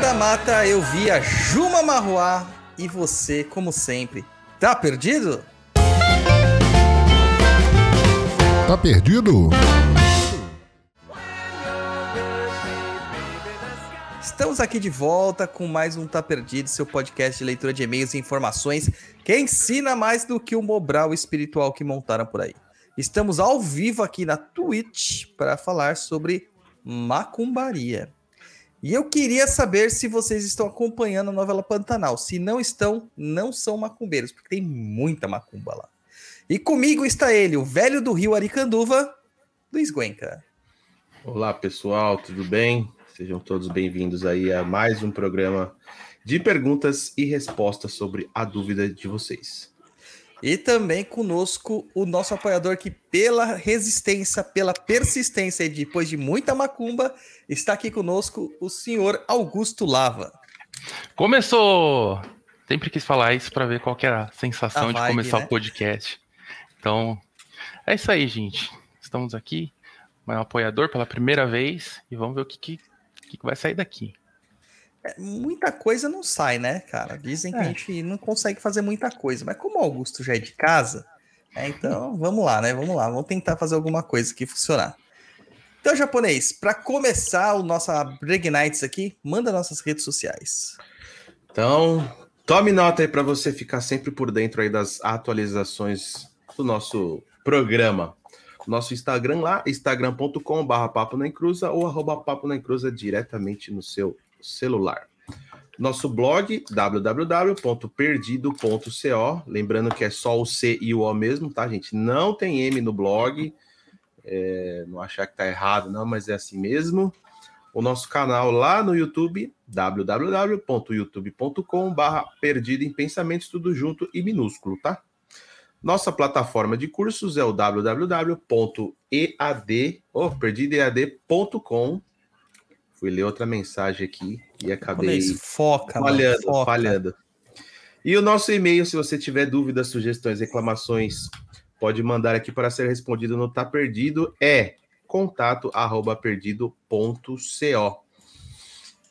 Da mata eu vi a Juma Marruá e você, como sempre, tá perdido? Tá perdido? Estamos aqui de volta com mais um Tá Perdido, seu podcast de leitura de e-mails e informações que ensina mais do que o Mobral espiritual que montaram por aí. Estamos ao vivo aqui na Twitch para falar sobre macumbaria. E eu queria saber se vocês estão acompanhando a novela Pantanal. Se não estão, não são macumbeiros, porque tem muita macumba lá. E comigo está ele, o velho do Rio Aricanduva, Luiz Guenca. Olá, pessoal, tudo bem? Sejam todos bem-vindos aí a mais um programa de perguntas e respostas sobre a dúvida de vocês. E também conosco o nosso apoiador que, pela resistência, pela persistência e depois de muita macumba, está aqui conosco o senhor Augusto Lava. Começou! Sempre quis falar isso para ver qual que era a sensação A de vibe, começar né? o podcast. Então, é isso aí, gente. Estamos aqui, um apoiador pela primeira vez e vamos ver o que, que que vai sair daqui. Muita coisa não sai, né, cara? Dizem que a É. gente não consegue fazer muita coisa, mas como o Augusto já é de casa, é, então vamos lá, né? Vamos lá, vamos tentar fazer alguma coisa que funcionar. Então, japonês, para começar o nosso Break Nights aqui, manda nossas redes sociais. Então, tome nota aí para você ficar sempre por dentro aí das atualizações do nosso programa. Nosso Instagram lá, instagram.com.br papo na encruza ou arroba papo na encruza diretamente no seu celular. Nosso blog, www.perdido.co, lembrando que é só o C e o O mesmo, tá, gente? Não tem M no blog, é, não achar que tá errado, não, mas é assim mesmo. O nosso canal lá no YouTube, www.youtube.com.br Perdido em Pensamentos, tudo junto e minúsculo, tá? Nossa plataforma de cursos é o www.ead, oh, perdidoead.com. Fui ler outra mensagem aqui e acabei Japonês, foca, mano, falhando, foca. falhando. E o nosso e-mail, se você tiver dúvidas, sugestões, reclamações, pode mandar aqui para ser respondido no Tá Perdido, é contato arroba perdido.co.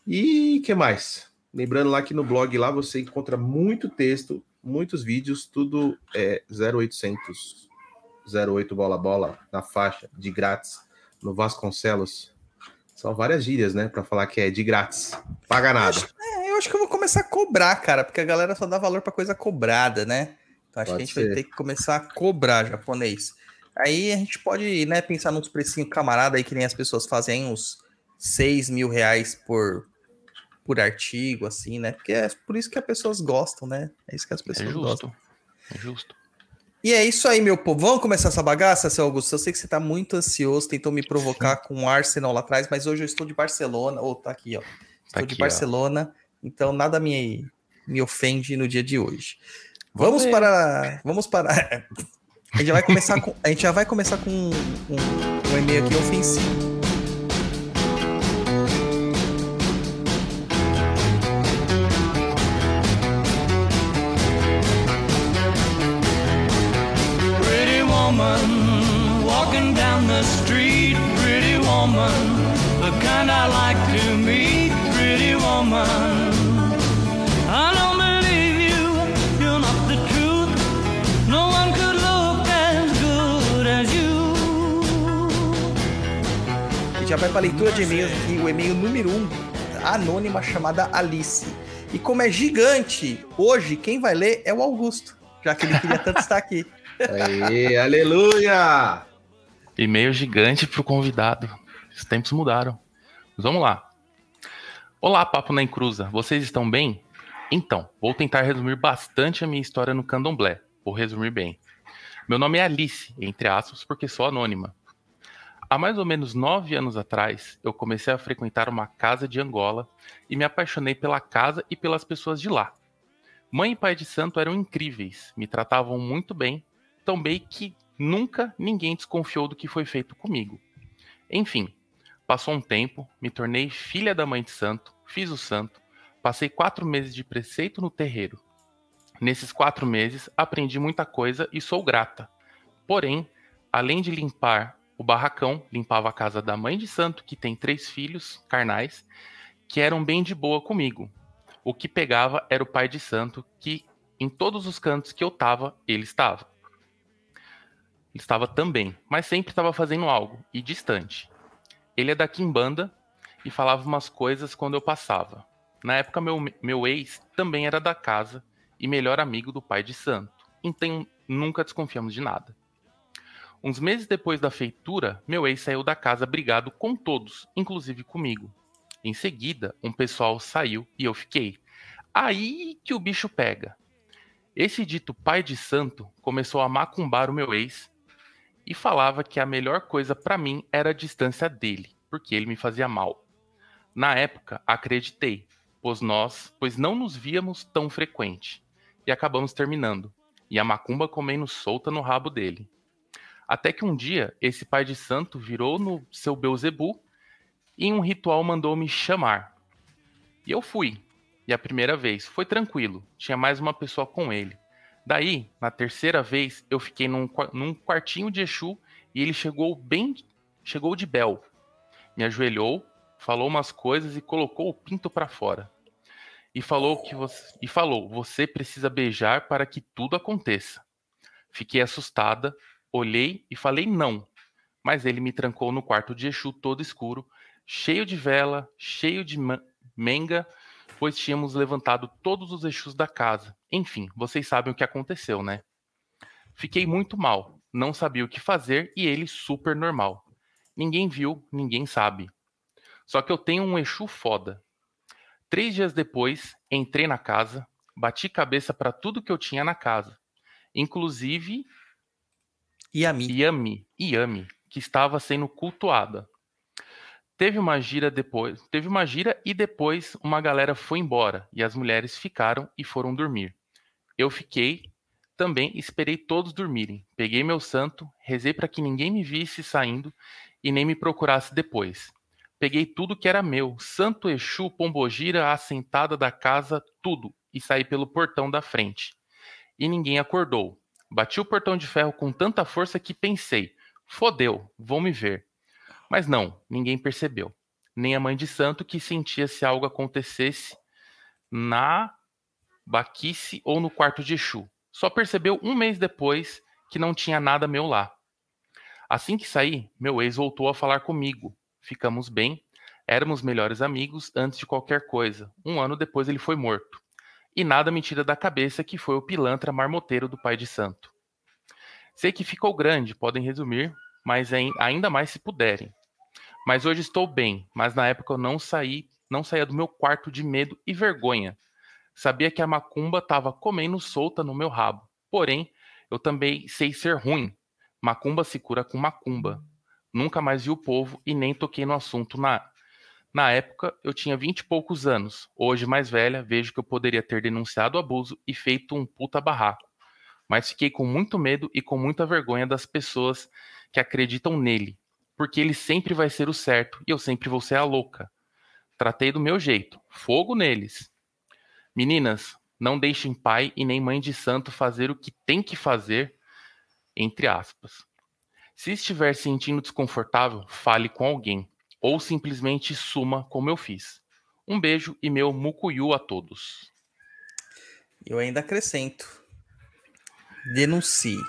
E que mais? Lembrando lá que no blog lá você encontra muito texto, muitos vídeos, tudo é 0800 08 bola bola na faixa de grátis no Vasconcelos. São várias gírias, né, para falar que é de grátis. Paga nada. É, eu acho que eu vou começar a cobrar, cara, porque a galera só dá valor pra coisa cobrada, né? Então acho Pode que a gente vai ser. ter que começar a cobrar japonês. Aí a gente pode, né, pensar nos precinhos camarada aí, que nem as pessoas fazem uns 6 mil reais por, por artigo, assim, né? Porque é por isso que as pessoas gostam, né? É isso que as É pessoas justo. gostam. É justo. E é isso aí, meu povo. Vamos começar essa bagaça, seu Augusto? Eu sei que você tá muito ansioso, tentou me provocar com o Arsenal lá atrás, mas hoje eu estou de Barcelona. Ou tá aqui, ó. Estou de aqui, ó. Barcelona, então nada me, me ofende no dia de hoje. Vamos, para. Vamos para. A gente já vai começar com. A gente já vai começar com um, um, um e-mail aqui ofensivo. Gente já vai para a leitura de e-mails aqui, o e-mail número 1, um, anônima chamada Alice. E como é gigante, hoje quem vai ler é o Augusto, já que ele queria tanto estar aqui. Aê, aleluia! E-mail gigante pro convidado. Os tempos mudaram. Mas vamos lá. Olá, Papo na Encruza. Vocês estão bem? Então, vou tentar resumir bastante a minha história no candomblé. Vou resumir bem. Meu nome é Alice, entre aspas, porque sou anônima. Há mais ou menos nove anos atrás, eu comecei a frequentar uma casa de Angola e me apaixonei pela casa e pelas pessoas de lá. Mãe e pai de santo eram incríveis, me tratavam muito bem, tão bem que nunca ninguém desconfiou do que foi feito comigo. Enfim, passou um tempo, me tornei filha da mãe de santo, fiz o santo, passei quatro meses de preceito no terreiro. Nesses quatro meses, aprendi muita coisa e sou grata. Porém, além de limpar o barracão, limpava a casa da mãe de santo, que tem três filhos carnais, que eram bem de boa comigo. O que pegava era o pai de santo, que em todos os cantos que eu tava, ele estava. Ele estava também, mas sempre estava fazendo algo, e distante. Ele é da Quimbanda e falava umas coisas quando eu passava. Na época, meu, meu ex também era da casa e melhor amigo do pai de santo, então nunca desconfiamos de nada. Uns meses depois da feitura, meu ex saiu da casa brigado com todos, inclusive comigo. Em seguida, um pessoal saiu e eu fiquei. Aí que o bicho pega. Esse dito pai de santo começou a macumbar o meu ex e falava que a melhor coisa para mim era a distância dele, porque ele me fazia mal. Na época, acreditei, pois nós, pois não nos víamos tão frequente e acabamos terminando. E a macumba comendo solta no rabo dele. Até que um dia, esse pai de santo virou no seu Beuzebu e em um ritual mandou me chamar. E eu fui. E a primeira vez foi tranquilo, tinha mais uma pessoa com ele. Daí, na terceira vez, eu fiquei num, num quartinho de Exu e ele chegou bem. chegou de Bel. Me ajoelhou, falou umas coisas e colocou o pinto para fora e falou que você, e falou: "Você precisa beijar para que tudo aconteça". Fiquei assustada, olhei e falei não. Mas ele me trancou no quarto de Exu todo escuro, cheio de vela, cheio de menga, pois tínhamos levantado todos os Exus da casa. Enfim, vocês sabem o que aconteceu, né? Fiquei muito mal, não sabia o que fazer e ele super normal. Ninguém viu, ninguém sabe. Só que eu tenho um Exu foda. Três dias depois, entrei na casa, bati cabeça para tudo que eu tinha na casa, inclusive Yami. Yami, Yami, que estava sendo cultuada. Teve uma gira depois, teve uma gira e depois uma galera foi embora e as mulheres ficaram e foram dormir. Eu fiquei, também esperei todos dormirem. Peguei meu santo, rezei para que ninguém me visse saindo e nem me procurasse depois. Peguei tudo que era meu, Santo Exu, Pombogira, a sentada da casa, tudo, e saí pelo portão da frente. E ninguém acordou. Bati o portão de ferro com tanta força que pensei: fodeu, vão me ver. Mas não, ninguém percebeu. Nem a mãe de santo que sentia se algo acontecesse na baquice ou no quarto de Exu. Só percebeu um mês depois que não tinha nada meu lá. Assim que saí, meu ex voltou a falar comigo, ficamos bem, éramos melhores amigos antes de qualquer coisa. Um ano depois ele foi morto. E nada me tira da cabeça que foi o pilantra marmoteiro do pai de santo. Sei que ficou grande, podem resumir, mas ainda mais se puderem. Mas hoje estou bem, mas na época eu não saí, não saía do meu quarto de medo e vergonha. Sabia que a macumba estava comendo solta no meu rabo. Porém, eu também sei ser ruim. Macumba se cura com macumba. Nunca mais vi o povo e nem toquei no assunto na. Na época, eu tinha vinte e poucos anos. Hoje, mais velha, vejo que eu poderia ter denunciado o abuso e feito um puta barraco. Mas fiquei com muito medo e com muita vergonha das pessoas que acreditam nele, porque ele sempre vai ser o certo e eu sempre vou ser a louca. Tratei do meu jeito, fogo neles. Meninas, não deixem pai e nem mãe de santo fazer o que tem que fazer, entre aspas. Se estiver sentindo desconfortável, fale com alguém. Ou simplesmente suma como eu fiz. Um beijo e meu mucuyu a todos. Eu ainda acrescento. Denuncie.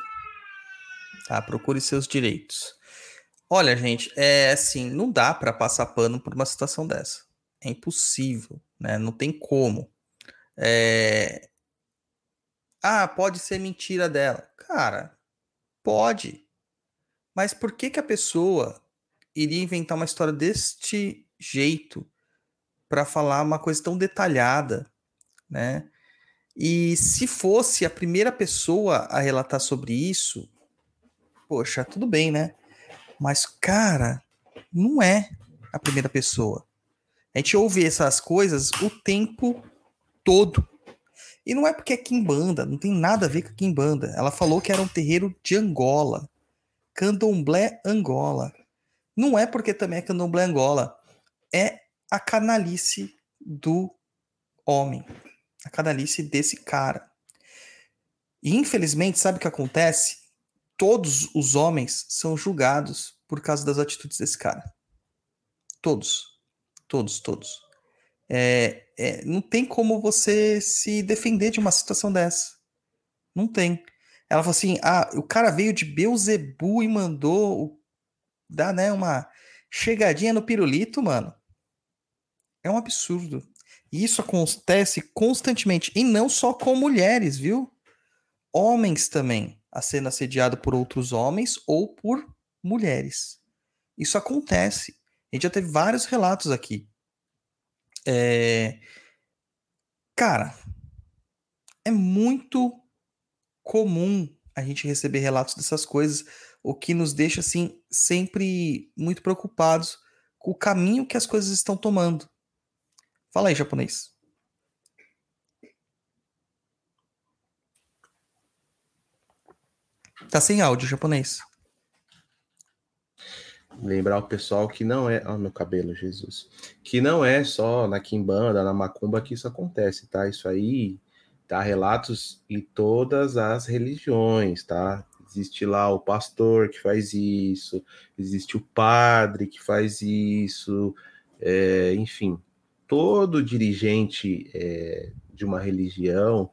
Tá? Procure seus direitos. Olha, gente, é assim, não dá para passar pano por uma situação dessa. É impossível, né? Não tem como. É... Ah, pode ser mentira dela. Cara, pode. Mas por que, que a pessoa iria inventar uma história deste jeito para falar uma coisa tão detalhada, né? E se fosse a primeira pessoa a relatar sobre isso, poxa, tudo bem, né? Mas, cara, não é a primeira pessoa. A gente ouve essas coisas o tempo todo. E não é porque é Kimbanda, não tem nada a ver com Kimbanda. Ela falou que era um terreiro de Angola. Candomblé Angola. Não é porque também é Candomblé Angola. É a canalice do homem. A canalice desse cara. E infelizmente, sabe o que acontece? Todos os homens são julgados por causa das atitudes desse cara. Todos. Todos, todos. É, é, não tem como você se defender de uma situação dessa. Não tem. Ela falou assim: ah, o cara veio de Beuzebu e mandou dar né, uma chegadinha no pirulito, mano. É um absurdo. E isso acontece constantemente. E não só com mulheres, viu? Homens também, a sendo assediado por outros homens ou por mulheres. Isso acontece. A gente já teve vários relatos aqui. É... Cara, é muito comum a gente receber relatos dessas coisas, o que nos deixa assim sempre muito preocupados com o caminho que as coisas estão tomando. Fala aí, japonês. Tá sem áudio, japonês. Lembrar o pessoal que não é. Ó, oh, meu cabelo, Jesus. Que não é só na Kimbanda, na Macumba que isso acontece, tá? Isso aí tá relatos em todas as religiões, tá? Existe lá o pastor que faz isso, existe o padre que faz isso, é, enfim, todo dirigente é, de uma religião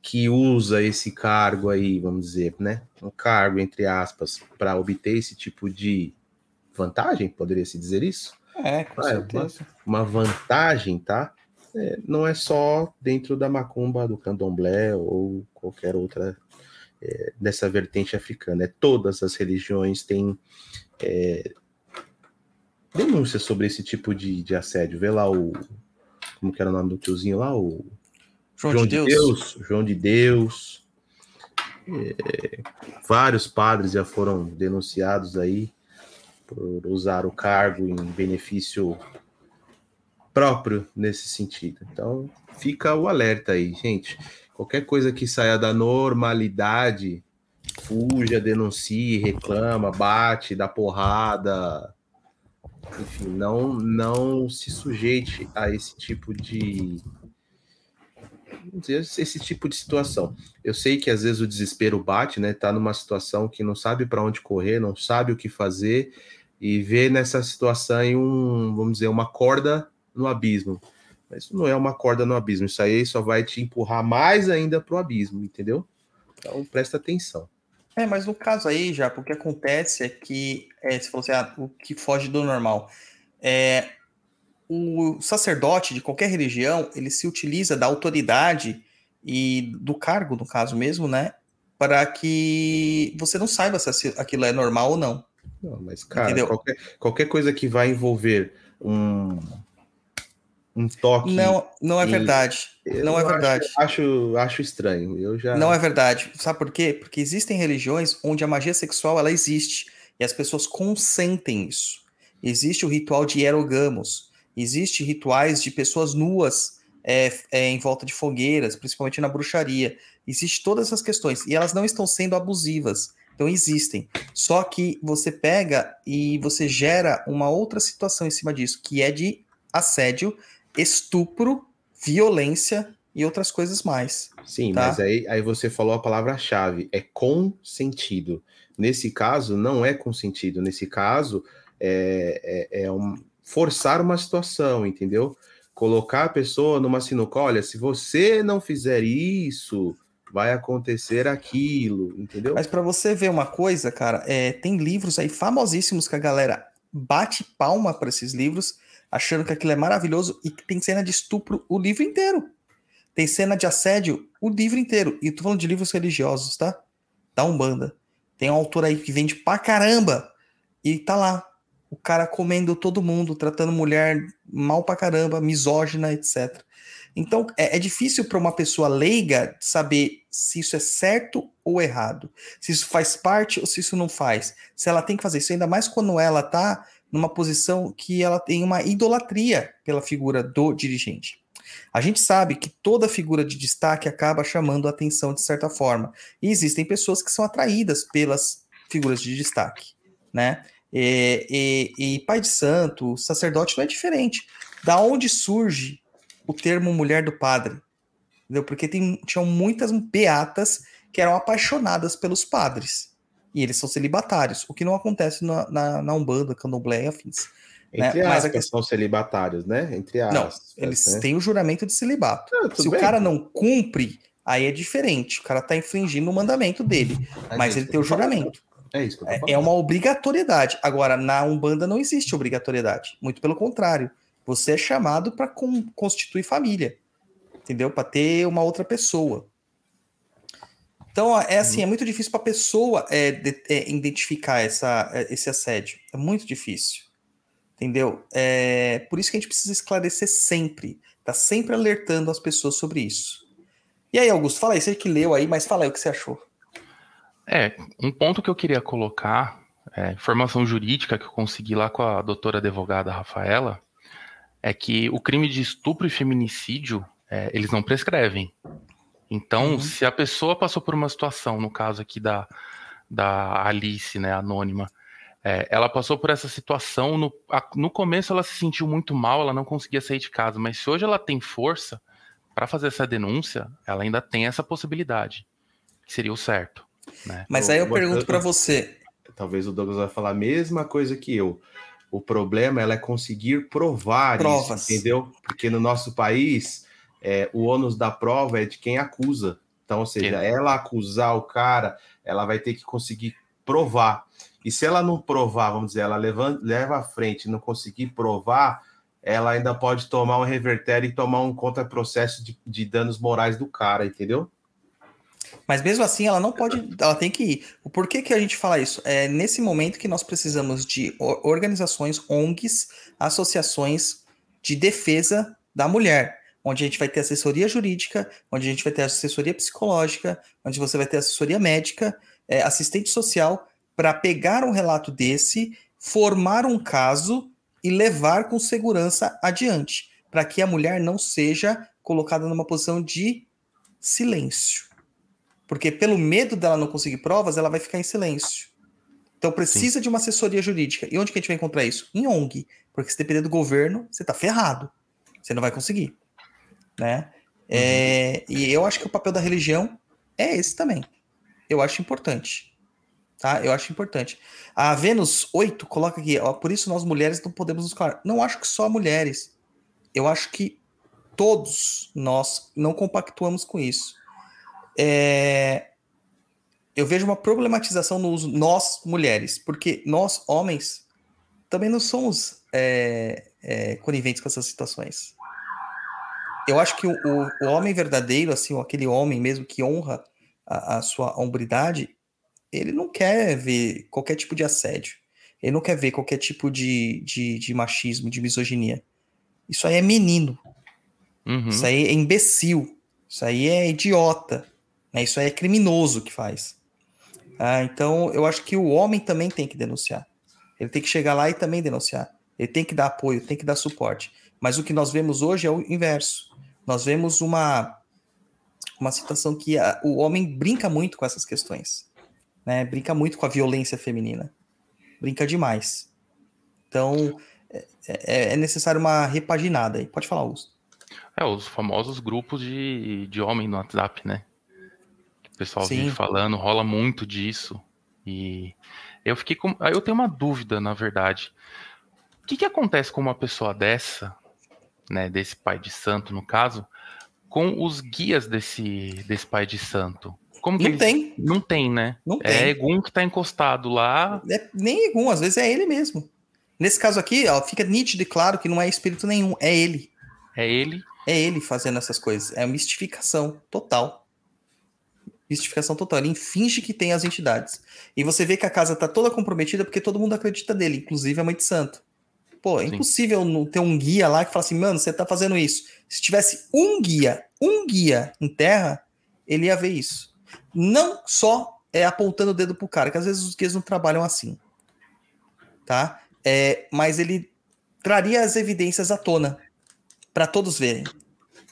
que usa esse cargo aí, vamos dizer, né? Um cargo, entre aspas, para obter esse tipo de vantagem, poderia se dizer isso? É, com ah, certeza. Uma, uma, vantagem, tá? É, não é só dentro da macumba, do candomblé ou qualquer outra é, dessa vertente africana. É, todas as religiões têm é, denúncias sobre esse tipo de, de assédio. Vê lá o. Como que era o nome do tiozinho lá? O João, João de, Deus. Deus. João de Deus. É, vários padres já foram denunciados aí por usar o cargo em benefício próprio nesse sentido. Então, fica o alerta aí, gente. Qualquer coisa que saia da normalidade, fuja, denuncie, reclama, bate, dá porrada, enfim, não, não se sujeite a esse tipo de esse tipo de situação. Eu sei que às vezes o desespero bate, né? Tá numa situação que não sabe para onde correr, não sabe o que fazer e vê nessa situação um, vamos dizer, uma corda no abismo. Mas isso não é uma corda no abismo, isso aí só vai te empurrar mais ainda para o abismo, entendeu? Então presta atenção. É, mas no caso aí, já, o que acontece é que, é, se você ah, o que foge do normal, é, o sacerdote de qualquer religião, ele se utiliza da autoridade e do cargo, no caso mesmo, né, para que você não saiba se aquilo é normal ou não. Não, mas, cara, qualquer, qualquer coisa que vai envolver um, um toque. Não, não é verdade. Não é verdade. Acho, acho, acho, estranho. Eu já. Não é verdade. Sabe por quê? Porque existem religiões onde a magia sexual ela existe e as pessoas consentem isso. Existe o ritual de hierogamos. Existe rituais de pessoas nuas é, é, em volta de fogueiras, principalmente na bruxaria. Existe todas essas questões e elas não estão sendo abusivas. Então existem. Só que você pega e você gera uma outra situação em cima disso, que é de assédio estupro, violência e outras coisas mais. Sim, tá? mas aí, aí você falou a palavra-chave, é consentido. Nesse caso, não é consentido. Nesse caso, é, é, é um, forçar uma situação, entendeu? Colocar a pessoa numa sinuca, olha, se você não fizer isso, vai acontecer aquilo, entendeu? Mas para você ver uma coisa, cara, é, tem livros aí famosíssimos que a galera bate palma para esses livros achando que aquilo é maravilhoso e que tem cena de estupro o livro inteiro. Tem cena de assédio o livro inteiro. E tô falando de livros religiosos, tá? Da Umbanda. Tem um autor aí que vende pra caramba. E tá lá. O cara comendo todo mundo, tratando mulher mal pra caramba, misógina, etc. Então é, é difícil para uma pessoa leiga saber se isso é certo ou errado. Se isso faz parte ou se isso não faz. Se ela tem que fazer isso, ainda mais quando ela tá numa posição que ela tem uma idolatria pela figura do dirigente. A gente sabe que toda figura de destaque acaba chamando a atenção de certa forma. E existem pessoas que são atraídas pelas figuras de destaque, né? E, e, e pai de santo, sacerdote não é diferente. Da onde surge o termo mulher do padre? Entendeu? Porque tem, tinham muitas beatas que eram apaixonadas pelos padres. E eles são celibatários, o que não acontece na, na, na Umbanda, Candomblé e afins. Entre né? Mas a aspas, são celibatários, né? Entre Não, aspas. eles né? têm o juramento de celibato. Ah, Se bem. o cara não cumpre, aí é diferente. O cara tá infringindo o mandamento dele. Mas é ele isso tem o juramento. É isso que eu tô É, falando. é uma obrigatoriedade. Agora, na Umbanda não existe obrigatoriedade. Muito pelo contrário. Você é chamado para constituir família. Entendeu? Para ter uma outra pessoa. Então, é assim, é muito difícil para a pessoa é, de- é, identificar essa, é, esse assédio. É muito difícil. Entendeu? É, por isso que a gente precisa esclarecer sempre. Tá sempre alertando as pessoas sobre isso. E aí, Augusto, fala aí, você que leu aí, mas fala aí o que você achou. É, um ponto que eu queria colocar, é, informação jurídica que eu consegui lá com a doutora advogada Rafaela, é que o crime de estupro e feminicídio, é, eles não prescrevem. Então, Uhum. se a pessoa passou por uma situação, no caso aqui da, da Alice, né, anônima, é, ela passou por essa situação, no, a- no começo ela se sentiu muito mal, ela não conseguia sair de casa, mas se hoje ela tem força para fazer essa denúncia, ela ainda tem essa possibilidade, que seria o certo, né? Mas Eu- aí eu pergunto para você. Talvez o Douglas vai falar a mesma coisa que eu. O problema ela é conseguir provar Provas. isso, entendeu? Porque no nosso país, é, o ônus da prova é de quem acusa. Então, ou seja, ela acusar o cara, ela vai ter que conseguir provar. E se ela não provar, vamos dizer, ela leva, leva à frente e não conseguir provar, ela ainda pode tomar um revertério e tomar um contraprocesso de, de danos morais do cara, entendeu? Mas mesmo assim, ela não pode. Ela tem que ir. O porquê que a gente fala isso? É nesse momento que nós precisamos de organizações, ONGs, associações de defesa da mulher. Onde a gente vai ter assessoria jurídica, onde a gente vai ter assessoria psicológica, onde você vai ter assessoria médica, é, assistente social, para pegar um relato desse, formar um caso e levar com segurança adiante, para que a mulher não seja colocada numa posição de silêncio. Porque pelo medo dela não conseguir provas, ela vai ficar em silêncio. Então precisa de uma assessoria jurídica. E onde que a gente vai encontrar isso? Em ONG. Porque se depender do governo, você tá ferrado. Você não vai conseguir. Né? É, e eu acho que o papel da religião é esse também. Eu acho importante. Tá? Eu acho importante. A Vênus 8 coloca aqui, ó, por isso nós mulheres não podemos nos calar. Não acho que só mulheres. Eu acho que todos nós não compactuamos com isso. É, eu vejo uma problematização no uso nós mulheres, porque nós homens também não somos é, é, coniventes com essas situações. Eu acho que o, o- homem verdadeiro, assim, aquele homem mesmo que honra a, a sua hombridade, ele não quer ver qualquer tipo de assédio. Ele não quer ver qualquer tipo de, de, de machismo, de misoginia. Isso aí é menino. Uhum. Isso aí é imbecil. Isso aí é idiota. Né? Isso aí é criminoso que faz. Ah, então, eu acho que o homem também tem que denunciar. Ele tem que chegar lá e também denunciar. Ele tem que dar apoio, tem que dar suporte. Mas o que nós vemos hoje é o inverso. Nós vemos uma, uma situação que a- o homem brinca muito com essas questões. Né? Brinca muito com a violência feminina. Brinca demais. Então, é, é- é necessário uma repaginada aí. Pode falar, Augusto. É, os famosos grupos de, de homem no WhatsApp, né? O pessoal Sim. vive falando, rola muito disso. E eu fiquei com. Eu tenho uma dúvida, na verdade. O que, que acontece com uma pessoa dessa, né? Desse pai de santo, no caso, com os guias desse, desse pai de santo? Como que Não eles- tem. Não tem, né? Não É tem. Egum que tá encostado lá. É, nem algum, às vezes é ele mesmo. Nesse caso aqui, ó, fica nítido e claro que não é espírito nenhum, é ele. É ele. É ele fazendo essas coisas. É mistificação total. Mistificação total. Ele finge que tem as entidades. E você vê que a casa tá toda comprometida porque todo mundo acredita dele, inclusive a mãe de santo. Pô, é Sim. impossível não ter um guia lá que fala assim, mano, você tá fazendo isso. Se tivesse um guia, um guia em terra, ele ia ver isso. não só é apontando o dedo pro cara, que às vezes os gays não trabalham assim, tá? É, mas ele traria as evidências à tona para todos verem.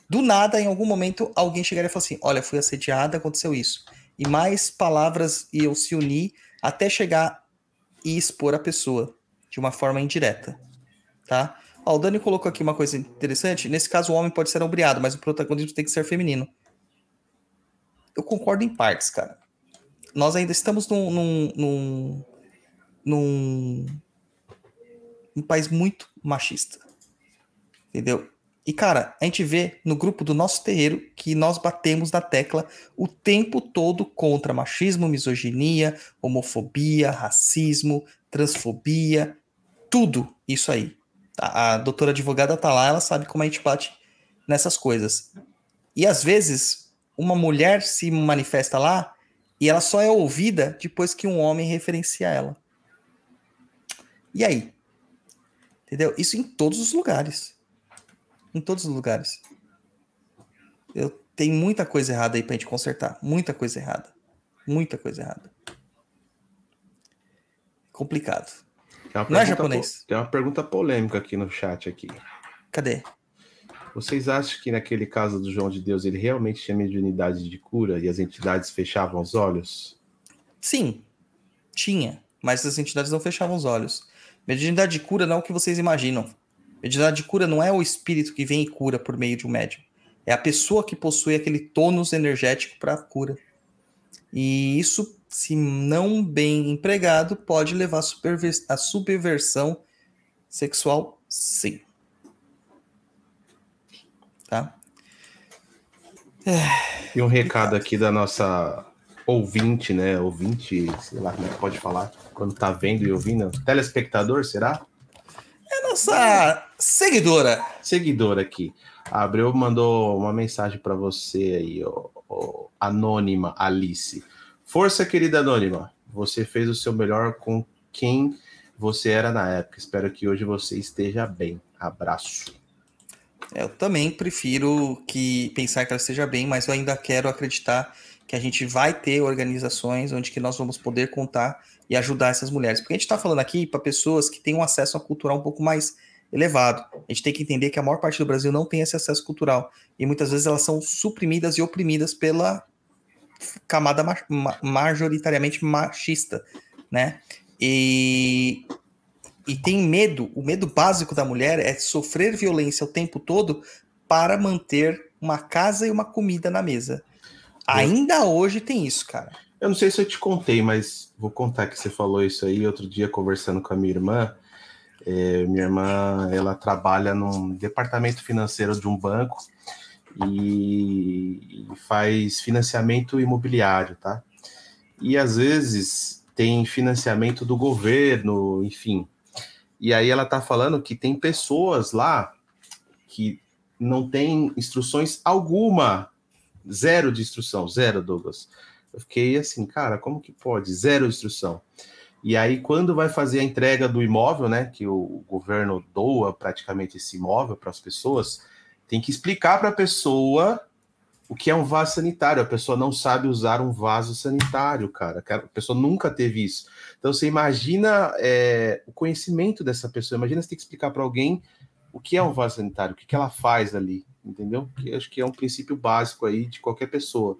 Do nada, em algum momento, alguém chegaria e falar assim: Olha, fui assediada, aconteceu isso. E mais palavras iam se unir até chegar e expor a pessoa de uma forma indireta, tá? Ó, o Dani colocou aqui uma coisa interessante. Nesse caso, o homem pode ser obrigado, mas o protagonismo tem que ser feminino. Eu concordo em partes, cara. Nós ainda estamos num, num, num, num, um país muito machista. Entendeu? E, cara, a gente vê no grupo do nosso terreiro que nós batemos na tecla o tempo todo contra machismo, misoginia, homofobia, racismo, transfobia, tudo isso aí. A, a doutora advogada tá lá, ela sabe como a gente bate nessas coisas. E às vezes, uma mulher se manifesta lá e ela só é ouvida depois que um homem referencia ela. E aí? Entendeu? Isso em todos os lugares. Em todos os lugares. Eu tem muita coisa errada aí pra gente consertar. Muita coisa errada. Muita coisa errada. Complicado. Não é japonês. Tem uma pergunta polêmica aqui no chat aqui. Cadê? Vocês acham que naquele caso do João de Deus ele realmente tinha mediunidade de cura e as entidades fechavam os olhos? Sim, tinha, mas as entidades não fechavam os olhos. Mediunidade de cura não é o que vocês imaginam. Mediunidade de cura não é o espírito que vem e cura por meio de um médium. É a pessoa que possui aquele tônus energético para cura. E isso, se não bem empregado, pode levar a subversão sexual, sim. Tá? É, e um recado aqui da nossa ouvinte, né? Ouvinte, sei lá como é que pode falar, quando tá vendo e ouvindo. Telespectador, será? É nossa seguidora. Seguidora aqui. A Abreu mandou uma mensagem para você aí, ó, ó, anônima Alice. Força, querida anônima. Você fez o seu melhor com quem você era na época. Espero que hoje você esteja bem. Abraço. Eu também prefiro que pensar que ela esteja bem, mas eu ainda quero acreditar que a gente vai ter organizações onde que nós vamos poder contar e ajudar essas mulheres. Porque a gente está falando aqui para pessoas que têm um acesso a cultural um pouco mais elevado. A gente tem que entender que a maior parte do Brasil não tem esse acesso cultural. E muitas vezes elas são suprimidas e oprimidas pela camada ma majoritariamente machista, né? E, e tem medo, o medo básico da mulher é sofrer violência o tempo todo para manter uma casa e uma comida na mesa. Ainda hoje tem isso, cara. Eu não sei se eu te contei, mas vou contar que você falou isso aí outro dia conversando com a minha irmã. É, minha irmã, ela trabalha num departamento financeiro de um banco e, faz financiamento imobiliário, tá? E às vezes tem financiamento do governo, enfim. E aí ela tá falando que tem pessoas lá que não tem instruções alguma Zero de instrução, zero, Douglas. Eu fiquei assim, cara, como que pode? Zero instrução. E aí, quando vai fazer a entrega do imóvel, né, que o governo doa praticamente esse imóvel para as pessoas, tem que explicar para a pessoa o que é um vaso sanitário. A pessoa não sabe usar um vaso sanitário, cara. A pessoa nunca teve isso. Então, você imagina é, o conhecimento dessa pessoa. Imagina você ter que explicar para alguém o que é um vaso sanitário, o que, que ela faz ali entendeu? Que acho que é um princípio básico aí de qualquer pessoa.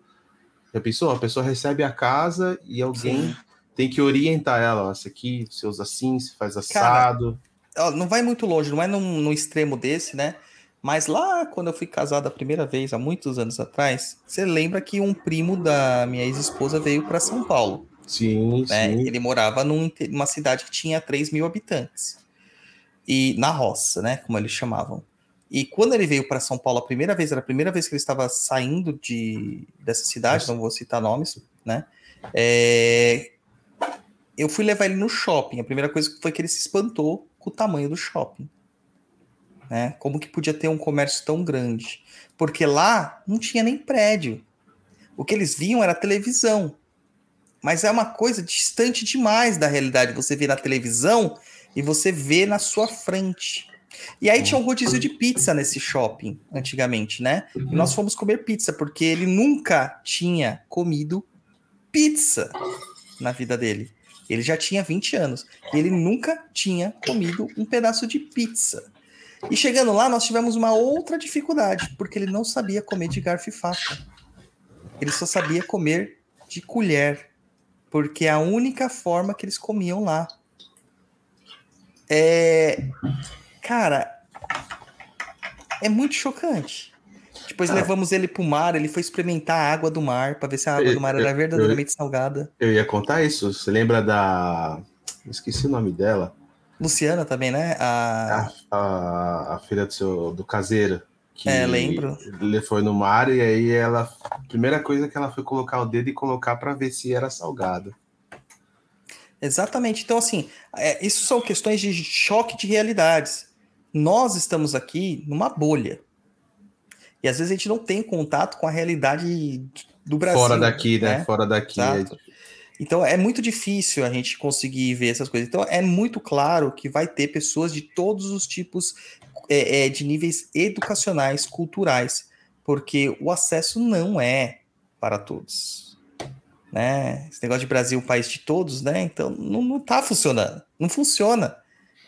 Já pensou? A pessoa recebe a casa e alguém Sim. tem que orientar ela. Isso aqui você usa assim, se faz assado. Cara, não vai muito longe, não é no extremo desse, né? Mas lá, quando eu fui casado a primeira vez, há muitos anos atrás, você lembra que um primo da minha ex-esposa veio para São Paulo. Sim, né? sim. Ele morava num, numa cidade que tinha 3 mil habitantes. E na roça, né? Como eles chamavam. E quando ele veio para São Paulo a primeira vez, era a primeira vez que ele estava saindo de, dessa cidade, não vou citar nomes, né? É, eu fui levar ele no shopping. A primeira coisa foi que ele se espantou com o tamanho do shopping. Né? Como que podia ter um comércio tão grande? Porque lá não tinha nem prédio. O que eles viam era televisão. Mas é uma coisa distante demais da realidade. Você vê na televisão e você vê na sua frente. E aí tinha um rodízio de pizza nesse shopping, antigamente, né? E nós fomos comer pizza, porque ele nunca tinha comido pizza na vida dele. Ele já tinha 20 anos e ele nunca tinha comido um pedaço de pizza. E chegando lá, nós tivemos uma outra dificuldade, porque ele não sabia comer de garfo e faca. Ele só sabia comer de colher, porque é a única forma que eles comiam lá. É. Cara, é muito chocante. Depois ah. levamos ele pro mar, ele foi experimentar a água do mar para ver se a água do mar era verdadeiramente eu, salgada. Eu ia contar isso. Você lembra da. Esqueci o nome dela. Luciana também, né? A, a, a, a filha do, seu, do caseiro. Que é, lembro. Ele foi no mar e aí ela. Primeira coisa que ela foi colocar o dedo e colocar para ver se era salgado. Exatamente. Então, assim, é, isso são questões de choque de realidades. Nós estamos aqui numa bolha. E às vezes a gente não tem contato com a realidade do Brasil. Fora daqui, né? né? Fora daqui. É Exato. Então é muito difícil a gente conseguir ver essas coisas. Então é muito claro que vai ter pessoas de todos os tipos é, é, de níveis educacionais, culturais, porque o acesso não é para todos. Né? Esse negócio de Brasil, país de todos, né? Então não, não tá funcionando. Não funciona.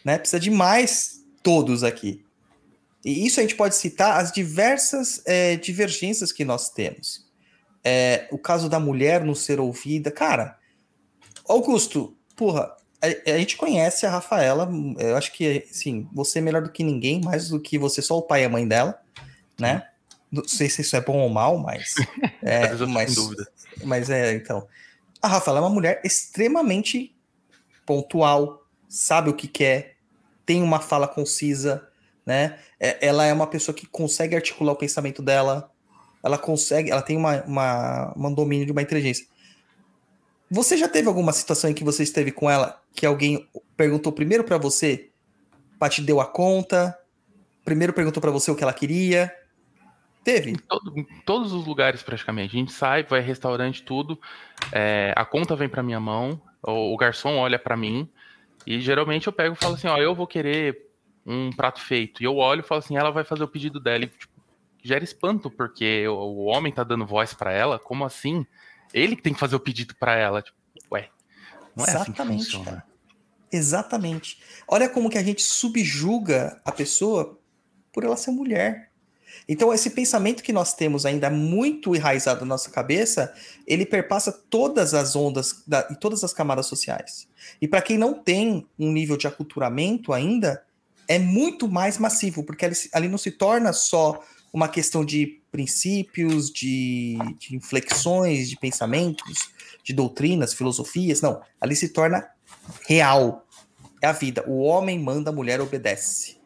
Né? Precisa de mais todos aqui. E isso a gente pode citar as diversas é, divergências que nós temos. É, o caso da mulher não ser ouvida. Cara, Augusto, porra, a, a, gente conhece a Rafaela, eu acho que, sim, você é melhor do que ninguém, mais do que você, só o pai e a mãe dela, né? Não sei se isso é bom ou mal, mas. É, mas, dúvida. Mas é, então. A Rafaela é uma mulher extremamente pontual, sabe o que quer, tem uma fala concisa, né? É, ela é uma pessoa que consegue articular o pensamento dela, ela consegue, ela tem uma, uma, um domínio de uma inteligência. Você já teve alguma situação em que você esteve com ela que alguém perguntou primeiro para você, para te deu a conta, primeiro perguntou para você o que ela queria? Teve? Em, todo, em, todos os lugares praticamente. A gente sai, vai restaurante, tudo. É, a conta vem para minha mão, o, o garçom olha para mim e geralmente eu pego e falo assim, ó, eu vou querer um prato feito. E eu olho e falo assim, ela vai fazer o pedido dela. E, tipo, gera espanto porque o, o homem tá dando voz para ela. Como assim? Ele que tem que fazer o pedido para ela. Tipo, ué, não é Exatamente, assim cara. Exatamente. Olha como que a gente subjuga a pessoa por ela ser mulher. Então, esse pensamento que nós temos ainda muito enraizado na nossa cabeça, ele perpassa todas as ondas da, e todas as camadas sociais. E para quem não tem um nível de aculturamento ainda, é muito mais massivo, porque ali, ali não se torna só uma questão de princípios, de, de inflexões, de pensamentos, de doutrinas, filosofias. Não, ali se torna real. É a vida. O homem manda, a mulher obedece.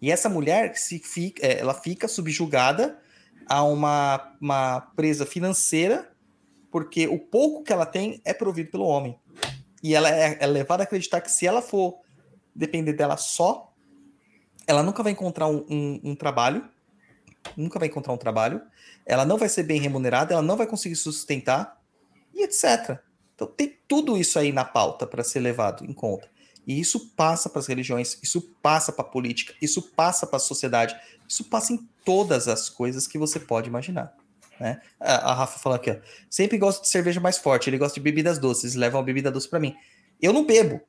E essa mulher se fica, é, ela fica subjugada a uma, uma presa financeira, porque o pouco que ela tem é provido pelo homem. E ela é, é levada a acreditar que se ela for depender dela só, ela nunca vai encontrar um, um, um trabalho, nunca vai encontrar um trabalho, ela não vai ser bem remunerada, ela não vai conseguir sustentar, e etc. Então tem tudo isso aí na pauta para ser levado em conta. E isso passa para as religiões, isso passa para a política, isso passa para a sociedade, isso passa em todas as coisas que você pode imaginar. Né? A, a Rafa falou aqui, ó, sempre gosto de cerveja mais forte, ele gosta de bebidas doces, levam uma bebida doce para mim. Eu não bebo,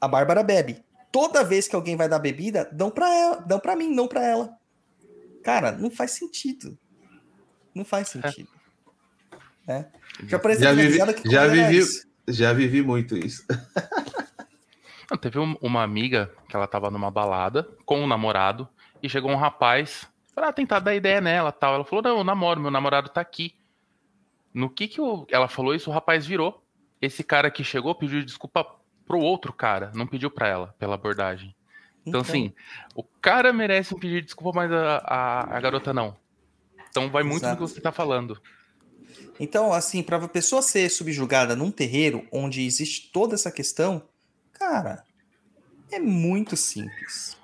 a Bárbara bebe. Toda vez que alguém vai dar bebida, dão para ela, dão para mim, não para ela. Cara, não faz sentido. Não faz sentido. É. Né? Já, já vivi, já vivi, já vivi muito isso. Não, teve uma amiga que ela tava numa balada com um namorado e chegou um rapaz para tentar dar ideia nela tal. Ela falou: Não, eu namoro, meu namorado tá aqui. No que que eu... ela falou isso, o rapaz virou. Esse cara que chegou pediu desculpa pro outro cara, não pediu para ela, pela abordagem. Então, então, assim, o cara merece um pedido de desculpa, mas a, a, a garota não. Então vai muito Exato. do que você tá falando. Então, assim, para a pessoa ser subjugada num terreiro onde existe toda essa questão, cara, é muito simples.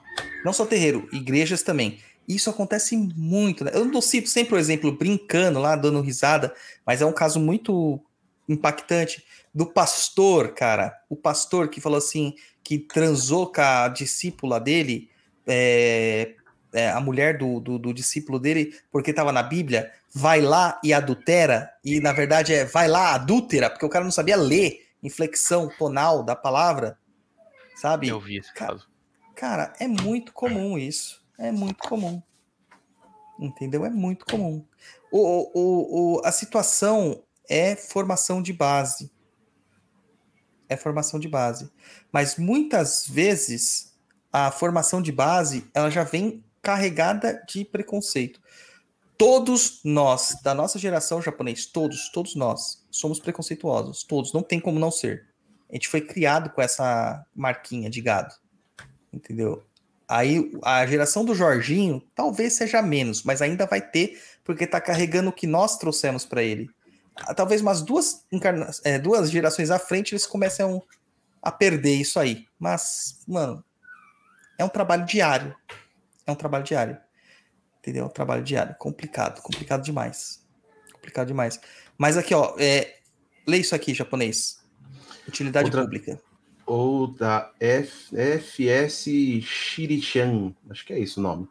Não só terreiro, igrejas também. Isso acontece muito. Né? Eu não cito sempre o exemplo brincando lá, dando risada, mas é um caso muito impactante do pastor, cara. O pastor que falou assim, que transou com a discípula dele, é, é, a mulher do, do, do discípulo dele, porque estava na Bíblia, vai lá e adultera, e na verdade é vai lá, adúltera, porque o cara não sabia ler inflexão tonal da palavra, sabe? Eu vi esse Cara, caso. Cara, é muito comum isso. É muito comum. Entendeu? É muito comum. O, o, o, a situação é formação de base. É formação de base. Mas muitas vezes a formação de base ela já vem carregada de preconceito. Todos nós, da nossa geração japonês, todos, todos nós, somos preconceituosos. Todos, não tem como não ser. A gente foi criado com essa marquinha de gado. Entendeu? Aí a geração do Jorginho talvez seja menos, mas ainda vai ter, porque tá carregando o que nós trouxemos para ele. Talvez umas duas, encarna... é, duas gerações à frente eles comecem a, a perder isso aí. Mas, mano, é um trabalho diário. É um trabalho diário. Entendeu? É um trabalho diário. Complicado, complicado demais. Complicado demais. Mas aqui, ó, é... lê isso aqui, japonês. Utilidade Outra- pública. Ou da F- FS Shirichan, acho que é isso o nome.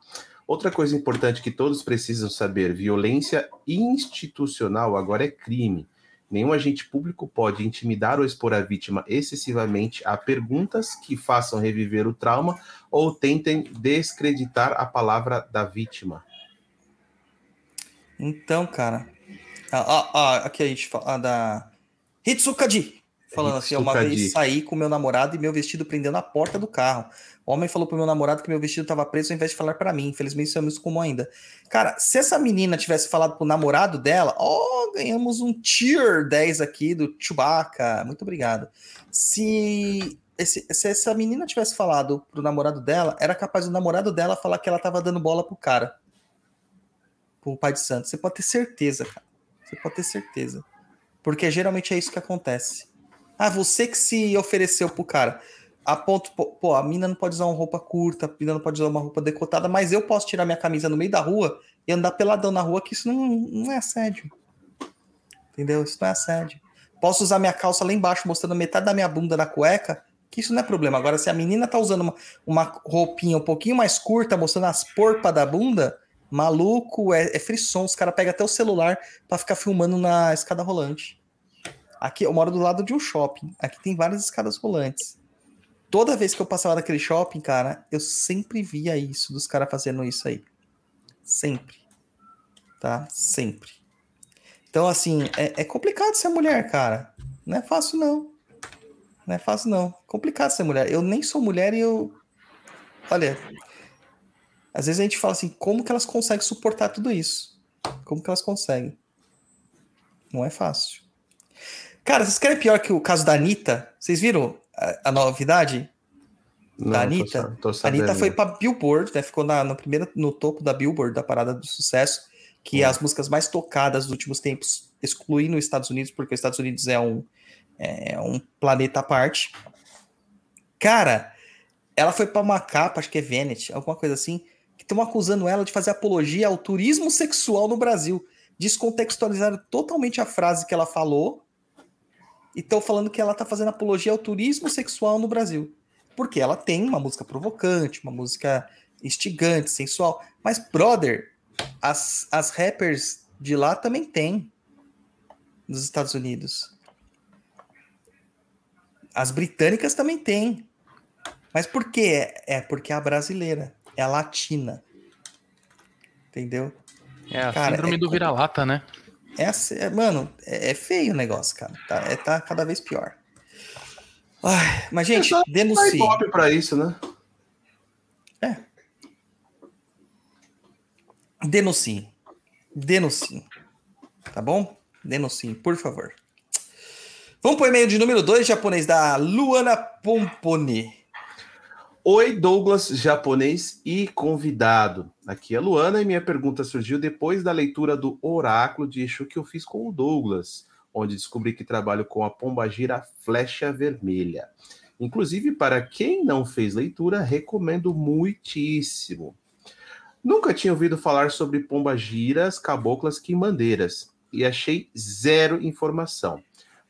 Outra coisa importante que todos precisam saber: violência institucional agora é crime. Nenhum agente público pode intimidar ou expor a vítima excessivamente a perguntas que façam reviver o trauma ou tentem descreditar a palavra da vítima. Então, cara. Ah, ah, aqui a gente fala da Hitsukaji. Falando assim, uma Hitsukaji. vez saí com meu namorado e meu vestido prendeu na porta do carro. O homem falou pro meu namorado que meu vestido estava preso ao invés de falar para mim. Infelizmente, isso é muito comum ainda. Cara, se essa menina tivesse falado pro namorado dela, ó, ganhamos um tier 10 aqui do Chewbacca. Muito obrigado. Se, esse- se essa menina tivesse falado pro namorado dela, era capaz do namorado dela falar que ela tava dando bola pro cara. Pro pai de santo. Você pode ter certeza, cara. Você pode ter certeza. Porque geralmente é isso que acontece. Ah, você que se ofereceu pro cara. A ponto, pô, a mina não pode usar uma roupa curta, a mina não pode usar uma roupa decotada, mas eu posso tirar minha camisa no meio da rua e andar peladão na rua, que isso não, não é assédio. Entendeu? Isso não é assédio. Posso usar minha calça lá embaixo, mostrando metade da minha bunda na cueca, que isso não é problema. Agora, se a menina tá usando uma, uma roupinha um pouquinho mais curta, mostrando as porpas da bunda, maluco, é, é frisson. Os caras pegam até o celular pra ficar filmando na escada rolante. Aqui, eu moro do lado de um shopping. Aqui tem várias escadas rolantes. Toda vez que eu passava naquele shopping, cara, eu sempre via isso, dos caras fazendo isso aí. Sempre. Tá? Sempre. Então, assim, é, é complicado ser mulher, cara. Não é fácil, não. Não é fácil, não. Complicado ser mulher. Eu nem sou mulher e eu. Olha. Às vezes a gente fala assim, como que elas conseguem suportar tudo isso? Como que elas conseguem? Não é fácil. Cara, vocês querem pior que o caso da Anitta? Vocês viram a, a novidade? Não, Da tô Anitta? sa- tô A. Anitta foi pra Billboard, né? Ficou na, no, primeiro, no topo da Billboard, da parada do sucesso, que é as músicas mais tocadas dos últimos tempos, excluindo os Estados Unidos, porque os Estados Unidos é um, é um planeta à parte. Cara, ela foi pra uma capa, acho que é Venet, alguma coisa assim, que estão acusando ela de fazer apologia ao turismo sexual no Brasil. Descontextualizaram totalmente a frase que ela falou e estão falando que ela tá fazendo apologia ao turismo sexual no Brasil. Porque ela tem uma música provocante, uma música instigante, sensual. Mas, brother, as, as rappers de lá também tem. Nos Estados Unidos. As britânicas também tem. Mas por quê? É porque é a brasileira. É a latina. Entendeu? É a Cara, síndrome é do vira-lata, né? Essa, é, mano, é, é feio o negócio, cara. Tá, é, tá cada vez pior. Ai, mas, gente, só denuncie. Ibope pra isso, né? Denuncie. Denuncie. Tá bom? Denuncie, por favor. Vamos pro e-mail de número 2, japonês, da Luana Pomponi. Oi, Douglas, japonês e convidado. Aqui é a Luana e minha pergunta surgiu depois da leitura do Oráculo de Exu que eu fiz com o Douglas, onde descobri que trabalho com a pombagira Flecha Vermelha. Inclusive, para quem não fez leitura, recomendo muitíssimo. Nunca tinha ouvido falar sobre pombagiras, caboclas, quimbandeiras e achei zero informação.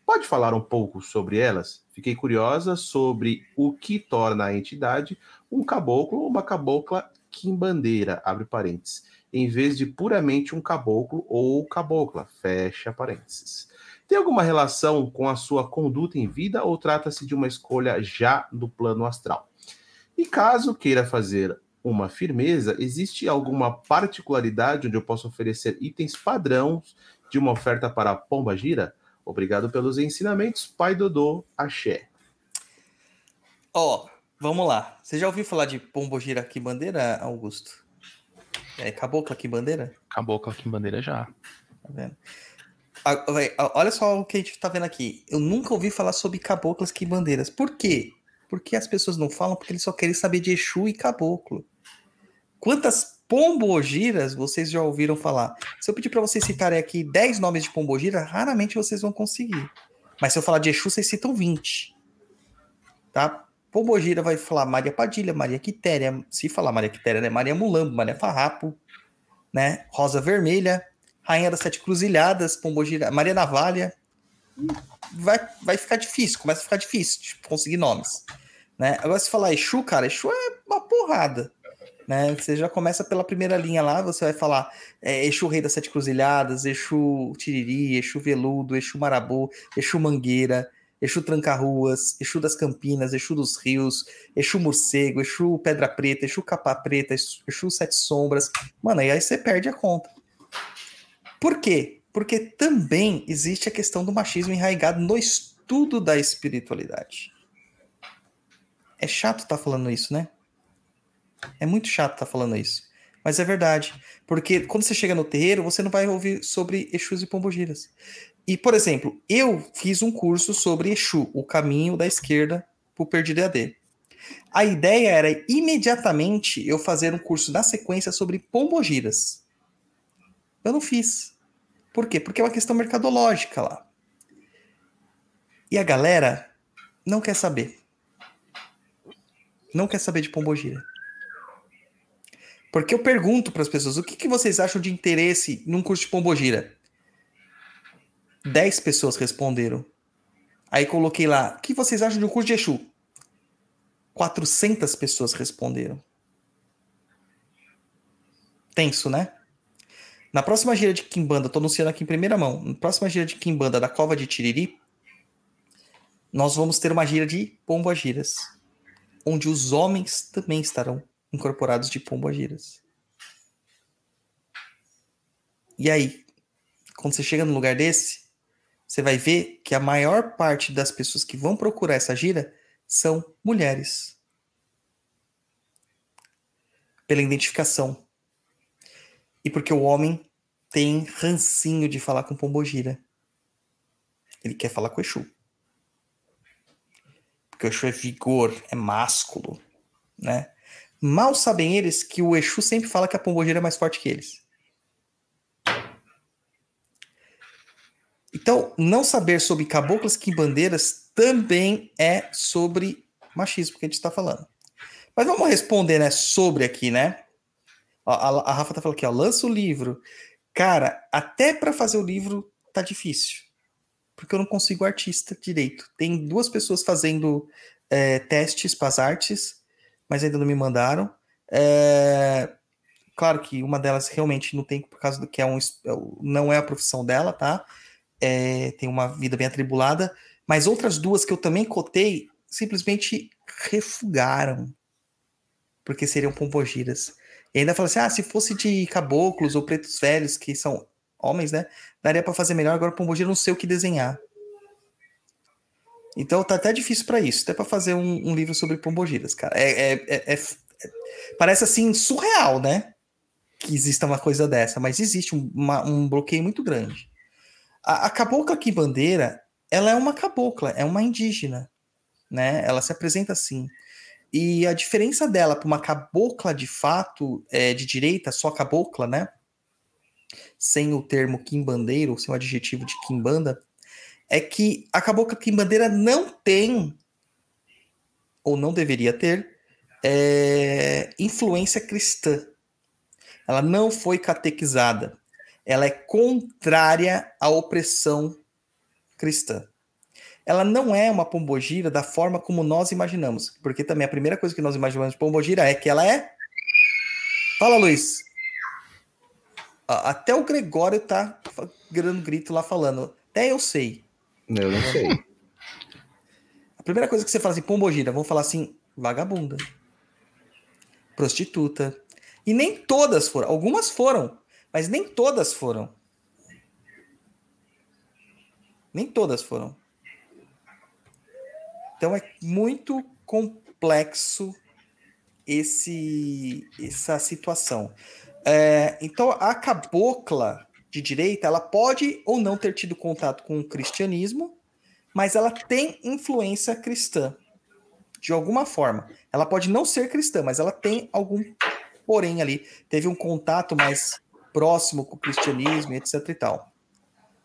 Pode falar um pouco sobre elas? Fiquei curiosa sobre o que torna a entidade um caboclo ou uma cabocla quimbandeira, abre parênteses, em vez de puramente um caboclo ou cabocla, fecha parênteses. Tem alguma relação com a sua conduta em vida ou trata-se de uma escolha já do plano astral? E caso queira fazer uma firmeza, existe alguma particularidade onde eu posso oferecer itens padrões de uma oferta para a Pomba Gira? Obrigado pelos ensinamentos, Pai Dodô, Axé. Ó, vamos lá. Você já ouviu falar de Pombogira aqui bandeira, Augusto? É cabocla aqui bandeira? Cabocla aqui em bandeira já. Tá vendo? Olha só o que a gente tá vendo aqui. Eu nunca ouvi falar sobre caboclas que bandeiras. Por quê? Porque as pessoas não falam porque eles só querem saber de Exu e caboclo. Quantas pombogiras vocês já ouviram falar? Se eu pedir para vocês citarem aqui 10 nomes de pombogira, raramente vocês vão conseguir. Mas se eu falar de Exu, vocês citam 20. Tá? Pombogira vai falar Maria Padilha, Maria Quitéria. Se falar Maria Quitéria, né? Maria Mulambo, Maria Farrapo, né? Rosa Vermelha, Rainha das Sete Cruzilhadas, Pombogira, Maria Navalha. Vai, vai ficar difícil, começa a ficar difícil de conseguir nomes. Né? Agora, se falar Exu, cara, Exu é uma porrada. Né? Você já começa pela primeira linha lá, você vai falar é, Exu Rei das Sete Cruzilhadas, Exu Tiriri, Exu Veludo, Exu Marabô, Exu Mangueira, Exu Tranca-Ruas, Exu das Campinas, Exu dos Rios, Exu Morcego, Exu Pedra Preta, Exu Capa Preta, Exu Sete Sombras. Mano, e aí você perde a conta. Por quê? Porque também existe a questão do machismo enraizado no estudo da espiritualidade. É chato estar falando isso, né? É muito chato estar falando isso. Mas é verdade. Porque quando você chega no terreiro, você não vai ouvir sobre Exus e Pombogiras. E, por exemplo, eu fiz um curso sobre Exu, o caminho da esquerda para o Perdido EAD. A ideia era imediatamente eu fazer um curso na sequência sobre Pombogiras. Eu não fiz. Por quê? Porque é uma questão mercadológica lá. E a galera não quer saber. Não quer saber de Pombogira. Porque eu pergunto para as pessoas, o que, que vocês acham de interesse num curso de Pombogira? 10 pessoas responderam. Aí coloquei lá, o que vocês acham de um curso de Exu? 400 pessoas responderam. Tenso, né? Na próxima gira de Kimbanda, tô anunciando aqui em primeira mão, na próxima gira de Kimbanda da Cova de Tiriri, nós vamos ter uma gira de pombogiras, onde os homens também estarão incorporados de pombogiras. E aí, quando você chega num lugar desse, você vai ver que a maior parte das pessoas que vão procurar essa gira são mulheres. Pela identificação. E porque o homem tem rancinho de falar com pombogira. Ele quer falar com o Exu. Porque o Exu é vigor, é másculo, né? Mal sabem eles que o Exu sempre fala que a pombogira é mais forte que eles. Então, não saber sobre caboclas quimbandeiras também é sobre machismo que a gente está falando. Mas vamos responder, né, sobre aqui, né? Ó, a, a Rafa tá falando aqui, ó, lança o livro. Cara, até para fazer o livro tá difícil. Porque eu não consigo artista direito. Tem duas pessoas fazendo é, testes para as artes, mas ainda não me mandaram. É, claro que uma delas realmente não tem, por causa do que é um, não é a profissão dela, tá? É, tem uma vida bem atribulada. Mas outras duas que eu também cotei simplesmente refugaram. Porque seriam pombogiras. E ainda fala assim: ah, se fosse de caboclos ou pretos velhos, que são homens, né? Daria para fazer melhor. Agora, pombogira, não sei o que desenhar. Então tá até difícil para isso, até para fazer um, um, livro sobre pombogiras, cara. É, é, é, é, parece assim surreal, né? Que exista uma coisa dessa, mas existe um, uma, um bloqueio muito grande. A, a cabocla aqui bandeira, ela é uma cabocla, é uma indígena, né? Ela se apresenta assim. E a diferença dela para uma cabocla de fato, é, de direita, só cabocla, né? Sem o termo quimbandeiro, sem o adjetivo de quimbanda, é que a cabocla quimbandeira não tem, ou não deveria ter, é, influência cristã. Ela não foi catequizada. Ela é contrária à opressão cristã ela não é uma pombogira da forma como nós imaginamos. Porque também a primeira coisa que nós imaginamos de pombogira é que ela é Fala, Luiz. Até o Gregório tá dando grito lá falando. Até eu sei. Eu não sei. A primeira coisa que você fala assim, pombogira, vamos falar assim, vagabunda. Prostituta. E nem todas foram. Algumas foram, mas nem todas foram. Nem todas foram. Então é muito complexo esse essa situação. É, então a cabocla de direita, ela pode ou não ter tido contato com o cristianismo, mas ela tem influência cristã. De alguma forma. Ela pode não ser cristã, mas ela tem algum porém ali. Teve um contato mais próximo com o cristianismo, etc e tal.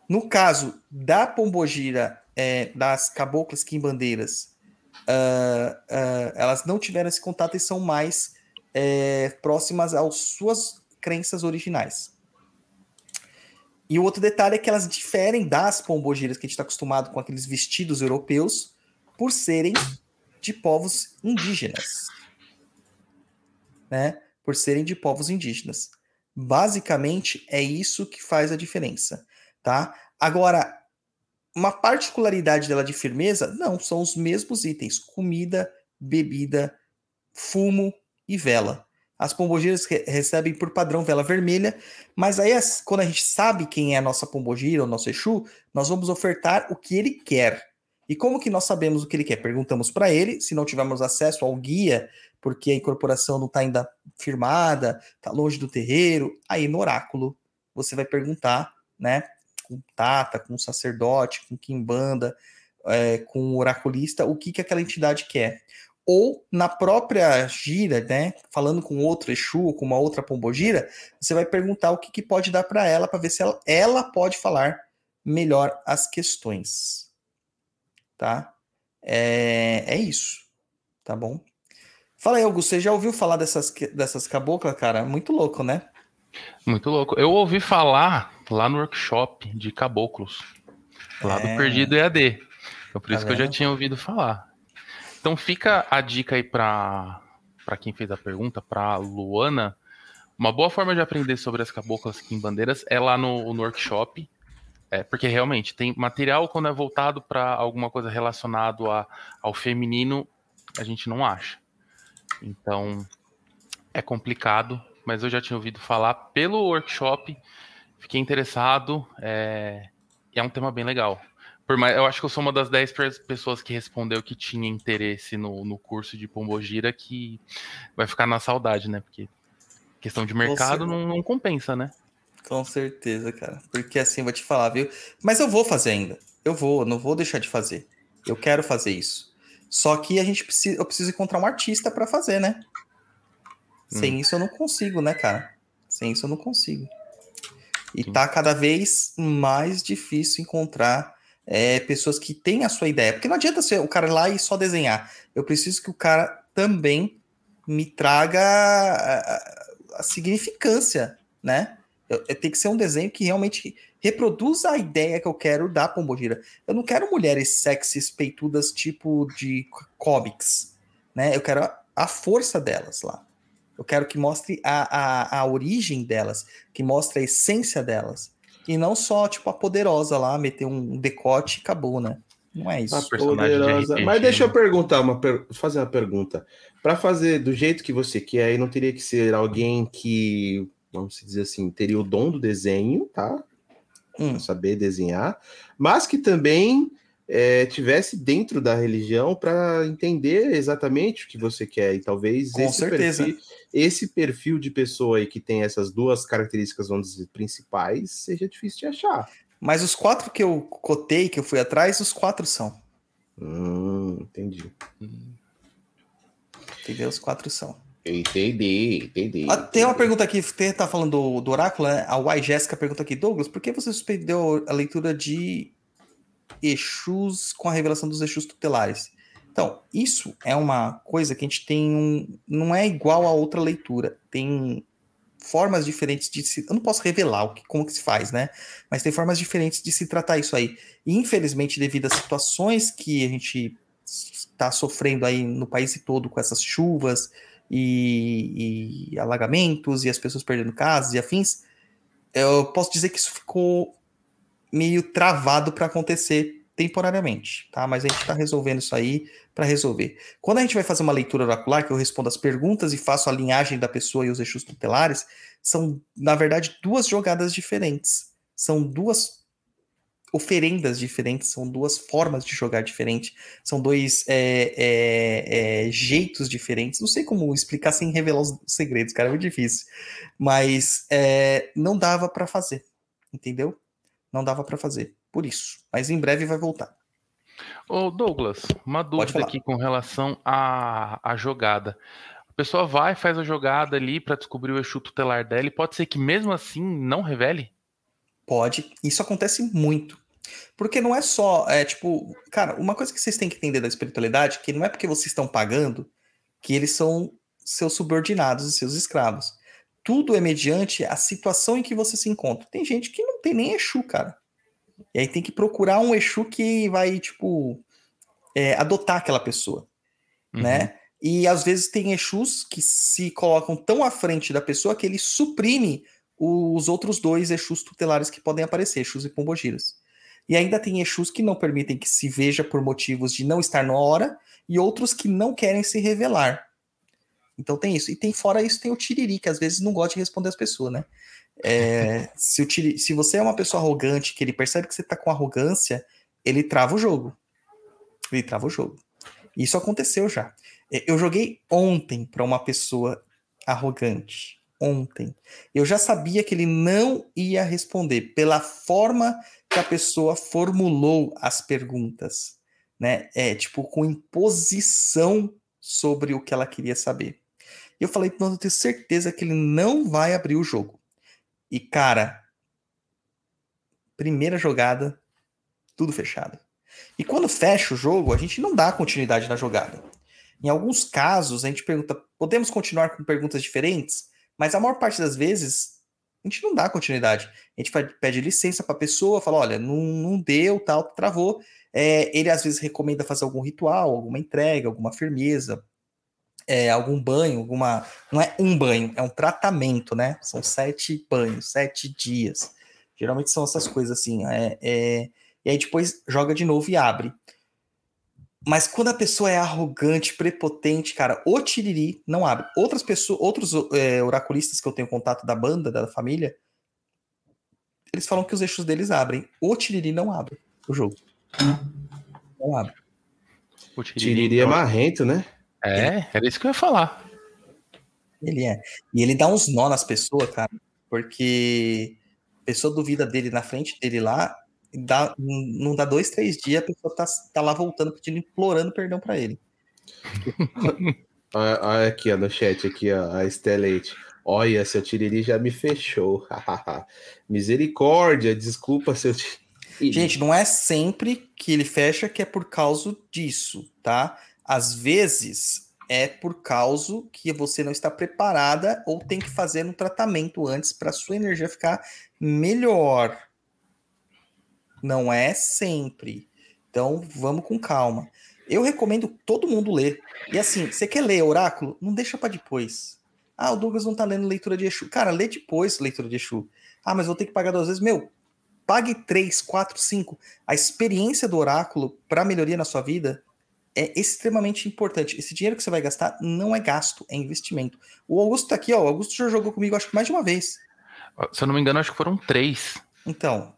No caso da pombogira, é, das caboclas quimbandeiras, ah, ah, elas não tiveram esse contato e são mais é, próximas às suas crenças originais. E o outro detalhe é que elas diferem das pombogiras que a gente está acostumado com aqueles vestidos europeus por serem de povos indígenas. Né? Por serem de povos indígenas. Basicamente é isso que faz a diferença, tá? Agora, uma particularidade dela de firmeza, não, são os mesmos itens: comida, bebida, fumo e vela. As pombogiras re- recebem por padrão vela vermelha, mas aí as- quando a gente sabe quem é a nossa pombogira, o nosso Exu, nós vamos ofertar o que ele quer. E como que nós sabemos o que ele quer? Perguntamos para ele, se não tivermos acesso ao guia, porque a incorporação não está ainda firmada, está longe do terreiro, aí no oráculo você vai perguntar, né, com tata, com sacerdote, com quimbanda, é, com o oraculista, o que, que aquela entidade quer ou na própria gira, né, falando com outro Exu, com uma outra pombogira, você vai perguntar o que, que pode dar para ela, para ver se ela, ela pode falar melhor as questões. Tá? É, é isso. Tá bom? Fala aí, Augusto, você já ouviu falar dessas, dessas caboclas, cara? Muito louco, né? Muito louco. Eu ouvi falar lá no workshop de caboclos, lá do É. Perdido EAD. Então, por Tá isso que eu já vendo? tinha ouvido falar. Então fica a dica aí para quem fez a pergunta, para Luana. Uma boa forma de aprender sobre as caboclas quimbandeiras é lá no, no workshop. É, porque realmente tem material quando é voltado para alguma coisa relacionado a, ao feminino, a gente não acha. Então é complicado, mas eu já tinha ouvido falar pelo workshop, fiquei interessado, é, é um tema bem legal. Por mais, eu acho que eu sou uma das 10 pe- pessoas que respondeu que tinha interesse no, no curso de Pombogira, que vai ficar na saudade, né? Porque questão de mercado Você- não, não compensa, né? Com certeza, cara. Porque assim, eu vou te falar, viu? Mas eu vou fazer ainda. Eu vou, não vou deixar de fazer. Eu quero fazer isso. Só que a gente precisa, eu preciso encontrar um artista para fazer, né? Sem isso eu não consigo, né, cara? Sem isso eu não consigo. E Sim. tá cada vez mais difícil encontrar é, pessoas que têm a sua ideia. Porque não adianta ser o cara ir lá e só desenhar. Eu preciso que o cara também me traga a, a- a significância, né? Eu, eu- tem que ser um desenho que realmente reproduza a ideia que eu quero da Pombogira. Eu não quero mulheres sexys, peitudas, tipo de comics, né? Eu quero a, a força delas lá. Eu quero que mostre a, a, a origem delas, que mostre a essência delas. E não só, tipo, a poderosa lá, meter um decote e acabou, né? Não é isso. De Poderosa. RPG, Mas deixa eu né? perguntar, uma per- fazer uma pergunta. Para fazer do jeito que você quer, aí não teria que ser alguém que, vamos dizer assim, teria o dom do desenho, tá? Hum. Saber desenhar, mas que também é, tivesse dentro da religião para entender exatamente o que você quer. E talvez Com esse certeza. perfil, esse perfil de pessoa aí que tem essas duas características, vamos dizer, principais, seja difícil de achar. Mas os quatro que eu cotei, que eu fui atrás, os quatro são. Hum, entendi. Entendeu? Os quatro são. Entendi, entendi. Ah, tem uma pergunta aqui, você tá falando do, do oráculo, né? A Y Jéssica pergunta aqui, Douglas, por que você suspendeu a leitura de Exus com a revelação dos Exus tutelares? Então, isso é uma coisa que a gente tem um. Não é igual a outra leitura. Tem formas diferentes de se. Eu não posso revelar o que, como que se faz, né? Mas tem formas diferentes de se tratar isso aí. E, infelizmente, devido às situações que a gente está sofrendo aí no país todo com essas chuvas e, e alagamentos e as pessoas perdendo casas e afins, eu posso dizer que isso ficou meio travado para acontecer temporariamente, tá? Mas a gente está resolvendo isso aí para resolver. Quando a gente vai fazer uma leitura oracular, que eu respondo as perguntas e faço a linhagem da pessoa e os eixos tutelares, são, na verdade, duas jogadas diferentes. São duas oferendas diferentes, são duas formas de jogar diferentes, são dois é, é, é, jeitos diferentes. Não sei como explicar sem revelar os segredos, cara, é muito difícil. Mas é, não dava para fazer, entendeu? Não dava para fazer, por isso. Mas em breve vai voltar. Ô Douglas, uma dúvida aqui com relação à, à jogada. A pessoa vai, faz a jogada ali para descobrir o Exu tutelar dela e pode ser que mesmo assim não revele? Pode. Isso acontece muito. Porque não é só, é tipo, cara, uma coisa que vocês têm que entender da espiritualidade, que não é porque vocês estão pagando que eles são seus subordinados e seus escravos. Tudo é mediante a situação em que você se encontra. Tem gente que não tem nem Exu, cara. E aí tem que procurar um Exu que vai, tipo, é, adotar aquela pessoa, uhum. né? E às vezes tem Exus que se colocam tão à frente da pessoa que ele suprime os outros dois Exus tutelares que podem aparecer, Exus e Pombogiras. E ainda tem Exus que não permitem que se veja por motivos de não estar na hora e outros que não querem se revelar. Então tem isso. E tem fora isso, tem o Tiriri, que às vezes não gosta de responder as pessoas, né? É, se, o tiriri, se você é uma pessoa arrogante, que ele percebe que você tá com arrogância, ele trava o jogo. Ele trava o jogo. Isso aconteceu já. É, eu joguei ontem para uma pessoa arrogante ontem. Eu já sabia que ele não ia responder pela forma que a pessoa formulou as perguntas, né? É tipo com imposição sobre o que ela queria saber. E eu falei, não, eu tenho certeza que ele não vai abrir o jogo. E cara, primeira jogada, tudo fechado. E quando fecha o jogo, a gente não dá continuidade na jogada. Em alguns casos, a gente pergunta: podemos continuar com perguntas diferentes? Mas a maior parte das vezes, a gente não dá continuidade. A gente pede licença para a pessoa, fala: olha, não, não deu, tal, travou. É, ele às vezes recomenda fazer algum ritual, alguma entrega, alguma firmeza, é, algum banho, alguma. Não é um banho, é um tratamento, né? São sete banhos, sete dias. Geralmente são essas coisas assim. É, é... E aí depois joga de novo e abre. Mas quando a pessoa é arrogante, prepotente, cara, o Tiriri não abre. Outras pessoas, outros é, oraculistas que eu tenho contato da banda, da família, eles falam que os eixos deles abrem. O Tiriri não abre o jogo. Não abre. O Tiriri, Tiriri é marrento, né? É, era isso que eu ia falar. Ele é. E ele dá uns nó nas pessoas, cara, porque a pessoa duvida dele na frente dele lá, dá, não dá dois, três dias, a pessoa tá, tá lá voltando, pedindo, implorando perdão para ele. Olha aqui, ó, no chat, aqui, ó, a Estelete. Olha, seu Tiriri já me fechou. Misericórdia, desculpa, seu Tiriri. Gente, não é sempre que ele fecha que é por causa disso, tá? Às vezes é por causa que você não está preparada ou tem que fazer um tratamento antes para sua energia ficar melhor. Não é sempre. Então, vamos com calma. Eu recomendo todo mundo ler. E assim, você quer ler oráculo? Não deixa para depois. Ah, o Douglas não tá lendo leitura de Exu. Cara, lê depois leitura de Exu. Ah, mas vou ter que pagar duas vezes. Meu, pague três, quatro, cinco. A experiência do oráculo para melhoria na sua vida é extremamente importante. Esse dinheiro que você vai gastar não é gasto, é investimento. O Augusto tá aqui, ó. O Augusto já jogou comigo, acho que mais de uma vez. Se eu não me engano, acho que foram três. Então,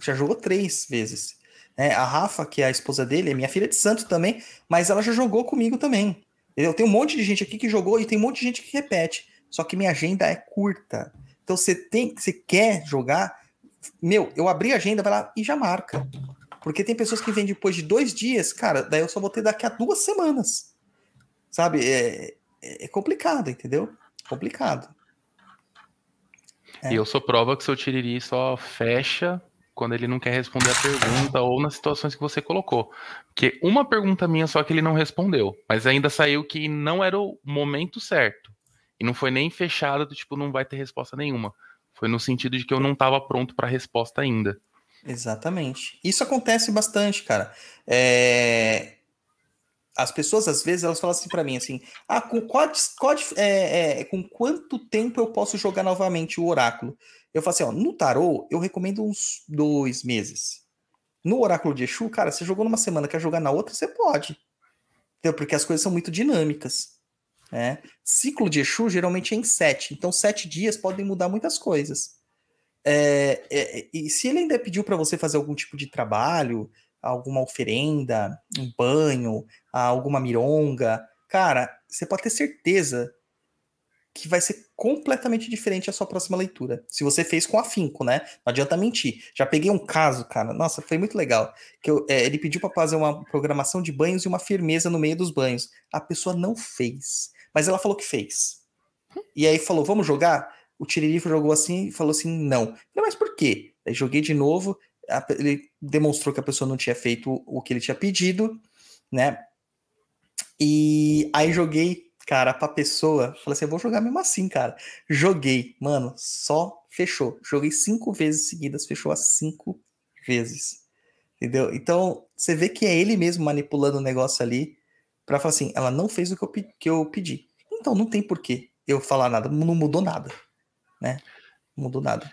já jogou três vezes. É, a Rafa, que é a esposa dele, é minha filha de santo também, mas ela já jogou comigo também. Eu tenho um monte de gente aqui que jogou e tem um monte de gente que repete. Só que minha agenda é curta. Então você tem, você quer jogar, meu, eu abri a agenda, vai lá e já marca. Porque tem pessoas que vêm depois de dois dias, cara, daí eu só vou ter daqui a duas semanas. Sabe? É, é complicado, entendeu? Complicado. É. E eu sou prova que seu Tiriri só fecha quando ele não quer responder a pergunta ou nas situações que você colocou. Porque uma pergunta minha só que ele não respondeu, mas ainda saiu que não era o momento certo. E não foi nem fechada do tipo, não vai ter resposta nenhuma. Foi no sentido de que eu não estava pronto para a resposta ainda. Exatamente. Isso acontece bastante, cara. É... as pessoas, às vezes, elas falam assim para mim, assim, ah, com, qual, qual, é, é, com quanto tempo eu posso jogar novamente o oráculo? Eu falo assim, ó, no tarô, eu recomendo uns dois meses. No oráculo de Exu, cara, você jogou numa semana, quer jogar na outra, você pode. Porque as coisas são muito dinâmicas. Né? Ciclo de Exu geralmente é em sete. Então, sete dias podem mudar muitas coisas. É, é, e se ele ainda pediu para você fazer algum tipo de trabalho, alguma oferenda, um banho, alguma mironga, cara, você pode ter certeza que vai ser completamente diferente a sua próxima leitura. Se você fez com afinco, né? Não adianta mentir. Já peguei um caso, cara. Nossa, foi muito legal. Que eu, é, ele pediu para fazer uma programação de banhos e uma firmeza no meio dos banhos. A pessoa não fez, mas ela falou que fez. E aí falou: "Vamos jogar?" O Tiririfa jogou assim e falou assim: "Não". Não, mas por quê? Aí joguei de novo. Ele demonstrou que a pessoa não tinha feito o que ele tinha pedido, né? E aí joguei cara, pra pessoa, falei assim, eu vou jogar mesmo assim, cara. Joguei, mano, só fechou. Joguei cinco vezes seguidas, fechou as cinco vezes. Entendeu? Então, você vê que é ele mesmo manipulando o negócio ali para falar assim, ela não fez o que eu, que eu pedi. Então, não tem porquê eu falar nada, não mudou nada, né? Não mudou nada.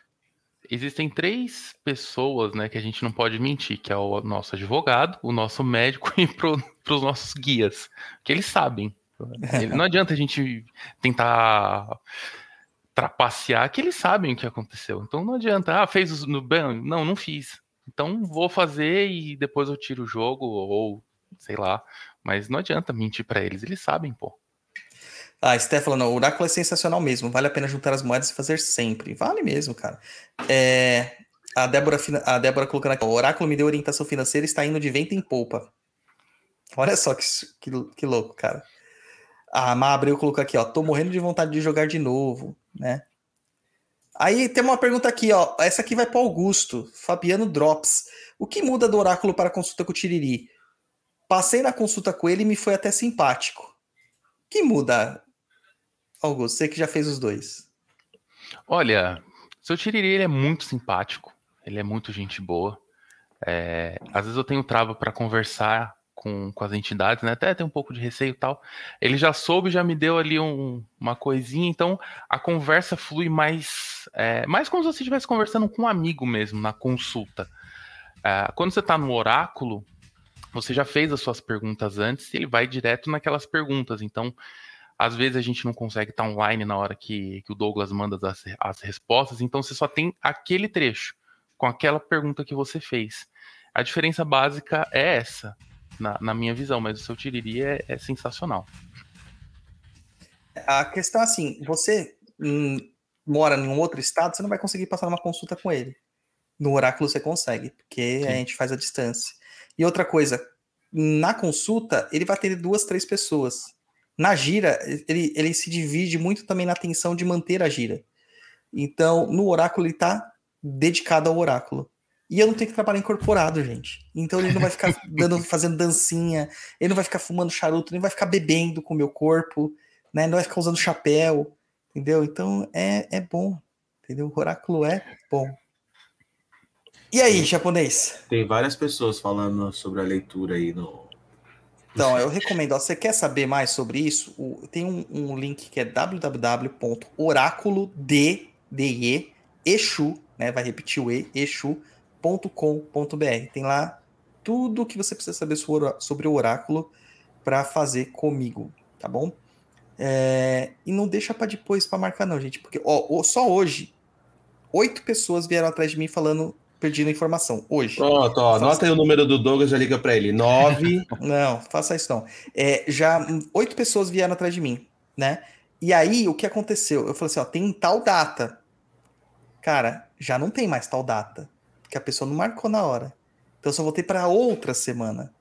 Existem três pessoas, né, que a gente não pode mentir, que é o nosso advogado, o nosso médico e para os nossos guias, que eles sabem não adianta a gente tentar trapacear que eles sabem o que aconteceu. Então não adianta, ah, fez no ban? Não, não fiz. Então vou fazer e depois eu tiro o jogo ou sei lá. Mas não adianta mentir para eles, eles sabem, pô. Ah, Stefano, o oráculo é sensacional mesmo. Vale a pena juntar as moedas e fazer sempre. Vale mesmo, cara. É, a Débora, a Débora colocando aqui, o oráculo me deu orientação financeira está indo de vento em polpa. Olha só que, que, que louco, cara. A Má Abreu colocou aqui, ó. Tô morrendo de vontade de jogar de novo, né? Aí tem uma pergunta aqui, ó. Essa aqui vai para Augusto. Fabiano Drops. O que muda do oráculo para a consulta com o Tiriri? Passei na consulta com ele e me foi até simpático. O que muda, Augusto? Você que já fez os dois. Olha, seu Tiriri ele é muito simpático. Ele é muito gente boa. É, às vezes eu tenho trava para conversar com, com as entidades, né? Até tem um pouco de receio e tal. Ele já soube, já me deu ali um, uma coisinha, então a conversa flui mais, é, mais como se você estivesse conversando com um amigo mesmo na consulta. É, quando você está no oráculo, você já fez as suas perguntas antes e ele vai direto naquelas perguntas. Então, às vezes a gente não consegue estar online na hora que, que o Douglas manda as, as respostas, então você só tem aquele trecho com aquela pergunta que você fez. A diferença básica é essa na, na minha visão, mas o seu Tiriri é, é sensacional. A questão é assim, você mora em um outro estado, você não vai conseguir passar uma consulta com ele. No oráculo você consegue, porque Sim. a gente faz a distância. E outra coisa, na consulta, ele vai ter duas, três pessoas. Na gira, ele, ele se divide muito também na atenção de manter a gira. Então, no oráculo, ele está dedicado ao oráculo. E eu não tenho que trabalhar incorporado, gente. Então ele não vai ficar dando, fazendo dancinha, ele não vai ficar fumando charuto, ele não vai ficar bebendo com o meu corpo, né? Não vai ficar usando chapéu, entendeu? Então é, é bom, entendeu? O oráculo é bom. E aí, japonês? Tem várias pessoas falando sobre a leitura aí no. Então, eu recomendo, ó, você quer saber mais sobre isso? O, tem um, um, link que é www.oraculo.de, Exu, né? Vai repetir o E, Exu, oráculo.com.br. Tem lá tudo o que você precisa saber sobre o oráculo para fazer comigo, tá bom? É, e não deixa para depois para marcar não, gente, porque ó, só hoje oito pessoas vieram atrás de mim falando pedindo informação hoje. Pronto, ó, anota aí o número do Douglas, já liga para ele. Nove. não, faça isso não. É, já oito pessoas vieram atrás de mim, né? E aí o que aconteceu? Eu falei assim, ó, tem tal data. Cara, já não tem mais tal data que a pessoa não marcou na hora. Então eu só voltei para outra semana,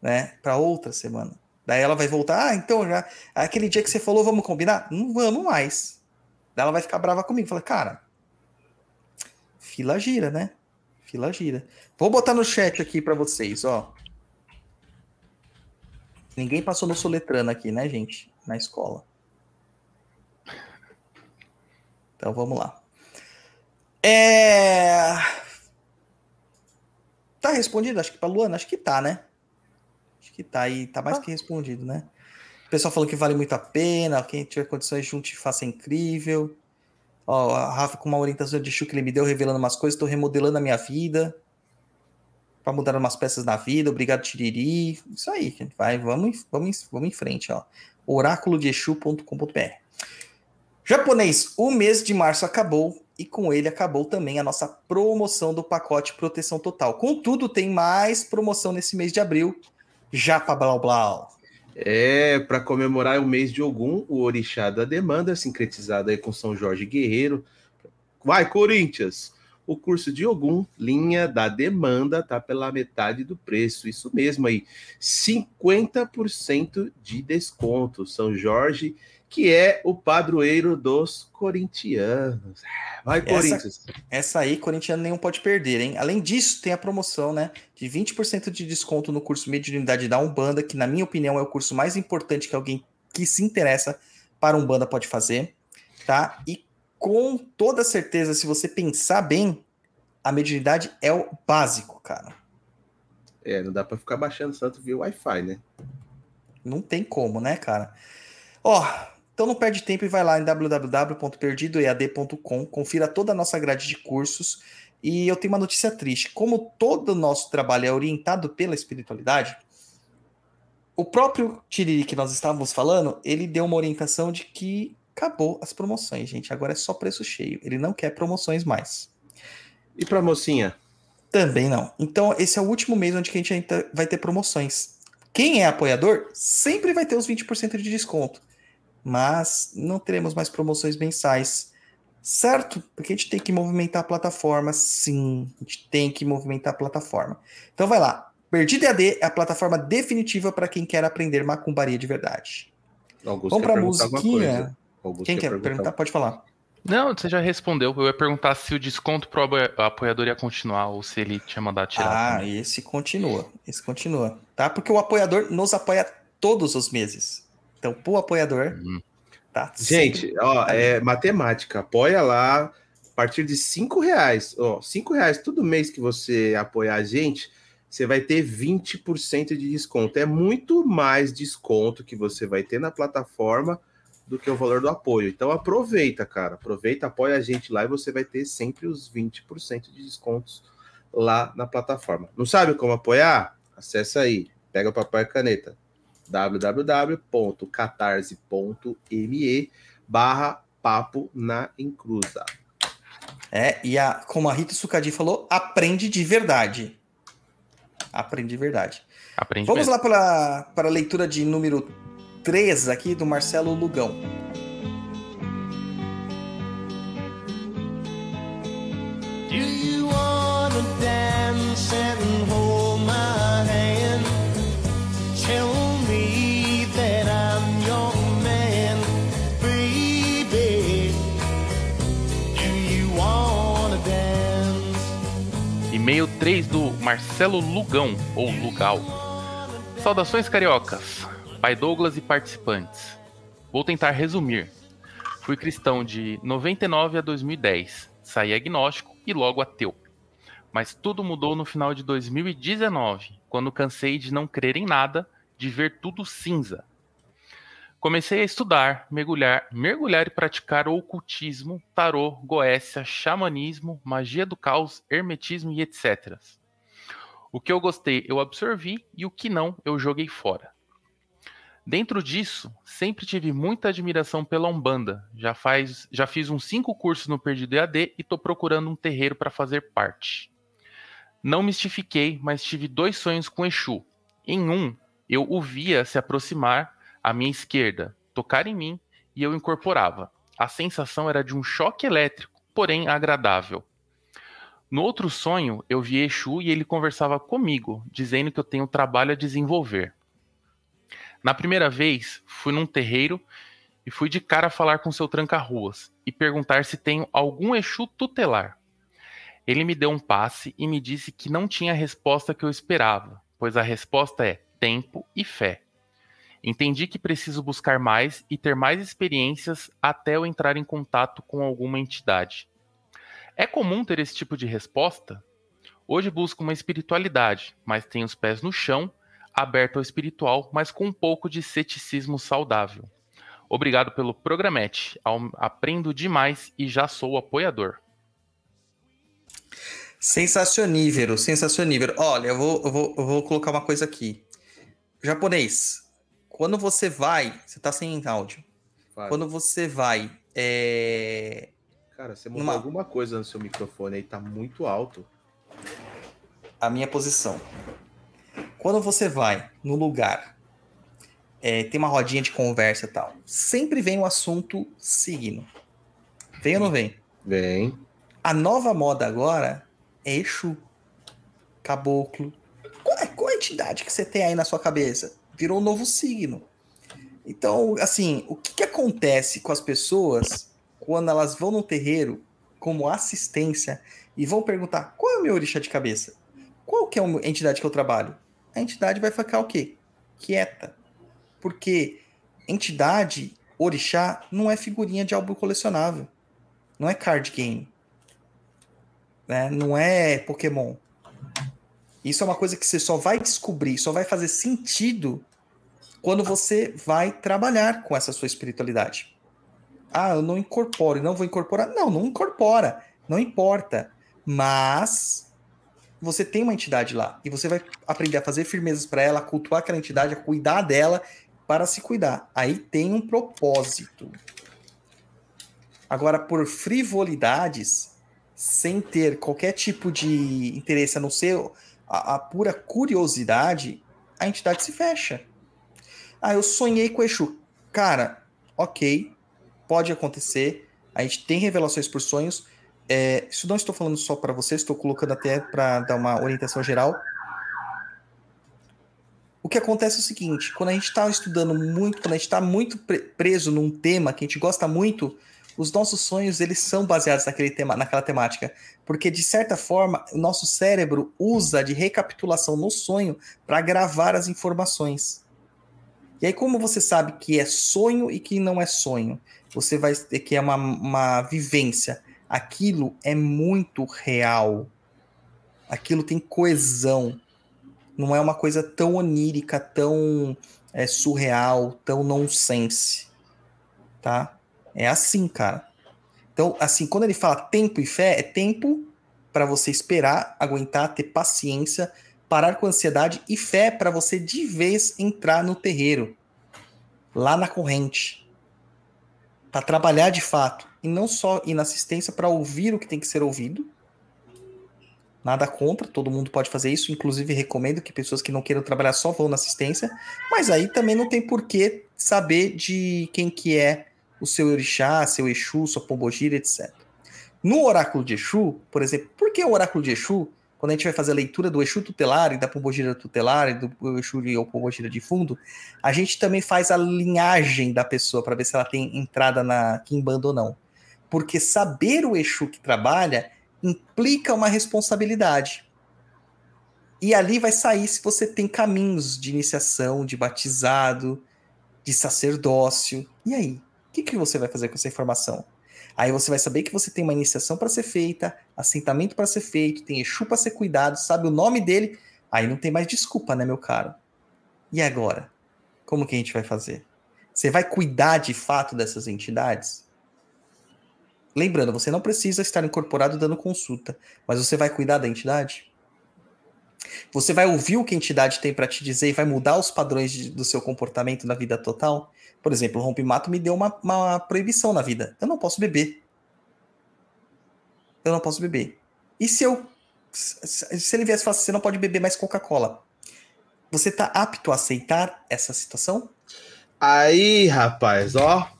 né? Para outra semana. Daí ela vai voltar, ah, então já aquele dia que você falou, vamos combinar? Não vamos mais. Daí ela vai ficar brava comigo, fala, cara, fila gira, né? Fila gira. Vou botar no chat aqui para vocês, ó. Ninguém passou no soletrano aqui, né, gente? Na escola. Então vamos lá. É... Tá respondido? Acho que pra Luana, acho que tá, né? Acho que tá aí, tá mais que respondido, né? O pessoal falou que vale muito a pena, quem tiver condições junte faça incrível. Ó, a Rafa com uma orientação de Chu que ele me deu, revelando umas coisas, estou remodelando a minha vida. Para mudar umas peças na vida, obrigado, Tiriri. Isso aí. Vai, vamos, vamos, vamos em frente, ó. Oráculo de Exu.com.br. Japonês, o mês de março acabou e com ele acabou também a nossa promoção do pacote Proteção Total. Contudo, tem mais promoção nesse mês de abril. Japa Blau Blau. É, para comemorar o mês de Ogum, o Orixá da Demanda, sincretizado aí com São Jorge Guerreiro. Vai, Corinthians! O curso de Ogum, linha da demanda, tá pela metade do preço. Isso mesmo aí, 50% de desconto. São Jorge que é o padroeiro dos corintianos. Vai, Corinthians. Essa, essa aí, corintiano nenhum pode perder, hein? Além disso, tem a promoção, né? De 20% de desconto no curso Mediunidade da Umbanda, que, na minha opinião, é o curso mais importante que alguém que se interessa para Umbanda pode fazer, tá? E com toda certeza, se você pensar bem, a mediunidade é o básico, cara. É, não dá para ficar baixando santo via Wi-Fi, né? Não tem como, né, cara? Ó, então não perde tempo e vai lá em www.perdidoead.com, confira toda a nossa grade de cursos. E eu tenho uma notícia triste. Como todo o nosso trabalho é orientado pela espiritualidade, o próprio Tiriri que nós estávamos falando, ele deu uma orientação de que acabou as promoções, gente. Agora é só preço cheio. Ele não quer promoções mais. E para mocinha? Também não. Então, esse é o último mês onde a gente vai ter promoções. Quem é apoiador sempre vai ter os 20% de desconto mas não teremos mais promoções mensais. Certo? Porque a gente tem que movimentar a plataforma, sim. A gente tem que movimentar a plataforma. Então vai lá. Perdido EAD é a plataforma definitiva para quem quer aprender macumbaria de verdade. Augusto Vamos para a musiquinha. Quem quer perguntar? perguntar? Pode falar. Não, você já respondeu. Eu ia perguntar se o desconto para o apoiador ia continuar ou se ele tinha mandado tirar. Ah, também. esse continua. Esse continua. Tá? Porque o apoiador nos apoia todos os meses. Então, pro apoiador, uhum. tá. Gente, ó, é matemática. Apoia lá a partir de cinco reais. Ó, cinco reais todo mês que você apoiar a gente, você vai ter 20% de desconto. É muito mais desconto que você vai ter na plataforma do que o valor do apoio. Então aproveita, cara. Aproveita, apoia a gente lá e você vai ter sempre os 20% de descontos lá na plataforma. Não sabe como apoiar? Acesse aí, pega o papel e caneta www.catarse.me barra papo na encruza. É, e a, como a Rita Sucadi falou, aprende de verdade. Aprende de verdade. Aprende Vamos mesmo. lá para, para a leitura de número 3 aqui do Marcelo Lugão. 3 do Marcelo Lugão, ou Lugal. Saudações cariocas, pai Douglas e participantes. Vou tentar resumir. Fui cristão de 99 a 2010, saí agnóstico e logo ateu. Mas tudo mudou no final de 2019, quando cansei de não crer em nada, de ver tudo cinza, Comecei a estudar, mergulhar, mergulhar e praticar ocultismo, tarô, goécia, xamanismo, magia do caos, hermetismo e etc. O que eu gostei eu absorvi e o que não eu joguei fora. Dentro disso, sempre tive muita admiração pela Umbanda. Já, faz, já fiz uns cinco cursos no Perdido EAD e estou procurando um terreiro para fazer parte. Não mistifiquei, mas tive dois sonhos com Exu. Em um, eu o via se aproximar à minha esquerda, tocar em mim e eu incorporava. A sensação era de um choque elétrico, porém agradável. No outro sonho, eu vi Exu e ele conversava comigo, dizendo que eu tenho trabalho a desenvolver. Na primeira vez, fui num terreiro e fui de cara falar com seu tranca-ruas e perguntar se tenho algum Exu tutelar. Ele me deu um passe e me disse que não tinha a resposta que eu esperava, pois a resposta é tempo e fé. Entendi que preciso buscar mais e ter mais experiências até eu entrar em contato com alguma entidade. É comum ter esse tipo de resposta? Hoje busco uma espiritualidade, mas tenho os pés no chão, aberto ao espiritual, mas com um pouco de ceticismo saudável. Obrigado pelo programete. Aprendo demais e já sou apoiador. Sensacionível, sensacionível. Olha, eu vou, eu, vou, eu vou colocar uma coisa aqui. Japonês, quando você vai. Você tá sem áudio. Quando você vai. é, Cara, você mudou Numa- alguma coisa no seu microfone aí, tá muito alto. a minha posição. Quando você vai no lugar, é, tem uma rodinha de conversa e tal, sempre vem o assunto signo. Vem ou não vem? Vem. A nova moda agora é Exu, Caboclo. Qual é, qual é a entidade que você tem aí na sua cabeça? Virou um novo signo. Então, assim, o que, que acontece com as pessoas quando elas vão no terreiro como assistência e vão perguntar qual é o meu orixá de cabeça? Qual que é a entidade que eu trabalho? A entidade vai ficar o quê? Quieta. Porque entidade, orixá, não é figurinha de álbum colecionável. Não é card game. Né? Não é Pokémon. Isso é uma coisa que você só vai descobrir, só vai fazer sentido quando você vai trabalhar com essa sua espiritualidade. Ah, eu não incorporo, não vou incorporar. Não, não incorpora. Não importa. Mas você tem uma entidade lá e você vai aprender a fazer firmezas para ela, a cultuar aquela entidade, a cuidar dela para se cuidar. Aí tem um propósito. Agora, por frivolidades, sem ter qualquer tipo de interesse a não ser a, a pura curiosidade, a entidade se fecha. Ah, eu sonhei com o Exu. Cara, ok, pode acontecer. A gente tem revelações por sonhos. É, isso não estou falando só para você, estou colocando até para dar uma orientação geral. O que acontece é o seguinte: quando a gente está estudando muito, quando a gente está muito pre- preso num tema que a gente gosta muito, os nossos sonhos eles são baseados naquele tema, naquela temática, porque de certa forma o nosso cérebro usa de recapitulação no sonho para gravar as informações. E aí, como você sabe que é sonho e que não é sonho, você vai ter que é uma, uma vivência. Aquilo é muito real. Aquilo tem coesão. Não é uma coisa tão onírica, tão é, surreal, tão nonsense. Tá? É assim, cara. Então, assim, quando ele fala tempo e fé, é tempo para você esperar, aguentar, ter paciência, parar com ansiedade e fé para você de vez entrar no terreiro, lá na corrente, para trabalhar de fato e não só ir na assistência para ouvir o que tem que ser ouvido. Nada contra, todo mundo pode fazer isso. Inclusive, recomendo que pessoas que não queiram trabalhar só vão na assistência. Mas aí também não tem por que saber de quem que é o seu orixá, seu Exu, sua pombogira, etc. No oráculo de Exu, por exemplo, por que o oráculo de Exu? Quando a gente vai fazer a leitura do Exu tutelar e da pombogira tutelar e do Exu e ou pombogira de fundo, a gente também faz a linhagem da pessoa para ver se ela tem entrada na Kimbanda ou não. Porque saber o Exu que trabalha implica uma responsabilidade. E ali vai sair se você tem caminhos de iniciação, de batizado, de sacerdócio. E aí? O que, que você vai fazer com essa informação? Aí você vai saber que você tem uma iniciação para ser feita, assentamento para ser feito, tem Exu para ser cuidado, sabe o nome dele. Aí não tem mais desculpa, né, meu caro? E agora? Como que a gente vai fazer? Você vai cuidar de fato dessas entidades? Lembrando, você não precisa estar incorporado dando consulta, mas você vai cuidar da entidade? Você vai ouvir o que a entidade tem para te dizer e vai mudar os padrões de, do seu comportamento na vida total? Por exemplo, o rompimato me deu uma, uma proibição na vida. Eu não posso beber. Eu não posso beber. E se eu. Se ele viesse e falasse, você não pode beber mais Coca-Cola. Você tá apto a aceitar essa situação? Aí, rapaz, ó.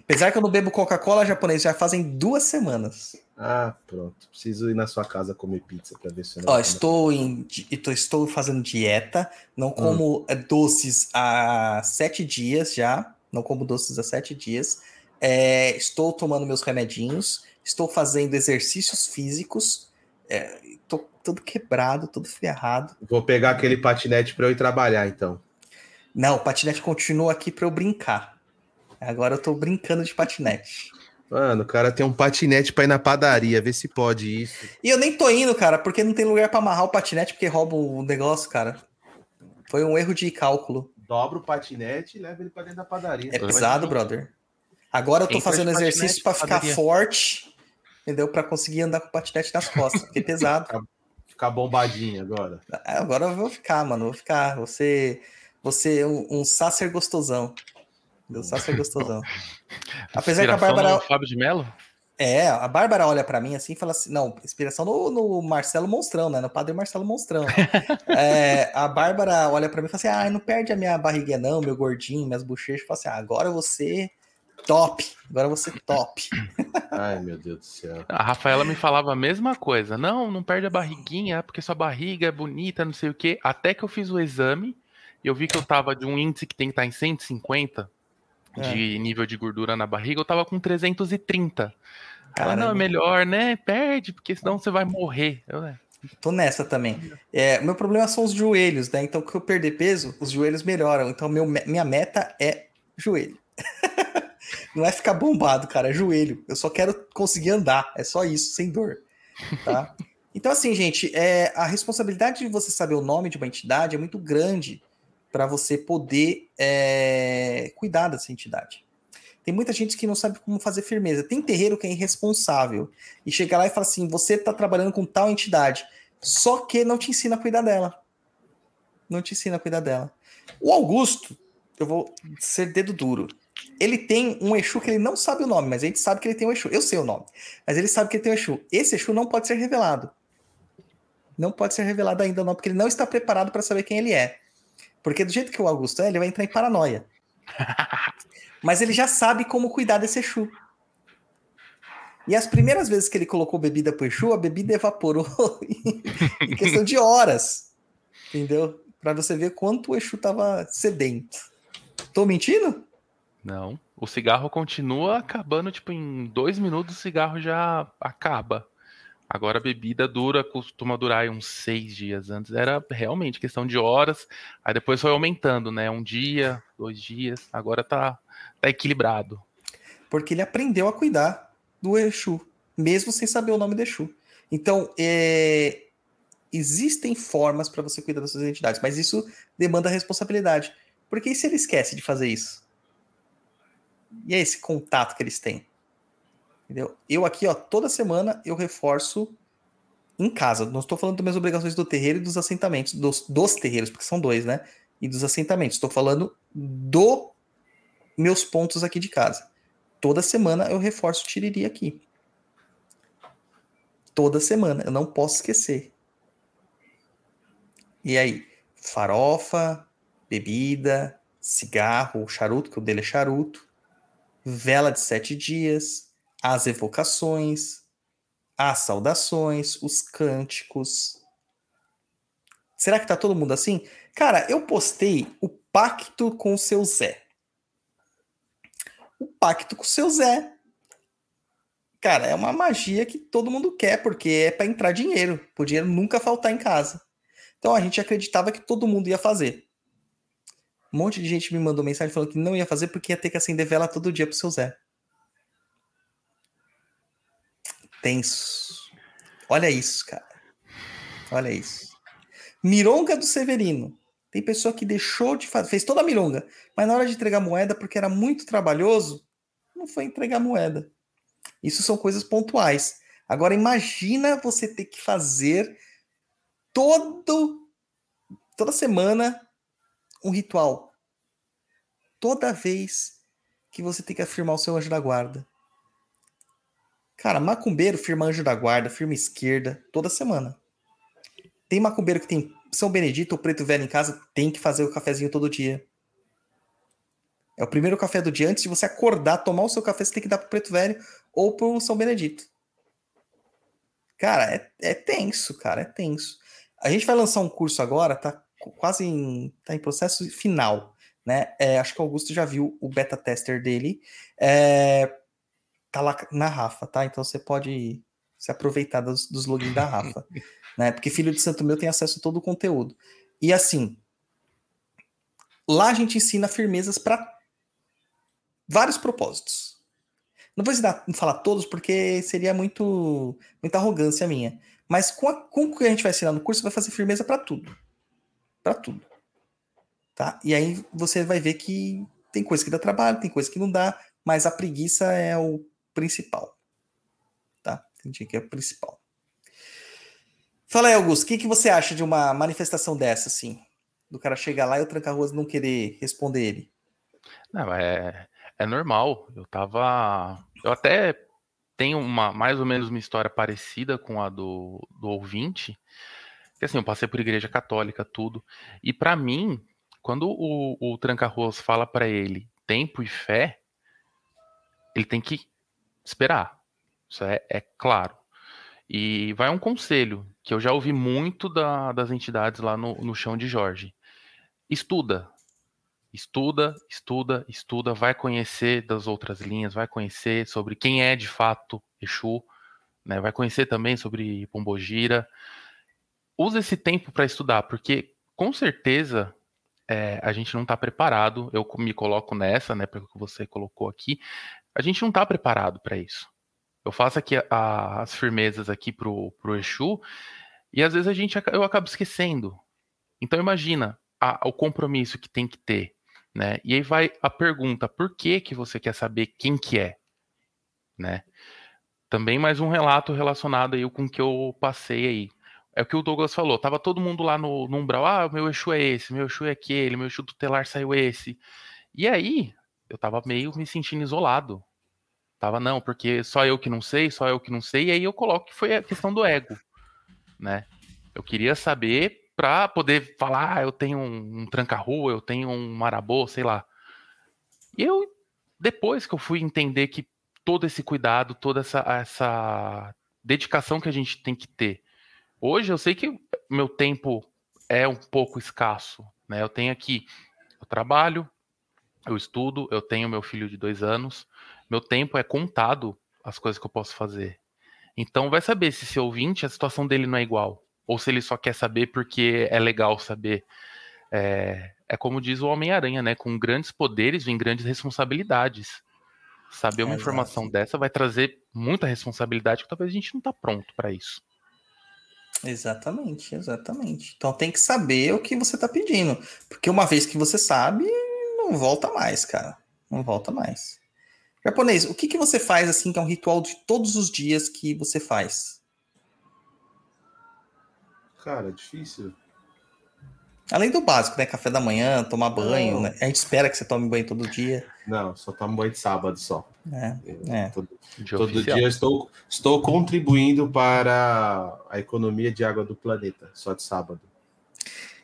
Apesar que eu não bebo Coca-Cola japonês já fazem duas semanas. Ah, pronto. Preciso ir na sua casa comer pizza para ver se eu não. Ó, estou, em, estou, estou fazendo dieta, não como eh, doces há sete dias já, não como doces há sete dias. É, estou tomando meus remedinhos, estou fazendo exercícios físicos, estou todo quebrado, todo ferrado. Vou pegar aquele patinete para eu ir trabalhar, então. Não, o patinete continua aqui para eu brincar. Agora eu tô brincando de patinete. Mano, o cara tem um patinete para ir na padaria, vê se pode isso. E eu nem tô indo, cara, porque não tem lugar para amarrar o patinete, porque rouba o negócio, cara. Foi um erro de cálculo. Dobra o patinete e leva ele pra dentro da padaria. É pesado, brother. Agora eu tô fazendo exercício pra ficar padaria. forte, entendeu? Pra conseguir andar com o patinete nas costas, porque é pesado. Ficar bombadinho agora. Ah, Agora eu vou ficar, mano. Vou ficar. Você, você é um, um sacer gostosão. Entendeu? Sacer gostosão. Apesar que a Bárbara. Fábio de Mello? É, a Bárbara olha pra mim assim e fala assim: não, inspiração no, no Marcelo Monstrão, né? No padre Marcelo Monstrão. É, a Bárbara olha pra mim e fala assim: ah, não perde a minha barriguinha, não, meu gordinho, minhas bochechas. Fala assim: ah, agora você top. Agora você top. Ai, meu Deus do céu. A Rafaela me falava a mesma coisa. Não, não perde a barriguinha, porque sua barriga é bonita, não sei o quê. Até que eu fiz o exame e eu vi que eu tava de um índice que tem que estar em 150 de nível de gordura na barriga, eu tava com 330. Ela, não, é melhor, né? Perde, porque senão você vai morrer. Eu, né? Tô nessa também. É, meu problema são os joelhos, né? Então, que eu perder peso, os joelhos melhoram. Então, meu, me- minha meta é joelho. Não é ficar bombado, cara, é joelho. Eu só quero conseguir andar, é só isso, sem dor. Tá? Então, assim, gente, é, a responsabilidade de você saber o nome de uma entidade é muito grande para você poder é, cuidar dessa entidade. Tem muita gente que não sabe como fazer firmeza. Tem terreiro que é irresponsável e chega lá e fala assim: você está trabalhando com tal entidade, só que não te ensina a cuidar dela. Não te ensina a cuidar dela. O Augusto, eu vou ser dedo duro. Ele tem um Exu que ele não sabe o nome, mas a gente sabe que ele tem um Exu. Eu sei o nome, mas ele sabe que ele tem um Exu. Esse Exu não pode ser revelado. Não pode ser revelado ainda, não, porque ele não está preparado para saber quem ele é. Porque do jeito que o Augusto é, ele vai entrar em paranoia. Mas ele já sabe como cuidar desse Exu. E as primeiras vezes que ele colocou bebida pro Exu, a bebida evaporou em questão de horas. Entendeu? Pra você ver quanto o Exu tava sedento. Tô mentindo? Não. O cigarro continua acabando, tipo, em dois minutos o cigarro já acaba. Agora a bebida dura, costuma durar uns seis dias. Antes era realmente questão de horas, aí depois foi aumentando, né? Um dia, dois dias, agora tá, tá equilibrado. Porque ele aprendeu a cuidar do Exu, mesmo sem saber o nome do Exu. Então, é, existem formas para você cuidar das suas entidades, mas isso demanda responsabilidade. Porque e se ele esquece de fazer isso? E é esse contato que eles têm? Entendeu? Eu aqui, ó, toda semana eu reforço em casa. Não estou falando das minhas obrigações do terreiro e dos assentamentos, dos, dos terreiros, porque são dois, né? E dos assentamentos. Estou falando do meus pontos aqui de casa. Toda semana eu reforço tiriri aqui. Toda semana, eu não posso esquecer. E aí, farofa, bebida, cigarro, charuto, que o dele é charuto, vela de sete dias, as evocações, as saudações, os cânticos. Será que tá todo mundo assim? Cara, eu postei o pacto com o seu Zé. O pacto com o seu Zé. Cara, é uma magia que todo mundo quer, porque é para entrar dinheiro, o dinheiro nunca faltar em casa. Então a gente acreditava que todo mundo ia fazer. Um monte de gente me mandou mensagem falando que não ia fazer porque ia ter que acender vela todo dia pro seu Zé. Tenso. Olha isso, cara. Olha isso. Mironga do Severino. Tem pessoa que deixou de fazer, fez toda a mironga, mas na hora de entregar moeda, porque era muito trabalhoso, não foi entregar moeda. Isso são coisas pontuais. Agora imagina você ter que fazer todo toda semana um ritual. Toda vez que você tem que afirmar o seu anjo da guarda. Cara, macumbeiro firma anjo da guarda, firma esquerda, toda semana. Tem macumbeiro que tem São Benedito ou Preto Velho em casa, tem que fazer o cafezinho todo dia. É o primeiro café do dia. Antes de você acordar, tomar o seu café, você tem que dar pro Preto Velho ou pro São Benedito. Cara, é, é tenso, cara, é tenso. A gente vai lançar um curso agora, tá quase em, tá em processo final, né? É, acho que o Augusto já viu o beta tester dele. É, tá lá na Rafa, tá? Então você pode se aproveitar dos, dos logins da Rafa, né? Porque Filho de Santo Meu tem acesso a todo o conteúdo. E assim, lá a gente ensina firmezas para vários propósitos. Não vou ensinar, falar todos porque seria muito muita arrogância minha. Mas com, a, com o que a gente vai ensinar no curso, vai fazer firmeza para tudo. Para tudo. Tá? E aí você vai ver que tem coisa que dá trabalho, tem coisa que não dá, mas a preguiça é o principal. Tá? Entendi que é o principal. Fala aí, Augusto, o que, que você acha de uma manifestação dessa, assim? Do cara chegar lá e o tranca-ruas não querer responder ele? Não, é, é normal. Eu tava. Eu até tenho uma, mais ou menos uma história parecida com a do, do ouvinte. Que assim, eu passei por igreja católica, tudo. E para mim, quando o, o tranca-ruas fala para ele tempo e fé, ele tem que esperar. Isso é, é claro. E vai um conselho que eu já ouvi muito da, das entidades lá no, no chão de Jorge. Estuda. Estuda, estuda, estuda, vai conhecer das outras linhas, vai conhecer sobre quem é de fato Exu, né? vai conhecer também sobre Pombogira. Usa esse tempo para estudar, porque com certeza é, a gente não está preparado. Eu me coloco nessa, né, porque você colocou aqui. A gente não está preparado para isso. Eu faço aqui a, as firmezas aqui pro, pro Exu e às vezes a gente eu acabo esquecendo. Então imagina a, o compromisso que tem que ter, né? E aí vai a pergunta: por que que você quer saber quem que é, né? Também mais um relato relacionado aí com o que eu passei aí. É o que o Douglas falou. Tava todo mundo lá no, no umbral. Ah, meu Exu é esse, meu Exu é aquele, meu Exu tutelar saiu esse. E aí eu tava meio me sentindo isolado. Tava, não, porque só eu que não sei, só eu que não sei, e aí eu coloco que foi a questão do ego, né? Eu queria saber para poder falar, ah, eu tenho um, um tranca-rua, eu tenho um marabô, sei lá. E eu, depois que eu fui entender que todo esse cuidado, toda essa, essa dedicação que a gente tem que ter. Hoje eu sei que meu tempo é um pouco escasso, né? Eu tenho aqui, eu trabalho, eu estudo, eu tenho meu filho de dois anos, meu tempo é contado as coisas que eu posso fazer. Então vai saber se esse ouvinte, a situação dele não é igual. Ou se ele só quer saber porque é legal saber. É, é como diz o Homem-Aranha, né? Com grandes poderes vem grandes responsabilidades. Saber uma é informação dessa vai trazer muita responsabilidade que talvez a gente não está pronto para isso. Exatamente, exatamente. Então tem que saber o que você está pedindo. Porque uma vez que você sabe, não volta mais, cara. Não volta mais. Japonês, o que, que você faz assim, que é um ritual de todos os dias que você faz? Cara, difícil. Além do básico, né? Café da manhã, tomar banho, né? A gente espera que você tome banho todo dia. Não, só tomo banho de sábado só. É, é. Todo, todo dia estou, estou contribuindo para a economia de água do planeta, só de sábado.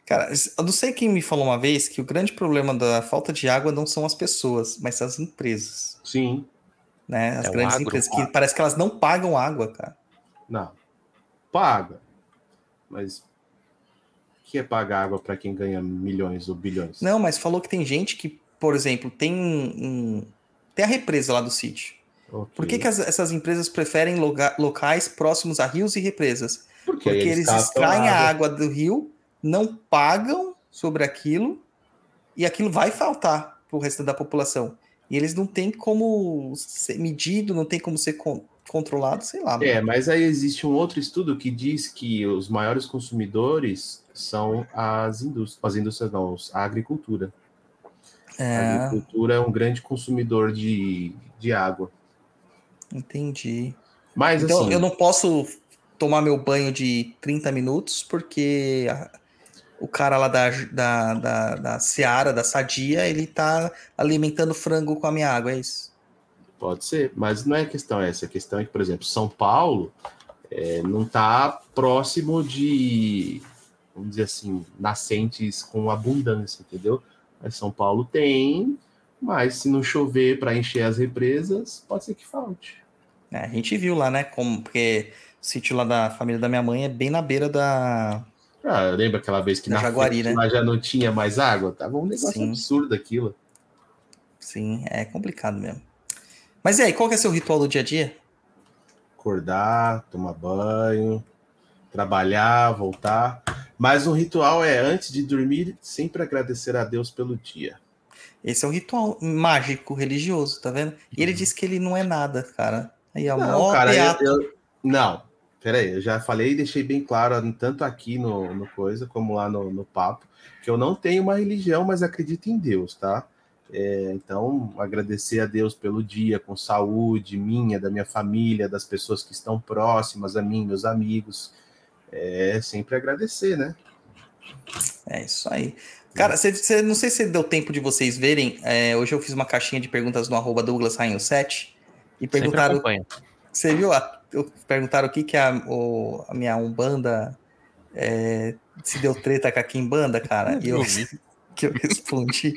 Cara, eu não sei quem me falou uma vez que o grande problema da falta de água não são as pessoas, mas as empresas. Sim. Né? As é grandes empresas, que parece que elas não pagam água, cara. Não. Paga. Mas o que é pagar água para quem ganha milhões ou bilhões? Não, mas falou que tem gente que, por exemplo, tem um, tem a represa lá do sítio. Okay. Por que, que as, essas empresas preferem loga, locais próximos a rios e represas? Porque, Porque eles, eles extraem a água do rio não pagam sobre aquilo e aquilo vai faltar para o resto da população. E eles não têm como ser medido, não tem como ser con controlado, sei lá. É, mano. mas aí existe um outro estudo que diz que os maiores consumidores são as indústrias, as indústrias não, a agricultura. É... A agricultura é um grande consumidor de, de água. Entendi. Mas então, assim, eu não posso tomar meu banho de 30 minutos porque o cara lá da, da, da, da Seara, da Sadia, ele tá alimentando frango com a minha água, é isso? Pode ser, mas não é questão essa. A questão é que, por exemplo, São Paulo é, não está próximo de, vamos dizer assim, nascentes com abundância, entendeu? Mas São Paulo tem, mas se não chover para encher as represas, pode ser que falte. É, a gente viu lá, né? Como, porque o sítio lá da família da minha mãe é bem na beira da, ah, lembra aquela vez que na, na Jaguari, frente, né? já não tinha mais água? Tava um negócio Sim. absurdo aquilo. Sim, é complicado mesmo. Mas e aí, qual que é seu ritual do dia a dia? Acordar, tomar banho, trabalhar, voltar. Mas um ritual é, antes de dormir, sempre agradecer a Deus pelo dia. Esse é um ritual mágico, religioso, tá vendo? E ele uhum. diz que ele não é nada, cara. Aí é não, cara, eu, eu, não, Pera aí, eu já falei e deixei bem claro, tanto aqui no, no coisa, como lá no, no papo, que eu não tenho uma religião, mas acredito em Deus, tá? É, então, agradecer a Deus pelo dia, com saúde minha, da minha família, das pessoas que estão próximas a mim, meus amigos. É sempre agradecer, né? É isso aí. Cara, cê, cê- não sei se deu tempo de vocês verem. é, hoje eu fiz uma caixinha de perguntas no arroba Douglas Rainho 7 e perguntaram. Você viu? A, perguntaram o que, que a, o- a minha Umbanda é, se deu treta com a Kimbanda, cara. E eu, que eu respondi.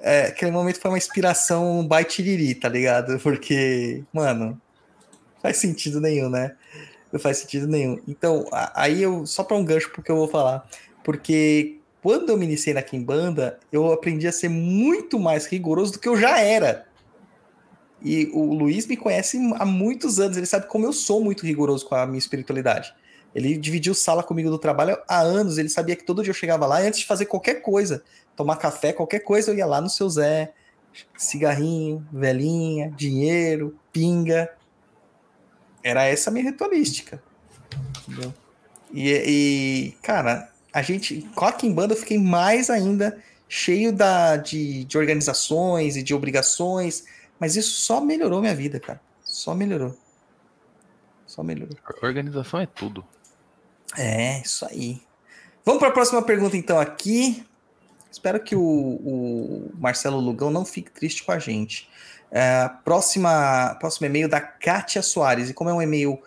É, aquele momento foi uma inspiração by Tiriri, tá ligado? Porque, mano, faz sentido nenhum, né? Não faz sentido nenhum. Então, aí eu, só para um gancho porque eu vou falar, porque quando eu me iniciei na Kimbanda, eu aprendi a ser muito mais rigoroso do que eu já era. E o Luiz me conhece há muitos anos, ele sabe como eu sou muito rigoroso com a minha espiritualidade. Ele dividiu sala comigo do trabalho há anos, ele sabia que todo dia eu chegava lá e antes de fazer qualquer coisa, tomar café, qualquer coisa, eu ia lá no seu Zé, cigarrinho, velhinha, dinheiro, pinga. Era essa a minha ritualística. Entendeu? E, e, cara, a gente, com a Kimbanda eu fiquei mais ainda cheio da, de, de organizações e de obrigações, mas isso só melhorou minha vida, cara. Só melhorou. Só melhorou. Organização é tudo. É, isso aí. Vamos para a próxima pergunta, então, aqui. Espero que o, o Marcelo Lugão não fique triste com a gente. É, próxima, próximo e-mail da Kátia Soares. E como é um e-mail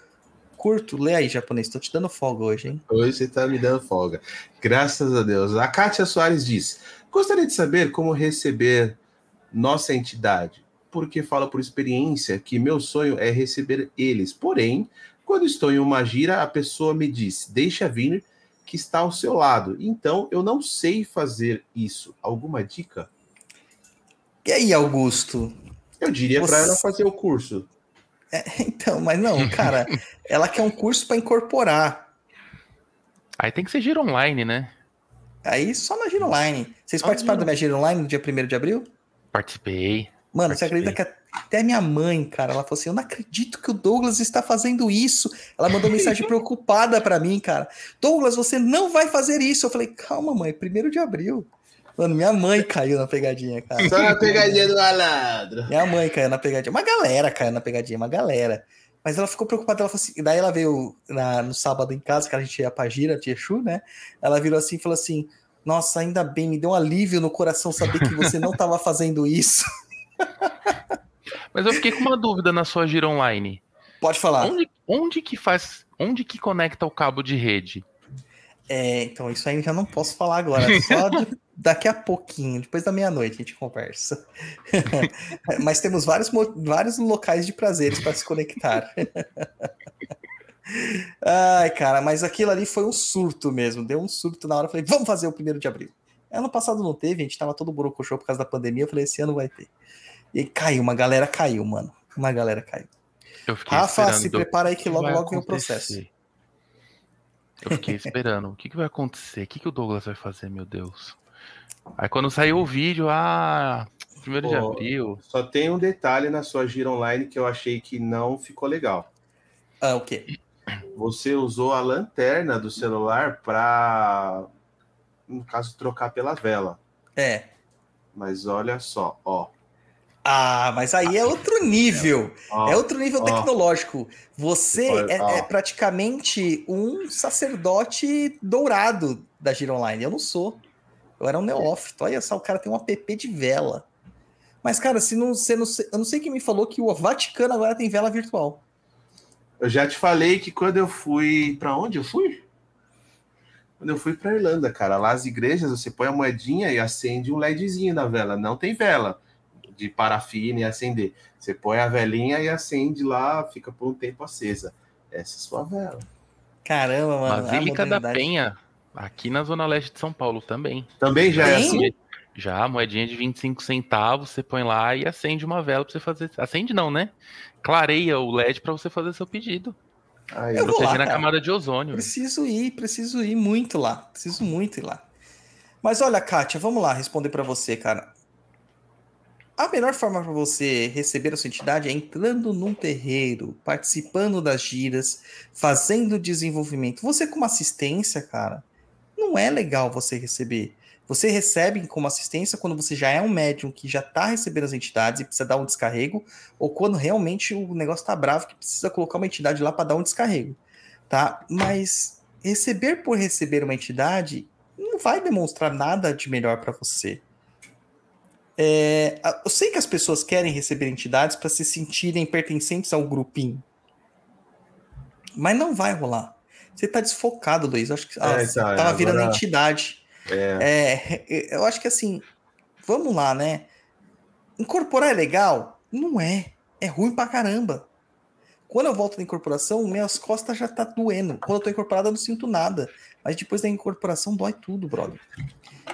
curto, lê aí, japonês. Estou te dando folga hoje, hein? Hoje você está me dando folga. Graças a Deus. A Kátia Soares diz: Gostaria de saber como receber nossa entidade, porque falo por experiência que meu sonho é receber eles. Porém, quando estou em uma gira, a pessoa me diz: Deixa vir, que está ao seu lado. Então, eu não sei fazer isso. Alguma dica? E aí, Augusto? Eu diria Você- para ela fazer o curso. Então, mas não, cara, ela quer um curso para incorporar. Aí tem que ser giro online, né? Aí só na Gira Online. Vocês Ah, participaram não. da minha Gira Online no dia 1 de abril? Participei. Mano, você acredita que até minha mãe, cara, ela falou assim: Eu não acredito que o Douglas está fazendo isso. Ela mandou mensagem preocupada pra mim, cara. Douglas, você não vai fazer isso. Eu falei: Calma, mãe, 1 de abril. Mano, minha mãe caiu na pegadinha, cara. Só na pegadinha do malandro. Minha mãe caiu na pegadinha. Uma galera caiu na pegadinha, uma galera. Mas ela ficou preocupada. Ela falou assim, daí ela veio na- no sábado em casa, que a gente ia pra gira de Exu, né? Ela virou assim e falou assim: Nossa, ainda bem, me deu um alívio no coração saber que você não tava fazendo isso. Mas eu fiquei com uma dúvida na sua gira online. Pode falar. Onde, onde que faz. Onde que conecta o cabo de rede? É, então isso aí eu já não posso falar agora. Só de- daqui a pouquinho, depois da meia-noite, a gente conversa. Mas temos vários, vários locais de prazeres para se conectar. Ai, cara, mas aquilo ali foi um surto mesmo. Deu um surto na hora. Falei, vamos fazer o primeiro de abril. Ano passado não teve, a gente tava todo borocochô por causa da pandemia. Eu falei, esse ano vai ter. E aí caiu, uma galera caiu, mano. Uma galera caiu. Eu fiquei Rafa, se prepara aí que logo, vai logo vem o processo. Eu fiquei esperando. O que, que vai acontecer? O que, que o Douglas vai fazer, meu Deus? Aí quando saiu o vídeo, ah, primeiro de abril. Só tem um detalhe na sua gira online que eu achei que não ficou legal. Ah, o quê? Você usou a lanterna do celular para, no caso, trocar pela vela. É. Mas olha só, ó. Ah, mas aí é outro nível. ó É outro nível ó. tecnológico. Você é, é praticamente um sacerdote dourado da Gira Online. Eu não sou. Eu era um neófito. Olha só, o cara tem um app de vela. Mas, cara, se não, você não, eu não sei quem me falou que o Vaticano agora tem vela virtual. Eu já te falei que quando eu fui. Para onde eu fui? Quando eu fui para Irlanda, cara, lá as igrejas você põe a moedinha e acende um LEDzinho na vela. Não tem vela de parafina e acender. Você põe a velinha e acende lá, fica por um tempo acesa. Essa é a sua vela. Caramba, mano. a Basílica da. Penha, aqui na Zona Leste de São Paulo também. Também já é assim? Já, moedinha de 25 centavos, você põe lá e acende uma vela pra você fazer. Acende não, né? Clareia o LED pra você fazer seu pedido. Aí, Eu vou lá, Proteger na camada de ozônio. Preciso ir, preciso ir muito lá. Preciso muito ir lá. Mas olha, Kátia, vamos lá responder pra você, cara. A melhor forma para você receber a sua entidade é entrando num terreiro, participando das giras, fazendo desenvolvimento. Você, como assistência, cara, não é legal você receber. Você recebe como assistência quando você já é um médium que já está recebendo as entidades e precisa dar um descarrego, ou quando realmente o negócio está bravo que precisa colocar uma entidade lá para dar um descarrego, tá? Mas receber por receber uma entidade não vai demonstrar nada de melhor para você. É, eu sei que as pessoas querem receber entidades para se sentirem pertencentes ao grupinho, mas não vai rolar. Você tá desfocado, Luiz. Eu acho que ah, é, tá, agora... virando entidade. É. é. eu acho que assim, vamos lá, né? Incorporar é legal? Não é. É ruim pra caramba. Quando eu volto da incorporação, minhas costas já tá doendo. Quando eu tô incorporado, eu não sinto nada. Mas depois da incorporação, dói tudo, brother.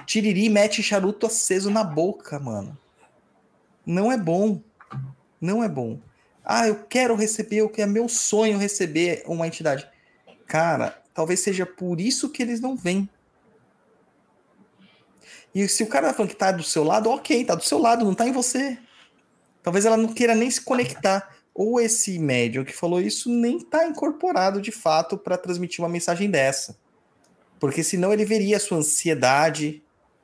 Tiriri mete charuto aceso na boca, mano. Não é bom. Não é bom. Ah, eu quero receber, o que é meu sonho receber uma entidade. Cara, talvez seja por isso que eles não vêm. E se o cara tá falando que tá do seu lado, ok, tá do seu lado, não tá em você. Talvez ela não queira nem se conectar. Ou esse médium que falou isso nem tá incorporado de fato para transmitir uma mensagem dessa. Porque senão ele veria a sua ansiedade,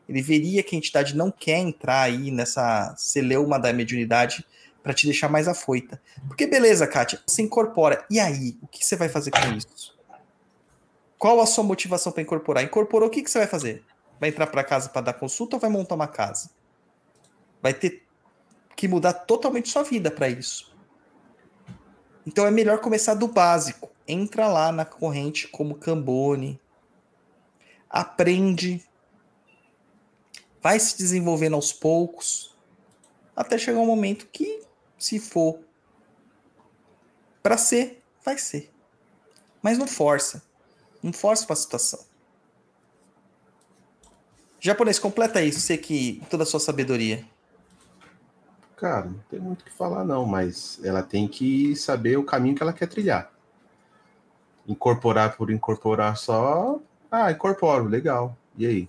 ele veria que a entidade não quer entrar aí nessa celeuma da mediunidade para te deixar mais afoita. Porque beleza, Kátia, você incorpora. E aí, o que você vai fazer com isso? Qual a sua motivação para incorporar? Incorporou, o que, que você vai fazer? Vai entrar para casa para dar consulta ou vai montar uma casa? Vai ter que mudar totalmente sua vida para isso. Então é melhor começar do básico. Entra lá na corrente como Cambone. Aprende. Vai se desenvolvendo aos poucos. Até chegar um momento que, se for para ser, vai ser. Mas não força. Não força para a situação. Japonês, completa isso, você que toda a sua sabedoria. Cara, não tem muito o que falar, não, mas ela tem que saber o caminho que ela quer trilhar. Incorporar por incorporar só. Ah, incorporo, legal. E aí?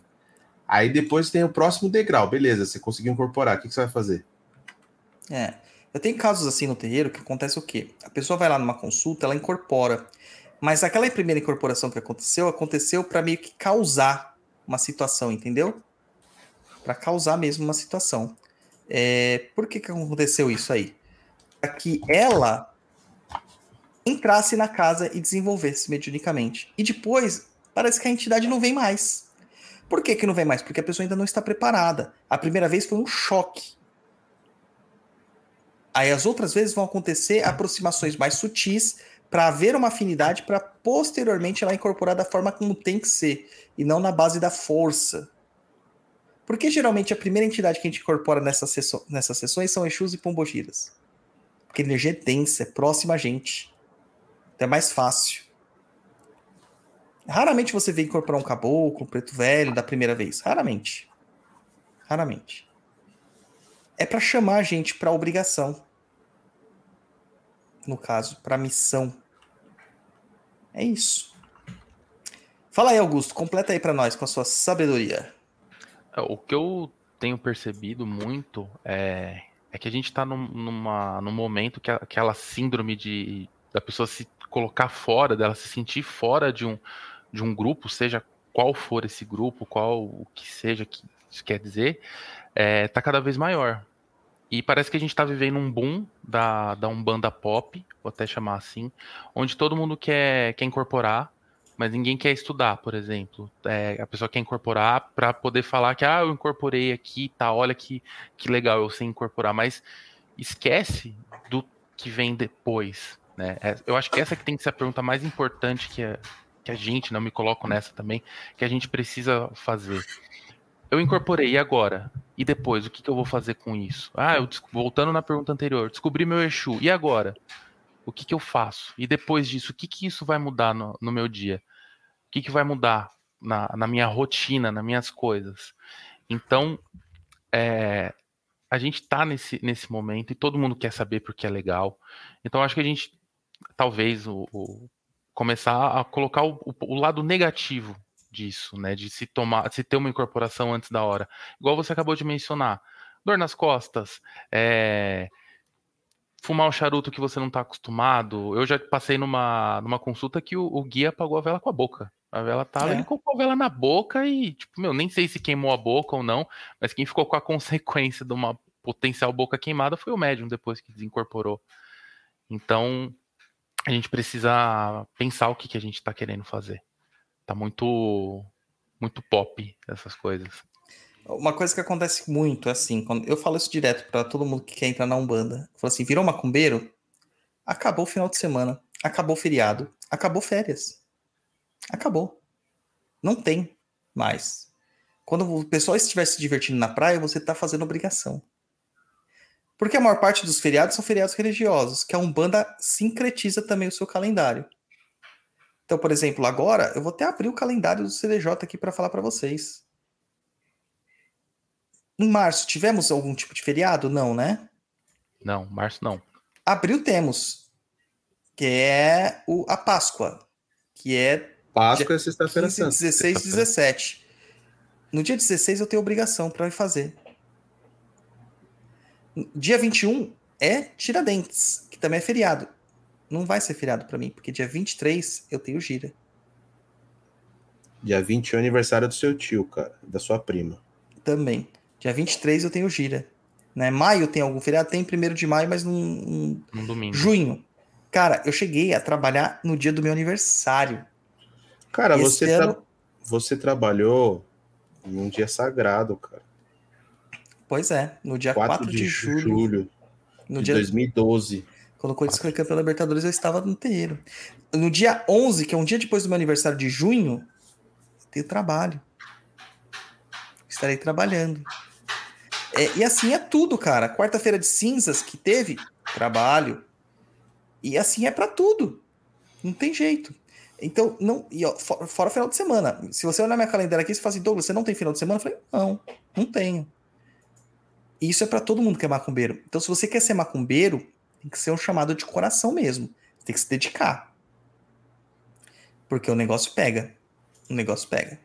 Aí depois tem o próximo degrau, beleza, você conseguiu incorporar, o que, que você vai fazer? É. Eu tenho casos assim no terreiro que acontece o quê? A pessoa vai lá numa consulta, ela incorpora. Mas aquela primeira incorporação que aconteceu, aconteceu para meio que causar uma situação, entendeu? Para causar mesmo uma situação. É, por que, que aconteceu isso aí? Para que ela entrasse na casa e desenvolvesse mediunicamente. E depois, parece que a entidade não vem mais. Por que, que não vem mais? Porque a pessoa ainda não está preparada. A primeira vez foi um choque. Aí as outras vezes vão acontecer aproximações mais sutis para haver uma afinidade para posteriormente ela incorporar da forma como tem que ser e não na base da força. Porque geralmente a primeira entidade que a gente incorpora nessas, sessões, nessas sessões são Exus e Pombogiras. Porque a energia é densa, é próxima a gente. Então é mais fácil. Raramente você vê incorporar um caboclo, um preto velho da primeira vez. Raramente. Raramente. É para chamar a gente para obrigação no caso, para missão. É isso. Fala aí, Augusto, completa aí para nós com a sua sabedoria. É, o que eu tenho percebido muito é, é que a gente está num, num momento que aquela síndrome de da pessoa se colocar fora, dela se sentir fora de um, de um grupo, seja qual for esse grupo, qual o que seja que isso quer dizer, está é, tá cada vez maior. E parece que a gente está vivendo um boom da, da Umbanda Pop, vou até chamar assim, onde todo mundo quer, quer incorporar, mas ninguém quer estudar, por exemplo. É, a pessoa quer incorporar para poder falar que, ah, eu incorporei aqui, tá, olha que, que legal, eu sei incorporar, mas esquece do que vem depois, né? É, eu acho que essa que tem que ser a pergunta mais importante que a, que a gente, não me coloco nessa também, que a gente precisa fazer eu incorporei, e agora? E depois, o que, que eu vou fazer com isso? Ah, eu, voltando na pergunta anterior, descobri meu Exu, e agora? O que, que eu faço? E depois disso, o que, que isso vai mudar no, no meu dia? O que, que vai mudar na, na minha rotina, nas minhas coisas? Então, é, a gente está nesse, nesse momento e todo mundo quer saber porque é legal. Então, acho que a gente, talvez, o, o começar a colocar o, o, lado negativo disso, né? De se tomar, se ter uma incorporação antes da hora. Igual você acabou de mencionar. dor nas costas, é, fumar um charuto que você não está acostumado. Eu já passei numa, numa consulta que o, o, guia apagou a vela com a boca. A vela tava, é. ele colocou a vela na boca e, tipo, meu, nem sei se queimou a boca ou não, mas quem ficou com a consequência de uma potencial boca queimada foi o médium depois que desincorporou. Então, a gente precisa pensar o que, que a gente está querendo fazer. Tá muito, muito pop essas coisas. Uma coisa que acontece muito, assim, quando eu falo isso direto para todo mundo que quer entrar na Umbanda. Falo assim, virou macumbeiro? Acabou o final de semana, acabou o feriado, acabou férias. Acabou. Não tem mais. Quando o pessoal estiver se divertindo na praia, você está fazendo obrigação. Porque a maior parte dos feriados são feriados religiosos, que a Umbanda sincretiza também o seu calendário. Então, por exemplo, agora eu vou até abrir o calendário do CDJ aqui para falar para vocês. Em março, tivemos algum tipo de feriado? Não, né? Não, março não. Abril temos, que é o, a Páscoa, que é. Páscoa é sexta-feira santa. 16 e 17. No dia 16 eu tenho obrigação para fazer. Dia 21 é Tiradentes, que também é feriado. Não vai ser feriado para mim, porque dia 23 eu tenho gira. Dia 20 é o aniversário do seu tio, cara, da sua prima. Também. Dia 23 eu tenho gira. Né? Maio tem algum feriado? Tem primeiro de maio, mas num, num domingo. Junho. Cara, eu cheguei a trabalhar no dia do meu aniversário. Cara, você, ano... tra... você trabalhou em um dia sagrado, cara. Pois é, no dia 4, 4 de, de, julho. julho no de dia 2012. Quando o Corinthians foi campeão da Libertadores, eu estava no terreiro. No dia 11, que é um dia depois do meu aniversário de junho, tenho trabalho. Estarei trabalhando. É, e assim é tudo, cara. Quarta-feira de cinzas que teve, trabalho. E assim é para tudo. Não tem jeito. Então, não. E ó, fora, fora final de semana. Se você olhar minha calendário aqui, você fala assim, Douglas, você não tem final de semana? Eu falei, não, não tenho. Isso é para todo mundo que é macumbeiro. Então, se você quer ser macumbeiro, tem que ser um chamado de coração mesmo. Tem que se dedicar. Porque o negócio pega. O negócio pega.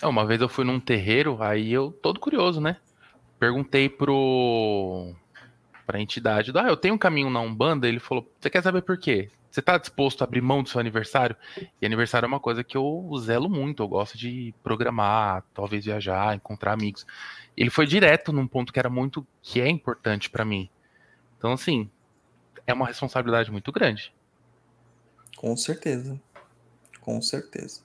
É, uma vez eu fui num terreiro, aí eu, todo curioso, né? perguntei pro pra entidade, ah, eu tenho um caminho na Umbanda, ele falou, você quer saber por quê? Você tá disposto a abrir mão do seu aniversário? E aniversário é uma coisa que eu zelo muito, eu gosto de programar, talvez viajar, encontrar amigos. Ele foi direto num ponto que era muito, que é importante para mim. Então, assim, é uma responsabilidade muito grande. Com certeza. Com certeza.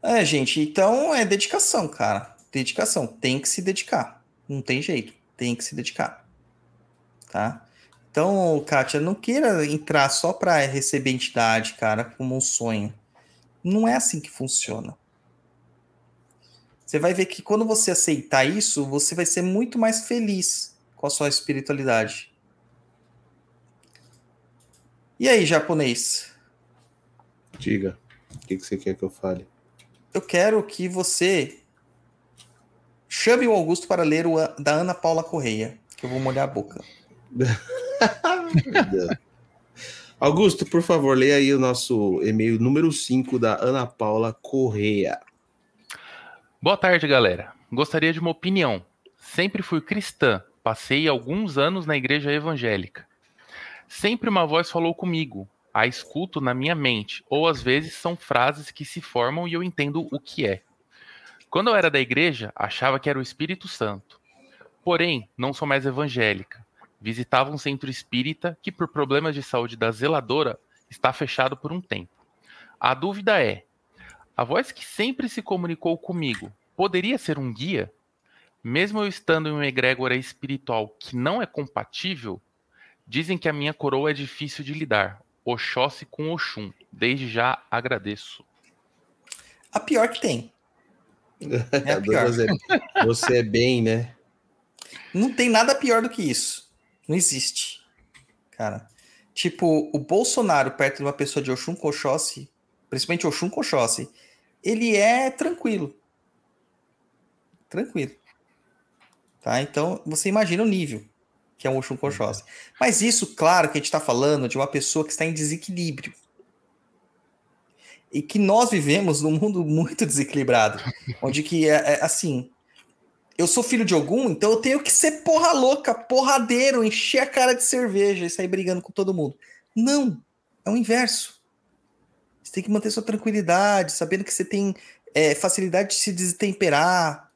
É, gente, então é dedicação, cara dedicação. Tem que se dedicar. Não tem jeito. Tem que se dedicar. Tá? Então, Kátia, não queira entrar só para receber entidade, cara, como um sonho. Não é assim que funciona. Você vai ver que quando você aceitar isso, você vai ser muito mais feliz com a sua espiritualidade. E aí, japonês? Diga. O que você quer que eu fale? Eu quero que você Chame o Augusto para ler o da Ana Paula Correia, que eu vou molhar a boca. Augusto, por favor, leia aí o nosso e-mail número 5 da Ana Paula Correia. Boa tarde, galera. Gostaria de uma opinião. Sempre fui cristã, passei alguns anos na igreja evangélica. Sempre uma voz falou comigo, a escuto na minha mente, ou às vezes são frases que se formam e eu entendo o que é. Quando eu era da igreja, achava que era o Espírito Santo. Porém, não sou mais evangélica. Visitava um centro espírita que, por problemas de saúde da zeladora, está fechado por um tempo. A dúvida é: a voz que sempre se comunicou comigo poderia ser um guia? Mesmo eu estando em uma egrégora espiritual que não é compatível, dizem que a minha coroa é difícil de lidar. Oxóssi com Oxum. Desde já agradeço. A pior que tem. É a pior. Você, você é bem, né? Não tem nada pior do que isso. Não existe. Cara. Tipo, o Bolsonaro perto de uma pessoa de Oxum principalmente Oxum ele é tranquilo. Tranquilo. Tá? Então, você imagina o nível que é um Oxum. Mas isso, claro, que a gente está falando de uma pessoa que está em desequilíbrio e que nós vivemos num mundo muito desequilibrado, onde que é, é, assim, eu sou filho de algum, então eu tenho que ser porra louca, porradeiro, encher a cara de cerveja e sair brigando com todo mundo. Não, é o inverso. Você tem que manter sua tranquilidade, sabendo que você tem é, facilidade de se destemperar,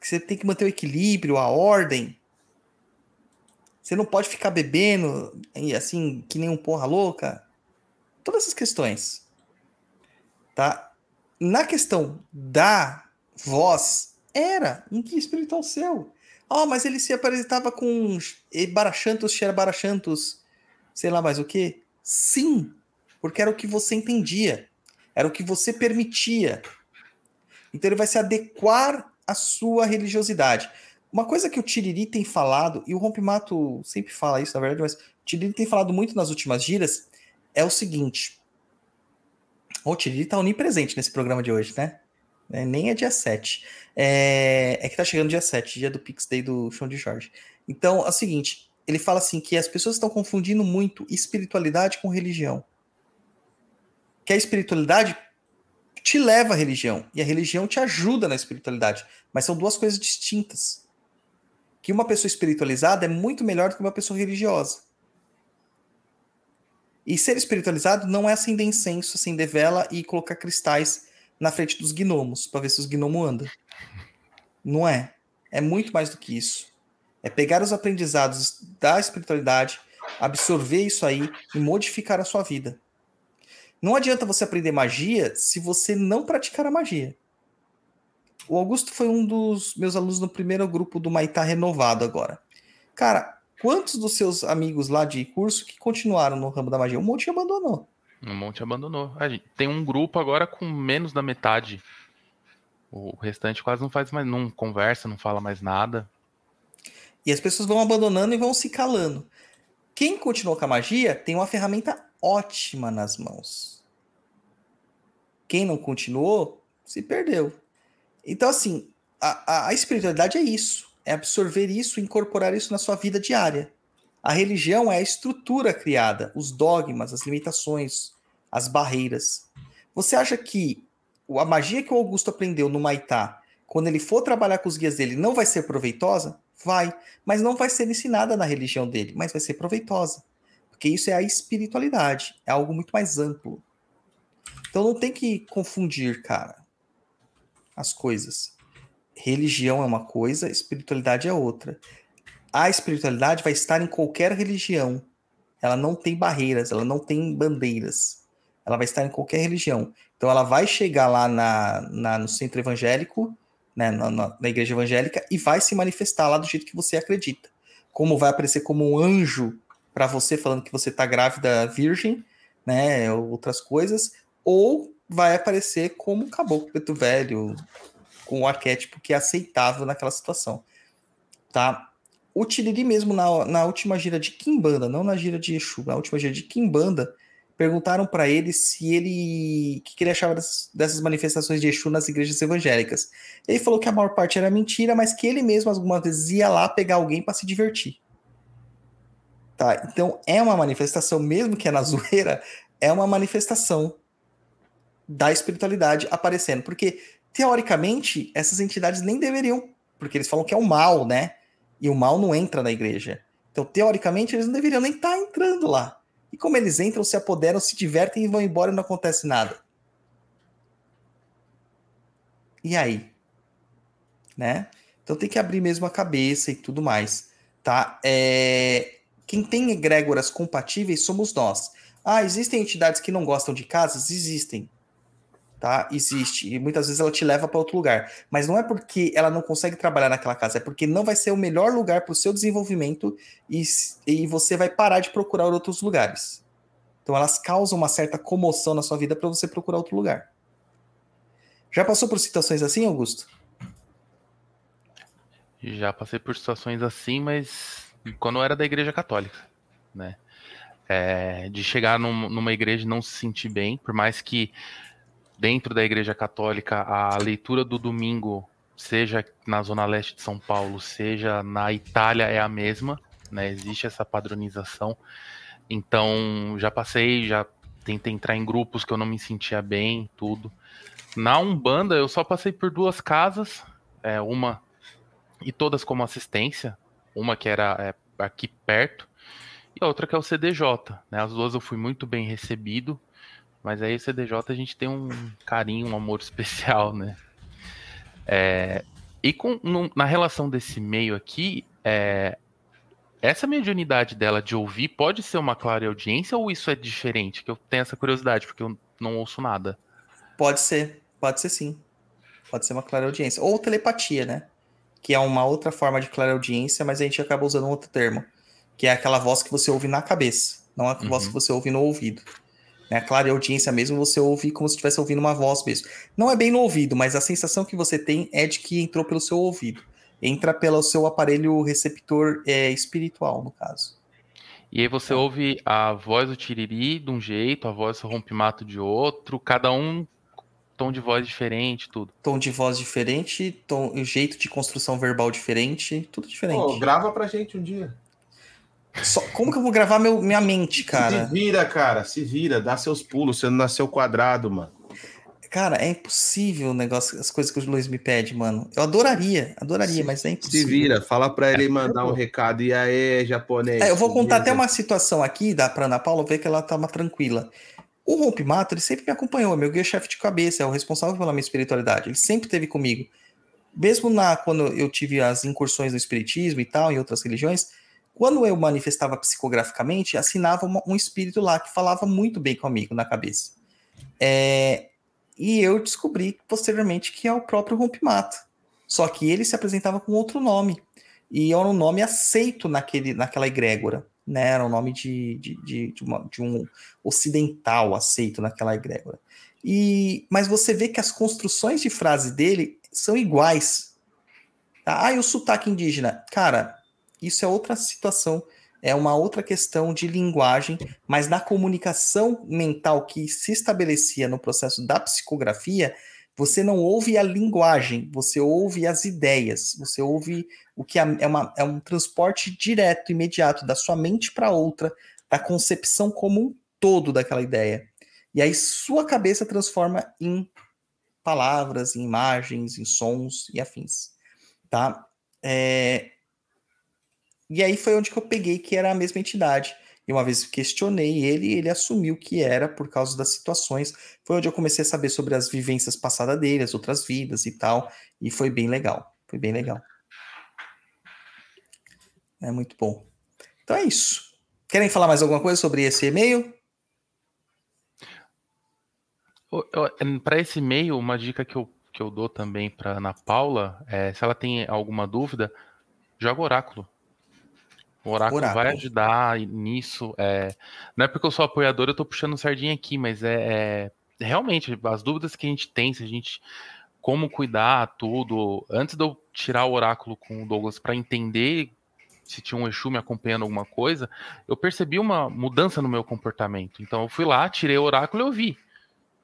que você tem que manter o equilíbrio, a ordem. Você não pode ficar bebendo assim, que nem um porra louca. Todas essas questões. Tá? Na questão da voz, era um guia espiritual seu. Oh, mas ele se apresentava com Barachantos, Xerabarachantos, sei lá mais o que. Sim, porque era o que você entendia. Era o que você permitia. Então ele vai se adequar à sua religiosidade. Uma coisa que o Tiriri tem falado, e o Rompimato sempre fala isso, na verdade, mas o Tiriri tem falado muito nas últimas giras, é o seguinte. O Tiriri tá onipresente nesse programa de hoje, né? É, nem é dia 7. É, é que tá chegando dia 7, dia do Pix Day do Chão de Jorge. Então, é o seguinte, ele fala assim que as pessoas estão confundindo muito espiritualidade com religião. Que a espiritualidade te leva à religião e a religião te ajuda na espiritualidade, mas são duas coisas distintas que uma pessoa espiritualizada é muito melhor do que uma pessoa religiosa. E ser espiritualizado não é acender incenso, acender vela e colocar cristais na frente dos gnomos para ver se os gnomos andam. Não é. É muito mais do que isso. É pegar os aprendizados da espiritualidade, absorver isso aí e modificar a sua vida. Não adianta você aprender magia se você não praticar a magia. O Augusto foi um dos meus alunos no primeiro grupo do Maitá renovado agora. Cara, quantos dos seus amigos lá de curso que continuaram no ramo da magia? Um monte abandonou. Um monte abandonou. Tem um grupo agora com menos da metade. O restante quase não faz mais, não conversa, não fala mais nada. E as pessoas vão abandonando e vão se calando. Quem continuou com a magia tem uma ferramenta ótima nas mãos. Quem não continuou se perdeu. Então, assim, a, a, espiritualidade é isso. É absorver isso, incorporar isso na sua vida diária. A religião é a estrutura criada, os dogmas, as limitações, as barreiras. Você acha que a magia que o Augusto aprendeu no Maitá, quando ele for trabalhar com os guias dele, não vai ser proveitosa? Vai, mas não vai ser ensinada na religião dele, mas vai ser proveitosa. Porque isso é a espiritualidade, é algo muito mais amplo. Então não tem que confundir, cara as coisas. Religião é uma coisa, espiritualidade é outra. A espiritualidade vai estar em qualquer religião. Ela não tem barreiras, ela não tem bandeiras. Ela vai estar em qualquer religião. Então ela vai chegar lá na, na no centro evangélico, né, na, na, na igreja evangélica, e vai se manifestar lá do jeito que você acredita. Como vai aparecer como um anjo para você, falando que você está grávida virgem, né, outras coisas, ou vai aparecer como um caboclo preto velho, com o arquétipo que é aceitável naquela situação. Tá? O Tiriri mesmo, na, na última gira de Kimbanda, não na gira de Exu, na última gira de Kimbanda, perguntaram para ele se ele. o que, que ele achava dessas, dessas, manifestações de Exu nas igrejas evangélicas. Ele falou que a maior parte era mentira, mas que ele mesmo algumas vezes ia lá pegar alguém para se divertir. Tá? Então é uma manifestação, mesmo que é na zoeira, é uma manifestação da espiritualidade aparecendo. Porque, teoricamente, essas entidades nem deveriam, porque eles falam que é o mal, né? E o mal não entra na igreja. Então, teoricamente, eles não deveriam nem estar tá entrando lá. E como eles entram, se apoderam, se divertem e vão embora e não acontece nada. E aí? Né? Então tem que abrir mesmo a cabeça e tudo mais. Tá? É... Quem tem egrégoras compatíveis somos nós. Ah, existem entidades que não gostam de casas? Existem tá? Existe. E muitas vezes ela te leva para outro lugar. Mas não é porque ela não consegue trabalhar naquela casa, é porque não vai ser o melhor lugar para o seu desenvolvimento e, e você vai parar de procurar outros lugares. Então elas causam uma certa comoção na sua vida para você procurar outro lugar. Já passou por situações assim, Augusto? Já passei por situações assim, mas quando eu era da igreja católica, né? É, de chegar num, numa igreja e não se sentir bem, por mais que dentro da Igreja Católica a leitura do domingo, seja na Zona Leste de São Paulo, seja na Itália, é a mesma, né? Existe essa padronização. Então, já passei, já tentei entrar em grupos que eu não me sentia bem, tudo. Na Umbanda, eu só passei por duas casas. é, uma e todas como assistência, uma que era é, aqui perto e a outra que é o CDJ. Né? As duas eu fui muito bem recebido, mas aí o CDJ a gente tem um carinho, um amor especial, né? É, e com, no, na relação desse meio aqui, é, essa mediunidade dela de ouvir pode ser uma clara audiência ou isso é diferente? Que eu tenho essa curiosidade, porque eu não ouço nada. Pode ser, pode ser sim. Pode ser uma clara audiência. Ou telepatia, né? Que é uma outra forma de clara audiência, mas a gente acaba usando um outro termo. Que é aquela voz que você ouve na cabeça, não a uhum. voz que você ouve no ouvido. Né? A clara audiência mesmo, você ouve como se estivesse ouvindo uma voz mesmo. Não é bem no ouvido, mas a sensação que você tem é de que entrou pelo seu ouvido. Entra pelo seu aparelho receptor é, espiritual, no caso. E aí você é. ouve a voz do Tiriri de um jeito, a voz do Rompimato de outro, cada um tom de voz diferente, tudo. Tom de voz diferente, tom, jeito de construção verbal diferente, tudo diferente. Pô, grava pra gente um dia. Só, como que eu vou gravar meu, minha mente, cara? Se vira, cara, se vira, dá seus pulos, você não nasceu quadrado, mano. Cara, é impossível o negócio, as coisas que o Luiz me pede, mano. Eu adoraria, adoraria, se, mas é impossível. Se vira, fala pra ele mandar um recado. E aí, japonês? É, eu vou contar até uma situação aqui, dá pra Ana Paula ver que ela tá mais tranquila. O Rompimato, ele sempre me acompanhou, é meu guia-chefe de cabeça, é o responsável pela minha espiritualidade. Ele sempre esteve comigo. Mesmo na quando eu tive as incursões no espiritismo e tal, em outras religiões, quando eu manifestava psicograficamente, assinava um espírito lá que falava muito bem comigo na cabeça. É, e eu descobri posteriormente que é o próprio Rompimato. Só que ele se apresentava com outro nome. E era um nome aceito naquele, naquela egrégora. Né? Era um nome de, de, de, de, uma, de um ocidental aceito naquela egrégora. E, mas você vê que as construções de frase dele são iguais. Tá? Ah, e o sotaque indígena? Cara, isso é outra situação, é uma outra questão de linguagem, mas na comunicação mental que se estabelecia no processo da psicografia, você não ouve a linguagem, você ouve as ideias, você ouve o que é, uma, é um transporte direto, imediato, da sua mente para outra, da concepção como um todo daquela ideia. E aí sua cabeça transforma em palavras, em imagens, em sons e afins. Tá? É, e aí foi onde que eu peguei que era a mesma entidade. E uma vez questionei ele, ele assumiu que era por causa das situações. Foi onde eu comecei a saber sobre as vivências passadas dele, as outras vidas e tal. E foi bem legal. Foi bem legal. É muito bom. Então é isso. Querem falar mais alguma coisa sobre esse e-mail? Para esse e-mail, uma dica que eu, que eu dou também para Ana Paula é se ela tem alguma dúvida, joga oráculo. O oráculo, oráculo, vai ajudar nisso. É... Não é porque eu sou apoiador, eu tô puxando sardinha aqui, mas é, é, realmente as dúvidas que a gente tem, se a gente como cuidar tudo. Antes de eu tirar o oráculo com o Douglas para entender se tinha um Exu me acompanhando alguma coisa, eu percebi uma mudança no meu comportamento. Então eu fui lá, tirei o oráculo e eu vi.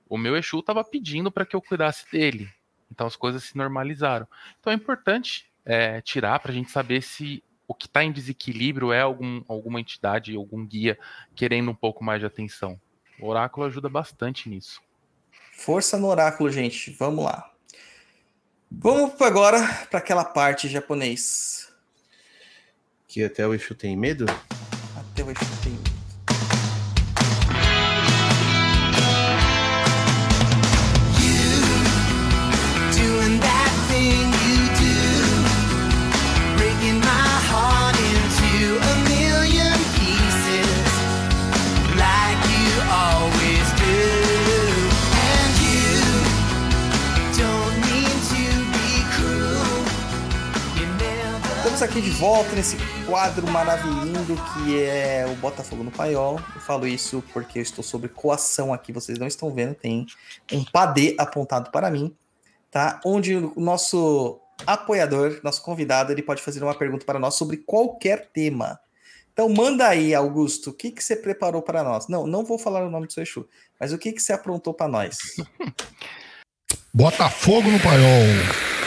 O meu Exu estava pedindo para que eu cuidasse dele. Então as coisas se normalizaram. Então é importante é, tirar para a gente saber se o que está em desequilíbrio é algum, alguma entidade, algum guia querendo um pouco mais de atenção. O oráculo ajuda bastante nisso. Força no oráculo, gente. Vamos lá. Vamos agora para aquela parte japonês. Que até o Exu tem medo? Até o Exu tem medo. Aqui de volta nesse quadro maravilhoso que é o Botafogo no Paiol. Eu falo isso porque eu estou sobre coação aqui, vocês não estão vendo, tem um padê apontado para mim, tá? Onde o nosso apoiador, nosso convidado, ele pode fazer uma pergunta para nós sobre qualquer tema. Então manda aí, Augusto, o que, que você preparou para nós? Não, não vou falar o nome do seu Exu, mas o que, que você aprontou para nós? Botafogo no Paiol.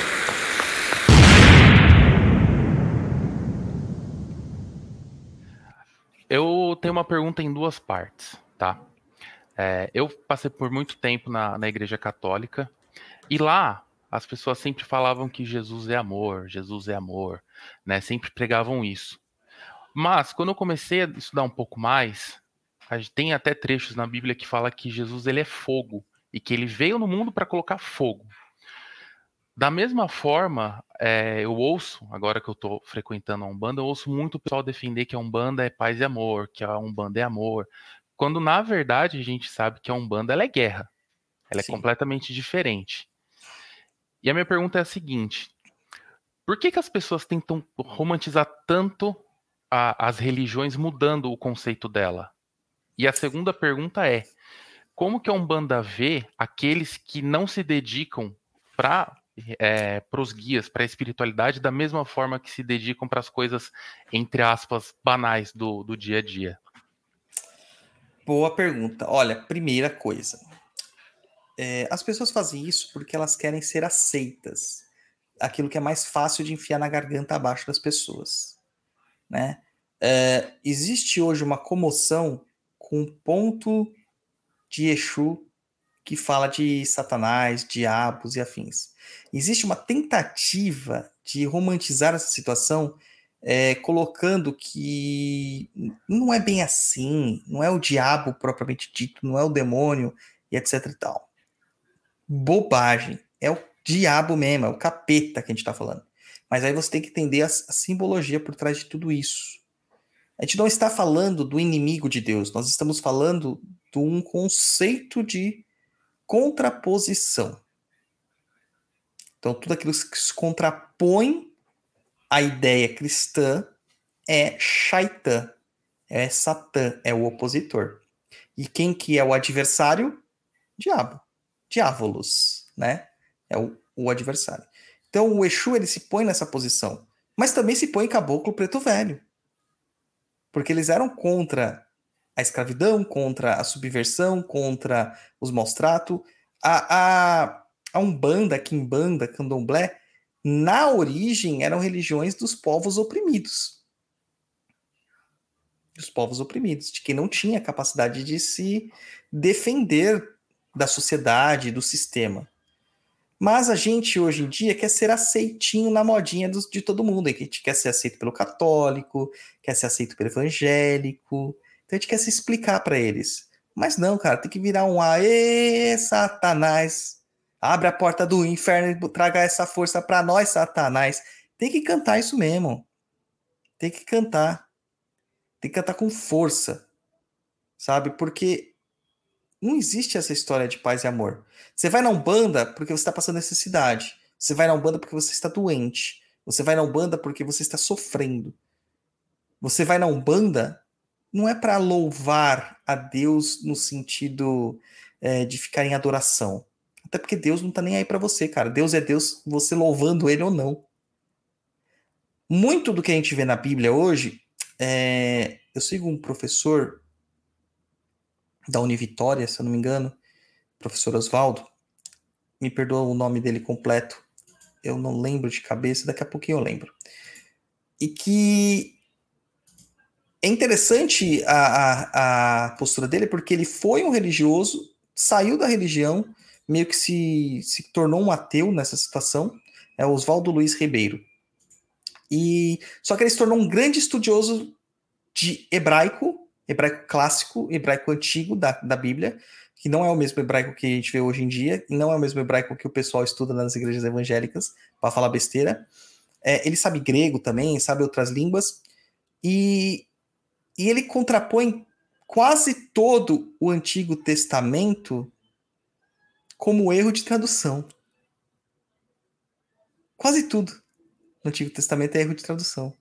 Eu tenho uma pergunta em duas partes, tá? É, eu passei por muito tempo na, na Igreja Católica e lá as pessoas sempre falavam que Jesus é amor, Jesus é amor, né? Sempre pregavam isso. Mas quando eu comecei a estudar um pouco mais, tem até trechos na Bíblia que fala que Jesus ele é fogo e que ele veio no mundo para colocar fogo. Da mesma forma, é, eu ouço, agora que eu estou frequentando a Umbanda, eu ouço muito o pessoal defender que a Umbanda é paz e amor, que a Umbanda é amor, quando na verdade a gente sabe que a Umbanda ela é guerra. Ela Sim. é completamente diferente. E a minha pergunta é a seguinte: por que, que as pessoas tentam romantizar tanto a, as religiões mudando o conceito dela? E a segunda pergunta é: como que a Umbanda vê aqueles que não se dedicam para é, os guias, para a espiritualidade, da mesma forma que se dedicam para as coisas, entre aspas, banais do, do dia a dia? Boa pergunta. Olha, primeira coisa. É, as pessoas fazem isso porque elas querem ser aceitas. Aquilo que é mais fácil de enfiar na garganta abaixo das pessoas. Né? É, existe hoje uma comoção com o ponto de Exu que fala de Satanás, diabos e afins. Existe uma tentativa de romantizar essa situação, é, colocando que não é bem assim, não é o diabo propriamente dito, não é o demônio e etc e tal. Bobagem. É o diabo mesmo, é o capeta que a gente está falando. Mas aí você tem que entender a, a simbologia por trás de tudo isso. A gente não está falando do inimigo de Deus, nós estamos falando de um conceito de contraposição. Então, tudo aquilo que se contrapõe à ideia cristã é Shaitan, é Satã, é o opositor. E quem que é o adversário? Diabo, diávolos, né? É o, o adversário. Então, o Exu ele se põe nessa posição, mas também se põe caboclo preto velho. Porque eles eram contra a escravidão, contra a subversão, contra os maus tratos. A, a, a Umbanda, a Quimbanda, Candomblé, na origem eram religiões dos povos oprimidos. Dos povos oprimidos, de quem não tinha capacidade de se defender da sociedade, do sistema. Mas a gente hoje em dia quer ser aceitinho na modinha de todo mundo. A gente quer ser aceito pelo católico, quer ser aceito pelo evangélico, então a gente quer se explicar para eles. Mas não, cara, tem que virar um aê, Satanás. Abre a porta do inferno e traga essa força para nós, Satanás. Tem que cantar isso mesmo. Tem que cantar. Tem que cantar com força. Sabe? Porque não existe essa história de paz e amor. Você vai na Umbanda porque você está passando necessidade. Você vai na Umbanda porque você está doente. Você vai na Umbanda porque você está sofrendo. Você vai na Umbanda não é para louvar a Deus no sentido é, de ficar em adoração. Até porque Deus não tá nem aí para você, cara. Deus é Deus, você louvando ele ou não. Muito do que a gente vê na Bíblia hoje, é... eu sigo um professor da Univitória, se eu não me engano, professor Oswaldo, me perdoa o nome dele completo, eu não lembro de cabeça, daqui a pouquinho eu lembro. E que é interessante a, a, a, postura dele porque ele foi um religioso, saiu da religião, meio que se, se tornou um ateu nessa situação, é Oswaldo Luiz Ribeiro. E só que ele se tornou um grande estudioso de hebraico, hebraico clássico, hebraico antigo da, da Bíblia, que não é o mesmo hebraico que a gente vê hoje em dia, e não é o mesmo hebraico que o pessoal estuda nas igrejas evangélicas para falar besteira. É, ele sabe grego também, sabe outras línguas, e e ele contrapõe quase todo o Antigo Testamento como erro de tradução. Quase tudo no Antigo Testamento é erro de tradução.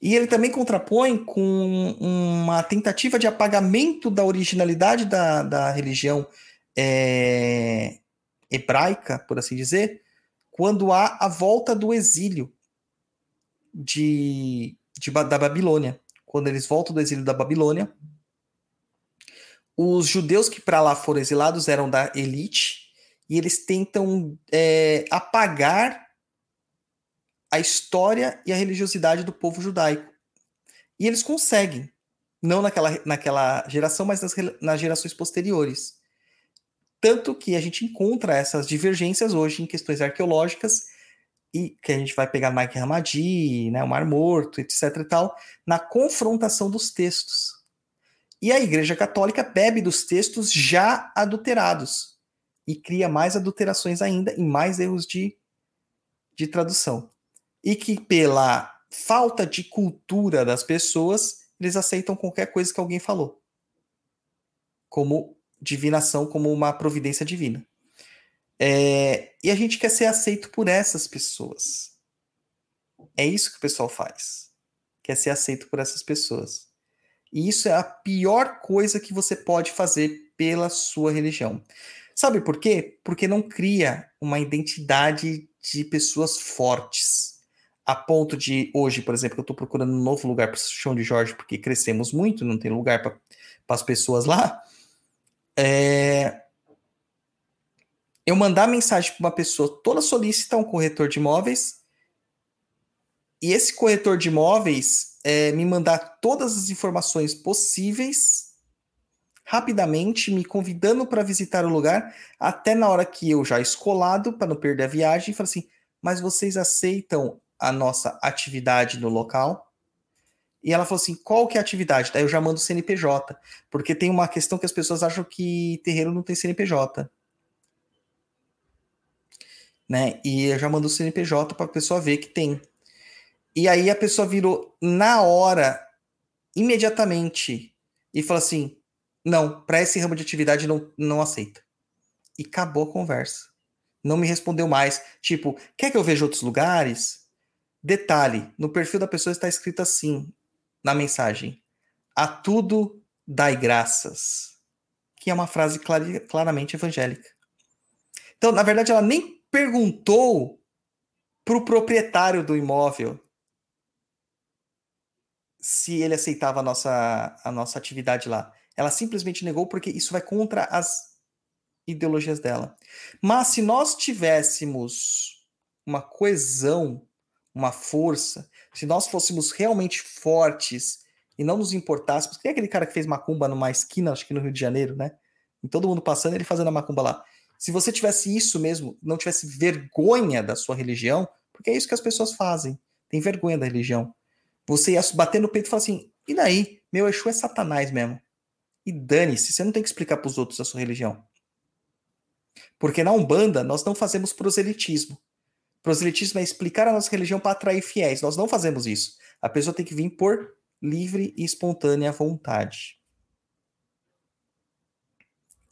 E ele também contrapõe com uma tentativa de apagamento da originalidade da, da religião é, hebraica, por assim dizer, quando há a volta do exílio de, de da Babilônia quando eles voltam do exílio da Babilônia. Os judeus que para lá foram exilados eram da elite e eles tentam é, apagar a história e a religiosidade do povo judaico. E eles conseguem, não naquela, naquela geração, mas nas, nas gerações posteriores. Tanto que a gente encontra essas divergências hoje em questões arqueológicas e que a gente vai pegar Mike Hamadi, né, o Mar Morto, etc e tal, na confrontação dos textos. E a Igreja Católica bebe dos textos já adulterados e cria mais adulterações ainda e mais erros de, de tradução. E que pela falta de cultura das pessoas, eles aceitam qualquer coisa que alguém falou. Como divinação, como uma providência divina. É, e a gente quer ser aceito por essas pessoas. É isso que o pessoal faz. Quer ser aceito por essas pessoas. E isso é a pior coisa que você pode fazer pela sua religião. Sabe por quê? Porque não cria uma identidade de pessoas fortes. A ponto de, hoje, por exemplo, eu estou procurando um novo lugar para o chão de Jorge, porque crescemos muito, não tem lugar para as pessoas lá. É, eu mandar mensagem para uma pessoa toda solícita, um corretor de imóveis, e esse corretor de imóveis é, me mandar todas as informações possíveis rapidamente, me convidando para visitar o lugar, até na hora que eu já escolado, para não perder a viagem, e fala assim: mas vocês aceitam a nossa atividade no local? E ela falou assim: qual que é a atividade? Daí eu já mando o CNPJ, porque tem uma questão que as pessoas acham que terreiro não tem CNPJ né? E eu já mando o CNPJ para a pessoa ver que tem. E aí a pessoa virou na hora, imediatamente, e falou assim: não, para esse ramo de atividade não, não aceita. E acabou a conversa. Não me respondeu mais. Tipo, quer que eu veja outros lugares? Detalhe: no perfil da pessoa está escrito assim, na mensagem: A tudo dai graças. Que é uma frase clar, claramente evangélica. Então, na verdade, ela nem perguntou para o proprietário do imóvel se ele aceitava a nossa, a nossa atividade lá. Ela simplesmente negou porque isso vai contra as ideologias dela. Mas se nós tivéssemos uma coesão, uma força, se nós fôssemos realmente fortes e não nos importássemos, que é aquele cara que fez macumba numa esquina, acho que no Rio de Janeiro, né? E todo mundo passando, ele fazendo a macumba lá. Se você tivesse isso mesmo, não tivesse vergonha da sua religião, porque é isso que as pessoas fazem, tem vergonha da religião. Você ia bater no peito e falar assim: e daí? Meu Exu é Satanás mesmo. E dane-se, você não tem que explicar para os outros a sua religião. Porque na Umbanda nós não fazemos proselitismo. Proselitismo é explicar a nossa religião para atrair fiéis. Nós não fazemos isso. A pessoa tem que vir por livre e espontânea vontade.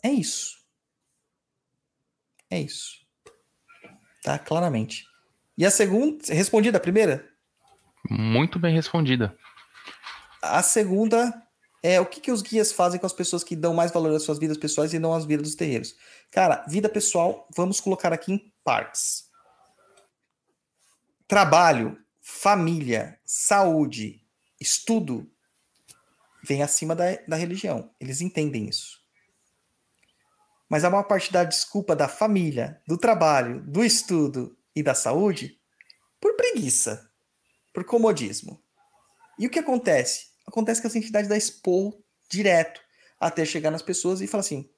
É isso. É isso. Tá, claramente. E a segunda, respondida a primeira? Muito bem respondida. A segunda é o que, que os guias fazem com as pessoas que dão mais valor às suas vidas pessoais e não às vidas dos terreiros. Cara, vida pessoal, vamos colocar aqui em partes. Trabalho, família, saúde, estudo, vem acima da, da religião. Eles entendem isso mas a maior parte da desculpa da família, do trabalho, do estudo e da saúde por preguiça, por comodismo. E o que acontece? Acontece que essa entidade dá expor direto até chegar nas pessoas e fala assim: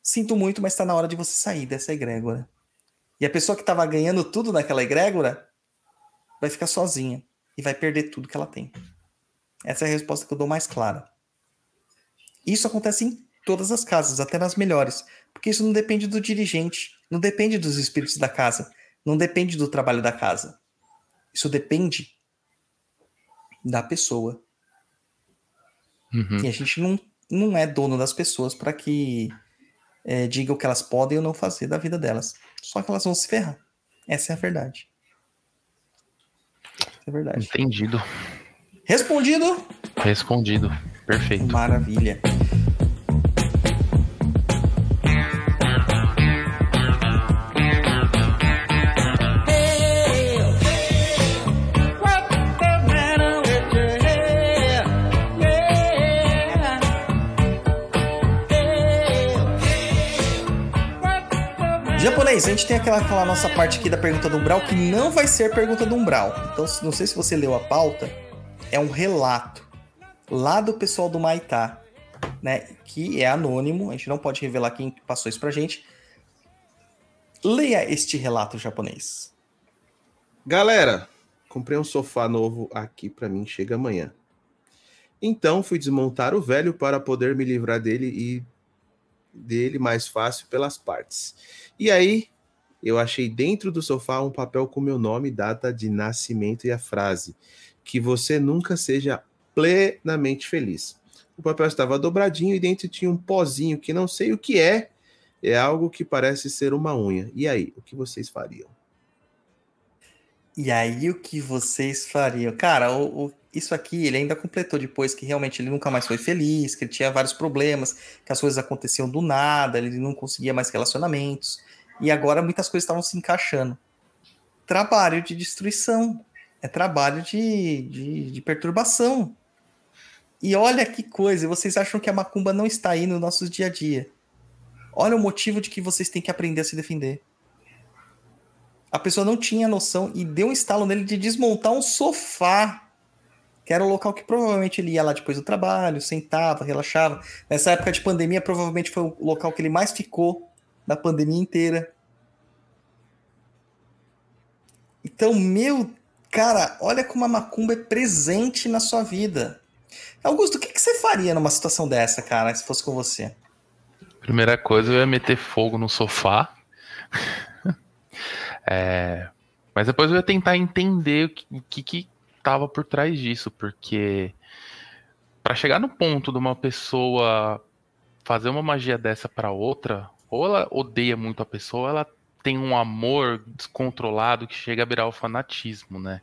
sinto muito, mas está na hora de você sair dessa egrégora. E a pessoa que estava ganhando tudo naquela egrégora vai ficar sozinha e vai perder tudo que ela tem. Essa é a resposta que eu dou mais clara. Isso acontece em todas as casas, até nas melhores, porque isso não depende do dirigente, não depende dos espíritos da casa, não depende do trabalho da casa. Isso depende da pessoa. Uhum. E a gente não, não é dono das pessoas para que é, diga o que elas podem ou não fazer da vida delas. Só que elas vão se ferrar. Essa é a verdade. É verdade. Entendido. Respondido? Respondido. Perfeito. Maravilha. Japonês, a gente tem aquela, aquela nossa parte aqui da pergunta do umbral que não vai ser pergunta do umbral. Então, não sei se você leu a pauta, é um relato lá do pessoal do Maitá. né? Que é anônimo, a gente não pode revelar quem passou isso pra gente. Leia este relato japonês. Galera, comprei um sofá novo aqui para mim, chega amanhã. Então fui desmontar o velho para poder me livrar dele e dele mais fácil pelas partes. E aí eu achei dentro do sofá um papel com meu nome, data de nascimento e a frase: que você nunca seja plenamente feliz. O papel estava dobradinho e dentro tinha um pozinho que não sei o que é. É algo que parece ser uma unha. E aí, o que vocês fariam? E aí, o que vocês fariam? Cara, o, o, isso aqui ele ainda completou depois que realmente ele nunca mais foi feliz, que ele tinha vários problemas, que as coisas aconteciam do nada, ele não conseguia mais relacionamentos. E agora muitas coisas estavam se encaixando. Trabalho de destruição. É trabalho de, de, de perturbação. E olha que coisa, vocês acham que a macumba não está aí no nosso dia a dia. Olha o motivo de que vocês têm que aprender a se defender. A pessoa não tinha noção e deu um estalo nele de desmontar um sofá, que era o local que provavelmente ele ia lá depois do trabalho, sentava, relaxava. Nessa época de pandemia, provavelmente foi o local que ele mais ficou na pandemia inteira. Então, meu cara, olha como a macumba é presente na sua vida. Augusto, o que, que você faria numa situação dessa, cara, se fosse com você? Primeira coisa, eu ia meter fogo no sofá. é... Mas depois eu ia tentar entender o que, que, que tava por trás disso, porque para chegar no ponto de uma pessoa fazer uma magia dessa para outra, ou ela odeia muito a pessoa, ou ela tem um amor descontrolado que chega a virar o fanatismo, né?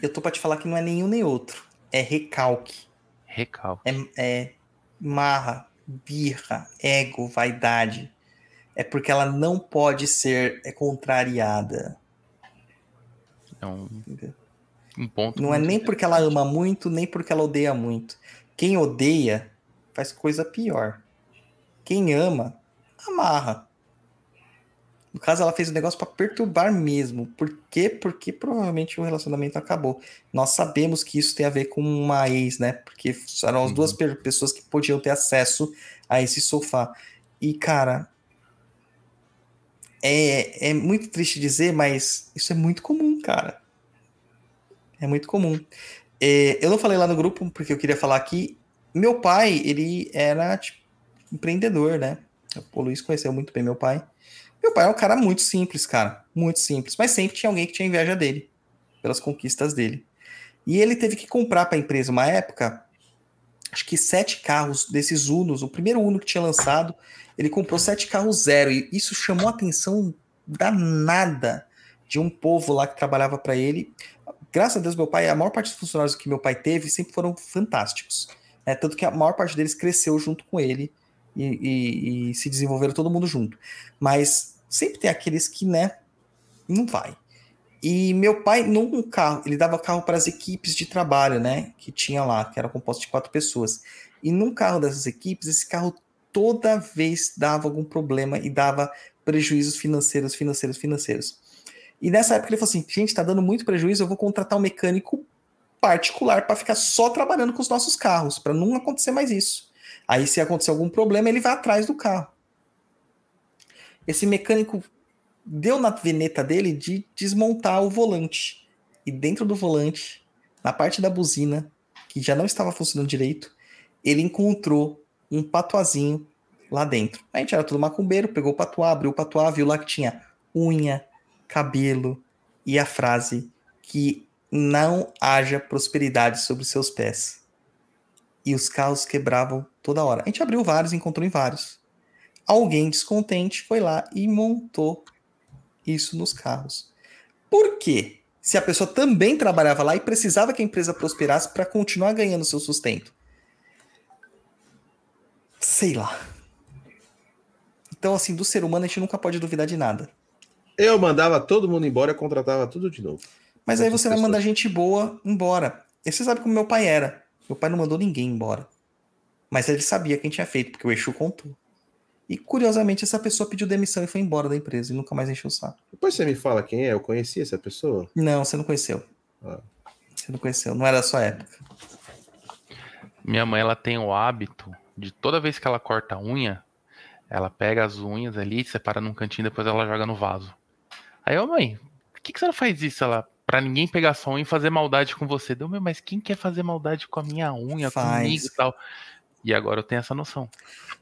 Eu tô pra te falar que não é nenhum nem outro. É recalque. Recalque. É, é marra, birra, ego, vaidade. É porque ela não pode ser é contrariada. É um, um ponto. Não é nem porque ela ama muito, nem porque ela odeia muito. Quem odeia faz coisa pior. Quem ama, amarra. No caso, ela fez o um negócio para perturbar mesmo. Por quê? Porque provavelmente o relacionamento acabou. Nós sabemos que isso tem a ver com uma ex, né? Porque eram as uhum. duas pessoas que podiam ter acesso a esse sofá. E, cara, é, é muito triste dizer, mas isso é muito comum, cara. É muito comum. É, eu não falei lá no grupo porque eu queria falar aqui. Meu pai, ele era tipo, empreendedor, né? O Luiz conheceu muito bem meu pai. Meu pai é um cara muito simples, cara. Muito simples. Mas sempre tinha alguém que tinha inveja dele. Pelas conquistas dele. E ele teve que comprar para a empresa uma época, acho que sete carros desses Unos. O primeiro Uno que tinha lançado, ele comprou sete carros zero. E isso chamou a atenção danada de um povo lá que trabalhava para ele. Graças a Deus, meu pai, a maior parte dos funcionários que meu pai teve sempre foram fantásticos. Né? Tanto que a maior parte deles cresceu junto com ele e, e, e se desenvolveram todo mundo junto. Mas sempre tem aqueles que, né, não vai. E meu pai, num carro, ele dava carro para as equipes de trabalho, né, que tinha lá, que era composto de quatro pessoas. E num carro dessas equipes, esse carro toda vez dava algum problema e dava prejuízos financeiros, financeiros, financeiros. E nessa época ele falou assim: gente, tá dando muito prejuízo, eu vou contratar um mecânico particular para ficar só trabalhando com os nossos carros, para não acontecer mais isso. Aí, se acontecer algum problema, ele vai atrás do carro. Esse mecânico deu na veneta dele de desmontar o volante. E dentro do volante, na parte da buzina, que já não estava funcionando direito, ele encontrou um patuazinho lá dentro. A gente era tudo macumbeiro, pegou o patuá, abriu o patuá, viu lá que tinha unha, cabelo e a frase que não haja prosperidade sobre seus pés. E os carros quebravam toda hora. A gente abriu vários, encontrou em vários alguém descontente foi lá e montou isso nos carros. Por quê? Se a pessoa também trabalhava lá e precisava que a empresa prosperasse para continuar ganhando seu sustento. Sei lá. Então, assim, do ser humano a gente nunca pode duvidar de nada. Eu mandava todo mundo embora e contratava tudo de novo. Mas aí você vai mandar gente boa embora. E você sabe como meu pai era. Meu pai não mandou ninguém embora. Mas ele sabia quem tinha feito, porque o Exu contou. E curiosamente, essa pessoa pediu demissão e foi embora da empresa e nunca mais encheu o saco. Depois você me fala quem é, eu conheci essa pessoa? Não, você não conheceu. Ah. Você não conheceu, não era da sua época. Minha mãe ela tem o hábito de toda vez que ela corta a unha, ela pega as unhas ali, separa num cantinho, depois ela joga no vaso. Aí, ô mãe, por que, que você não faz isso? Ela, pra ninguém pegar sua unha e fazer maldade com você. Deu, meu, mas quem quer fazer maldade com a minha unha, Faz. comigo e tal? E agora eu tenho essa noção.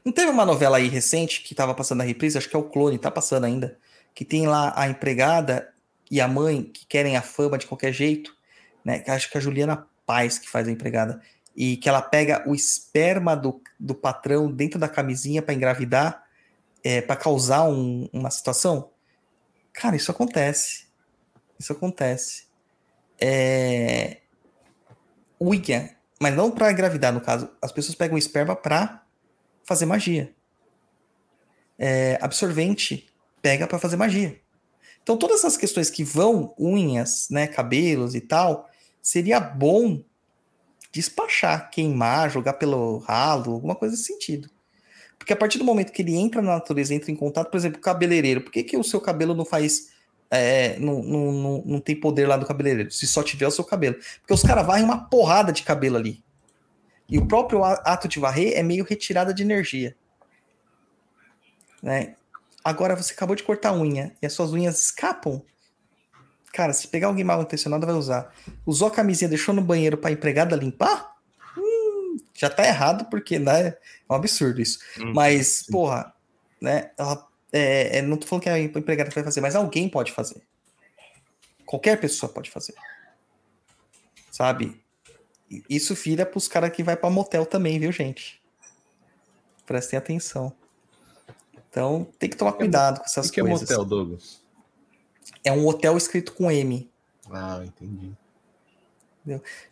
Não teve uma novela aí recente que tava passando na reprise, acho que é o Clone, tá passando ainda, que tem lá a empregada e a mãe que querem a fama de qualquer jeito, né? que Acho que é a Juliana Paz que faz a empregada, e que ela pega o esperma do, do patrão dentro da camisinha para engravidar, é, para causar um- uma situação. Cara, isso acontece. Isso acontece. É... Mas não para engravidar, no caso. As pessoas pegam esperma para fazer magia. É, absorvente pega para fazer magia. Então, todas essas questões que vão, unhas, né, cabelos e tal, seria bom despachar, queimar, jogar pelo ralo, alguma coisa nesse sentido. Porque a partir do momento que ele entra na natureza, entra em contato, por exemplo, cabeleireiro, por que, que o seu cabelo não faz. é, não, não, não, não tem poder lá do cabeleireiro, se só tiver o seu cabelo? Porque os caras varrem uma porrada de cabelo ali. E o próprio ato de varrer é meio retirada de energia. Né? Agora você acabou de cortar a unha e as suas unhas escapam. Cara, se pegar alguém mal intencionado, vai usar. Usou a camisinha, deixou no banheiro pra empregada limpar? Já tá errado, porque né, é um absurdo isso. Hum. Mas, porra, né? Ela, é, é, não tô falando que a empregada vai fazer, mas alguém pode fazer. Qualquer pessoa pode fazer. Sabe? Isso vira pros caras que vai pra motel também, viu, gente? Prestem atenção. Então, tem que tomar cuidado com O essas que é coisas. motel, Douglas? É um hotel escrito com M. Ah, entendi.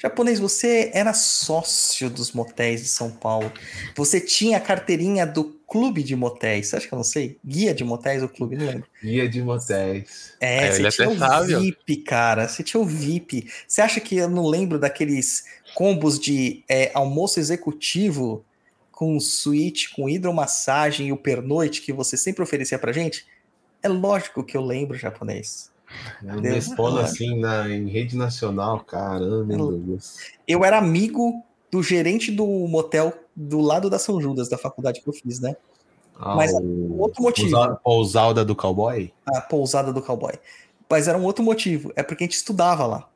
Japonês, você era sócio dos motéis de São Paulo. Você tinha a carteirinha do clube de motéis. Você acha que eu não sei? Guia de motéis ou clube? Não lembro. Guia de motéis. É, É, você ele tinha o. VIP, cara. Você tinha o VIP. Você acha que eu não lembro daqueles combos de é, almoço executivo com suíte, com hidromassagem e o pernoite que você sempre oferecia pra gente? É lógico que eu lembro japonês. Eu Deus. respondo assim na, em rede nacional. Caramba, hein, Eu- Douglas. Eu era amigo do gerente do motel do lado da São Judas, da faculdade que eu fiz, né? Ah, Mas o- outro motivo. Pousa- Pousada do cowboy? a pousada do cowboy. Mas era um outro motivo, é porque a gente estudava lá.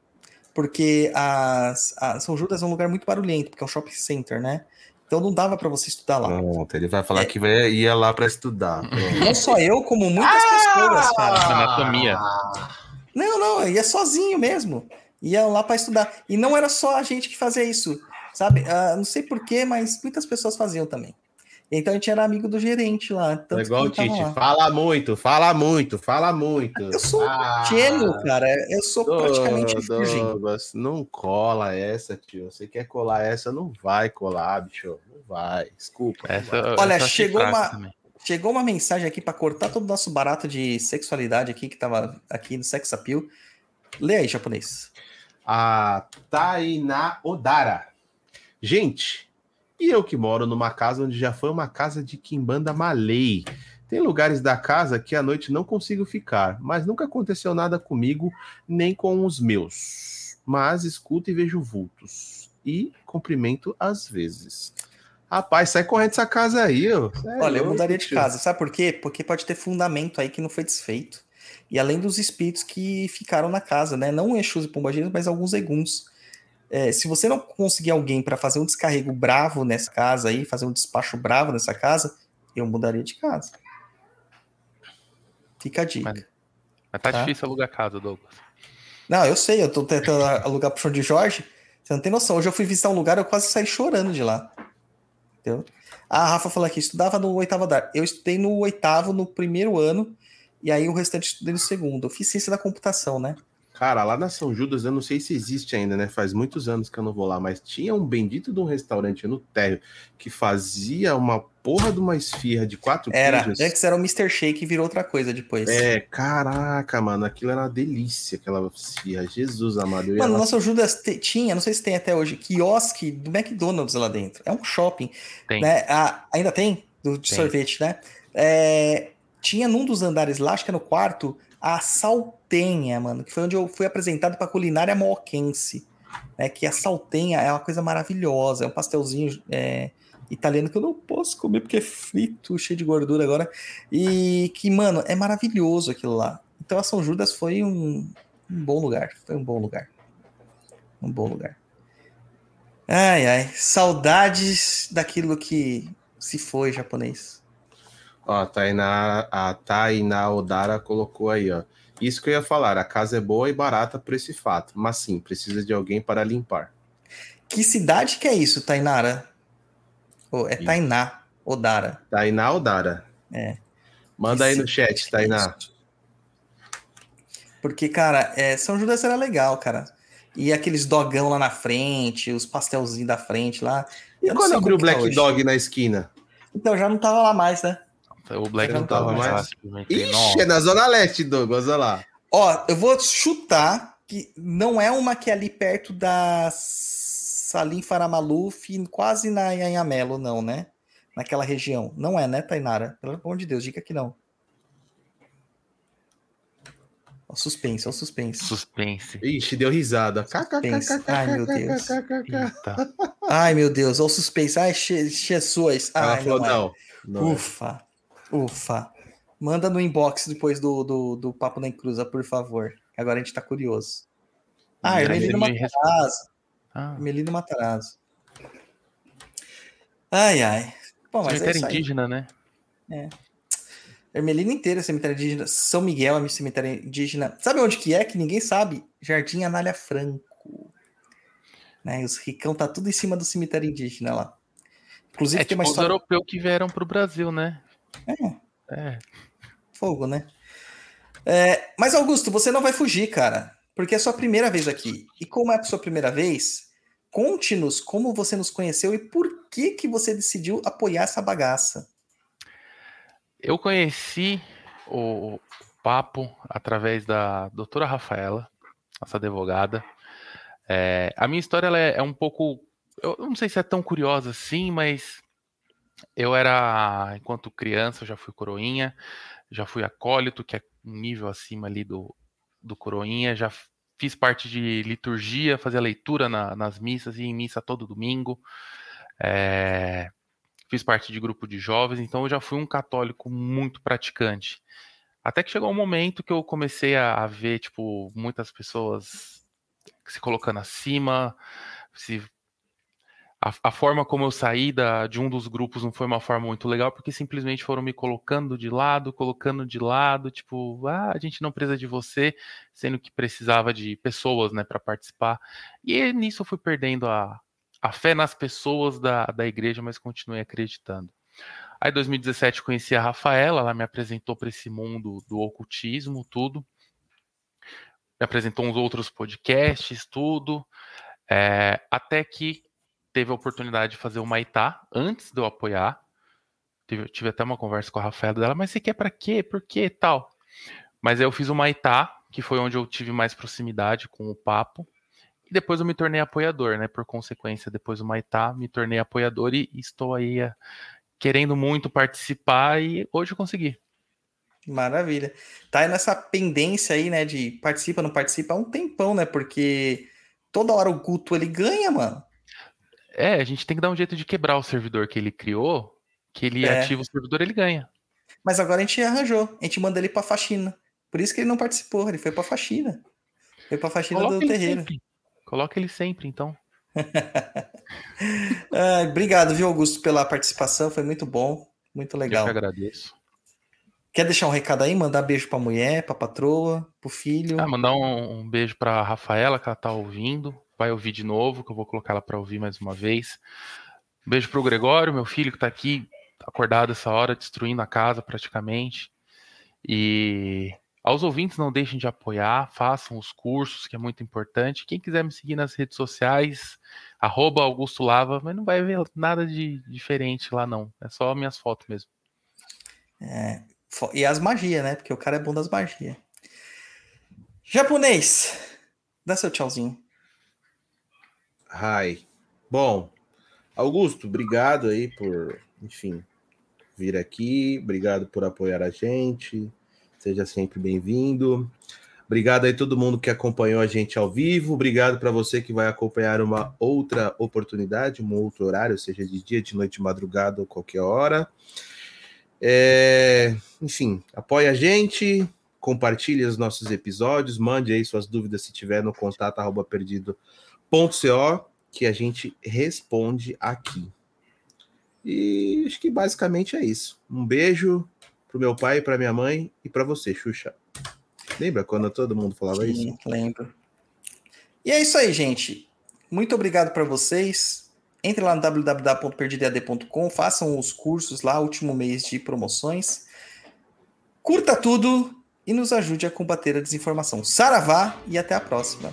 Porque as, a São Judas é um lugar muito barulhento, porque é um shopping center, né? Então não dava pra você estudar lá. Pronto, ele vai falar É. que vai, ia lá pra estudar. Pronto. Não só eu, como muitas pessoas, cara. Anatomia. Não, não, ia sozinho mesmo. Ia lá pra estudar. E não era só a gente que fazia isso, sabe? Ah, não sei porquê, mas muitas pessoas faziam também. Então a gente era amigo do gerente lá. Tanto É igual o Tite. Fala muito, fala muito, fala muito. Eu sou Ah, gênio, cara. Eu sou praticamente Dou- virgem. Não cola essa, tio. Você quer colar essa, não vai colar, bicho. Não vai. Desculpa. não Essa, vai. Olha, chegou uma- também. Chegou uma mensagem aqui para cortar todo o nosso barato de sexualidade aqui, que tava aqui no Sex Appeal. Lê aí, japonês. A Tainá Odara. Gente, e eu que moro numa casa onde já foi uma casa de Kimbanda Malay. Tem lugares da casa que à noite não consigo ficar, mas nunca aconteceu nada comigo, nem com os meus. Mas escuto e vejo vultos. E cumprimento às vezes. Rapaz, sai correndo dessa casa aí, ó. É Olha, eu mudaria de casa. Sabe por quê? Porque pode ter fundamento aí que não foi desfeito. E além dos espíritos que ficaram na casa, né? Não Exus e Pombagiras, mas alguns eguns. É, se você não conseguir alguém para fazer um descarrego bravo nessa casa aí, fazer um despacho bravo nessa casa, eu mudaria de casa. Fica a dica. Mas- Mas tá, Tá. difícil alugar casa, Douglas. Não, eu sei, eu tô tentando alugar pro show de Jorge. Você não tem noção. Hoje eu fui visitar um lugar, eu quase saí chorando de lá. Entendeu? A Rafa falou aqui, estudava no oitavo andar. Eu estudei no oitavo, no primeiro ano, e aí o restante estudei no segundo. Eu fiz ciência da computação, né? Cara, lá na São Judas, eu não sei se existe ainda, né? Faz muitos anos que eu não vou lá, mas tinha um bendito de um restaurante no térreo que fazia uma porra de uma esfirra de quatro Era. queijos. Antes era o Mr. Shake e virou outra coisa depois. É, caraca, mano, aquilo era uma delícia, aquela esfirra. Jesus amado. Mano, lá- nossa Judas te- tinha, não sei se tem até hoje, quiosque do McDonald's lá dentro. É um shopping. Tem. Né? Ah, ainda tem? Do, de Tem. sorvete, né? É, tinha num dos andares lá, acho que é no quarto, a saltenha, mano, que foi onde eu fui apresentado pra culinária moquense. Né, que a saltenha é uma coisa maravilhosa, é um pastelzinho é, italiano que eu não posso comer porque é frito, cheio de gordura agora. E que, mano, é maravilhoso aquilo lá. Então a São Judas foi um, um bom lugar. Foi um bom lugar. Um bom lugar. Ai, ai. Saudades daquilo que se foi japonês. Ó, a Tainá, a Tainá Odara colocou aí, ó. Isso que eu ia falar, a casa é boa e barata por esse fato, mas sim, precisa de alguém para limpar. Que cidade que é isso, Tainara? Oh, é Tainá Odara. Tainá Odara. É. Manda Que aí no chat, é Tainá. Porque, cara, é, São Judas era legal, cara. E aqueles dogão lá na frente, os pastelzinhos da frente lá. E quando abriu o tá Black. Dog na esquina? Então já não tava lá mais, né? O Black não tava mais lá, simplesmente. Ixi, Nossa. é na Zona Leste, Douglas, olha lá. Ó, eu vou chutar que não é uma que é ali perto da Salim Faramaluf, quase na Anhamelo, não, né? Naquela região. Não é, né, Tainara? Pelo amor de Deus, diga que não. Ó, suspense, ó, suspense. Suspense. Ixi, deu risada. Suspense. Ai, meu Deus. Eita. Ai, meu Deus, ó, o suspense. Ai, Jesus. Ela Ai, falou, não, é. não. não é. Ufa, ufa. Manda no inbox depois do, do, do Papo na Encruza, por favor. Agora a gente tá curioso. Ah, Ermelino Matarazzo. Ah, Ermelino Matarazzo. Ai, ai. Bom, mas é cemitério aí. indígena, né? Ermelino inteiro é cemitério indígena. São Miguel é cemitério indígena. Sabe onde que é? Que ninguém sabe. Jardim Anália Franco. Né? Os ricão tá tudo em cima do cemitério indígena lá. Inclusive É tem tipo uma os história... europeus que vieram pro Brasil, né? É. É. Fogo, né? É, mas, Augusto, você não vai fugir, cara. Porque é a sua primeira vez aqui. E como é a sua primeira vez, conte-nos como você nos conheceu e por que que você decidiu apoiar essa bagaça. Eu conheci o papo através da doutora Rafaela, nossa advogada. É, a minha história é, é um pouco. Eu não sei se é tão curiosa assim, mas eu era, enquanto criança, eu já fui coroinha, já fui acólito, que é um nível acima ali do, do coroinha, já fiz parte de liturgia, fazia leitura na- nas missas, ia em missa todo domingo. É, fiz parte de grupo de jovens, então eu já fui um católico muito praticante. Até que chegou um momento que eu comecei a, a ver, tipo, muitas pessoas se colocando acima, se a, a forma como eu saí da, de um dos grupos não foi uma forma muito legal, porque simplesmente foram me colocando de lado, colocando de lado, tipo, ah, a gente não precisa de você, sendo que precisava de pessoas, né, para participar. E nisso eu fui perdendo a, a fé nas pessoas da, da igreja, mas continuei acreditando. Aí, em 2017, conheci a Rafaela, ela me apresentou para esse mundo do ocultismo, tudo. Me apresentou uns outros podcasts, tudo. É, até que teve a oportunidade de fazer o Maitá antes de eu apoiar. Tive, tive até uma conversa com a Rafaela dela, mas você quer para quê? Por quê? Tal. Mas aí eu fiz o Maitá, que foi onde eu tive mais proximidade com o papo. E depois eu me tornei apoiador, né? Por consequência, depois do Maitá, me tornei apoiador e estou aí eh, querendo muito participar e hoje eu consegui. Maravilha. Tá nessa pendência aí, né, de participa, não participa há um tempão, né? Porque toda hora o Guto ele ganha, mano. É, a gente tem que dar um jeito de quebrar o servidor que ele criou, que ele É. ativa o servidor, ele ganha. Mas agora a gente arranjou. A gente manda ele pra faxina. Por isso que ele não participou, ele foi pra faxina. Foi pra faxina Coloca do terreiro. sempre. Coloca ele sempre, então. Ah, obrigado, viu, Augusto, pela participação. Foi muito bom, muito Eu legal. que agradeço. Quer deixar um recado aí? Mandar beijo pra mulher, pra patroa, pro filho. Ah, mandar um, um beijo pra Rafaela, que ela tá ouvindo. Vai ouvir de novo, que eu vou colocar ela pra ouvir mais uma vez. Um beijo pro Gregório, meu filho, que tá aqui acordado essa hora, destruindo a casa praticamente. E aos ouvintes, não deixem de apoiar, façam os cursos, que é muito importante. Quem quiser me seguir nas redes sociais, arroba Augusto Lava, mas não vai ver nada de diferente lá, não. É só minhas fotos mesmo. Fo- E as magias, né? Porque o cara é bom das magias. Japonês, dá seu tchauzinho. Ai. Bom, Augusto, obrigado aí por, enfim, vir aqui. Obrigado por apoiar a gente. Seja sempre bem-vindo. Obrigado aí todo mundo que acompanhou a gente ao vivo. Obrigado para você que vai acompanhar uma outra oportunidade, um outro horário, seja de dia, de noite, de madrugada ou qualquer hora. É, enfim, apoie a gente, compartilhe os nossos episódios, mande aí suas dúvidas se tiver no contato arroba perdido.co que a gente responde aqui. E acho que basicamente é isso. Um beijo pro meu pai, para minha mãe e para você, Xuxa. Lembra quando todo mundo falava Sim, isso? Lembro. E é isso aí, gente. Muito obrigado para vocês. Entre lá no www.perdidead.com, façam os cursos lá, último mês de promoções. Curta tudo e nos ajude a combater a desinformação. Saravá e até a próxima.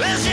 Let's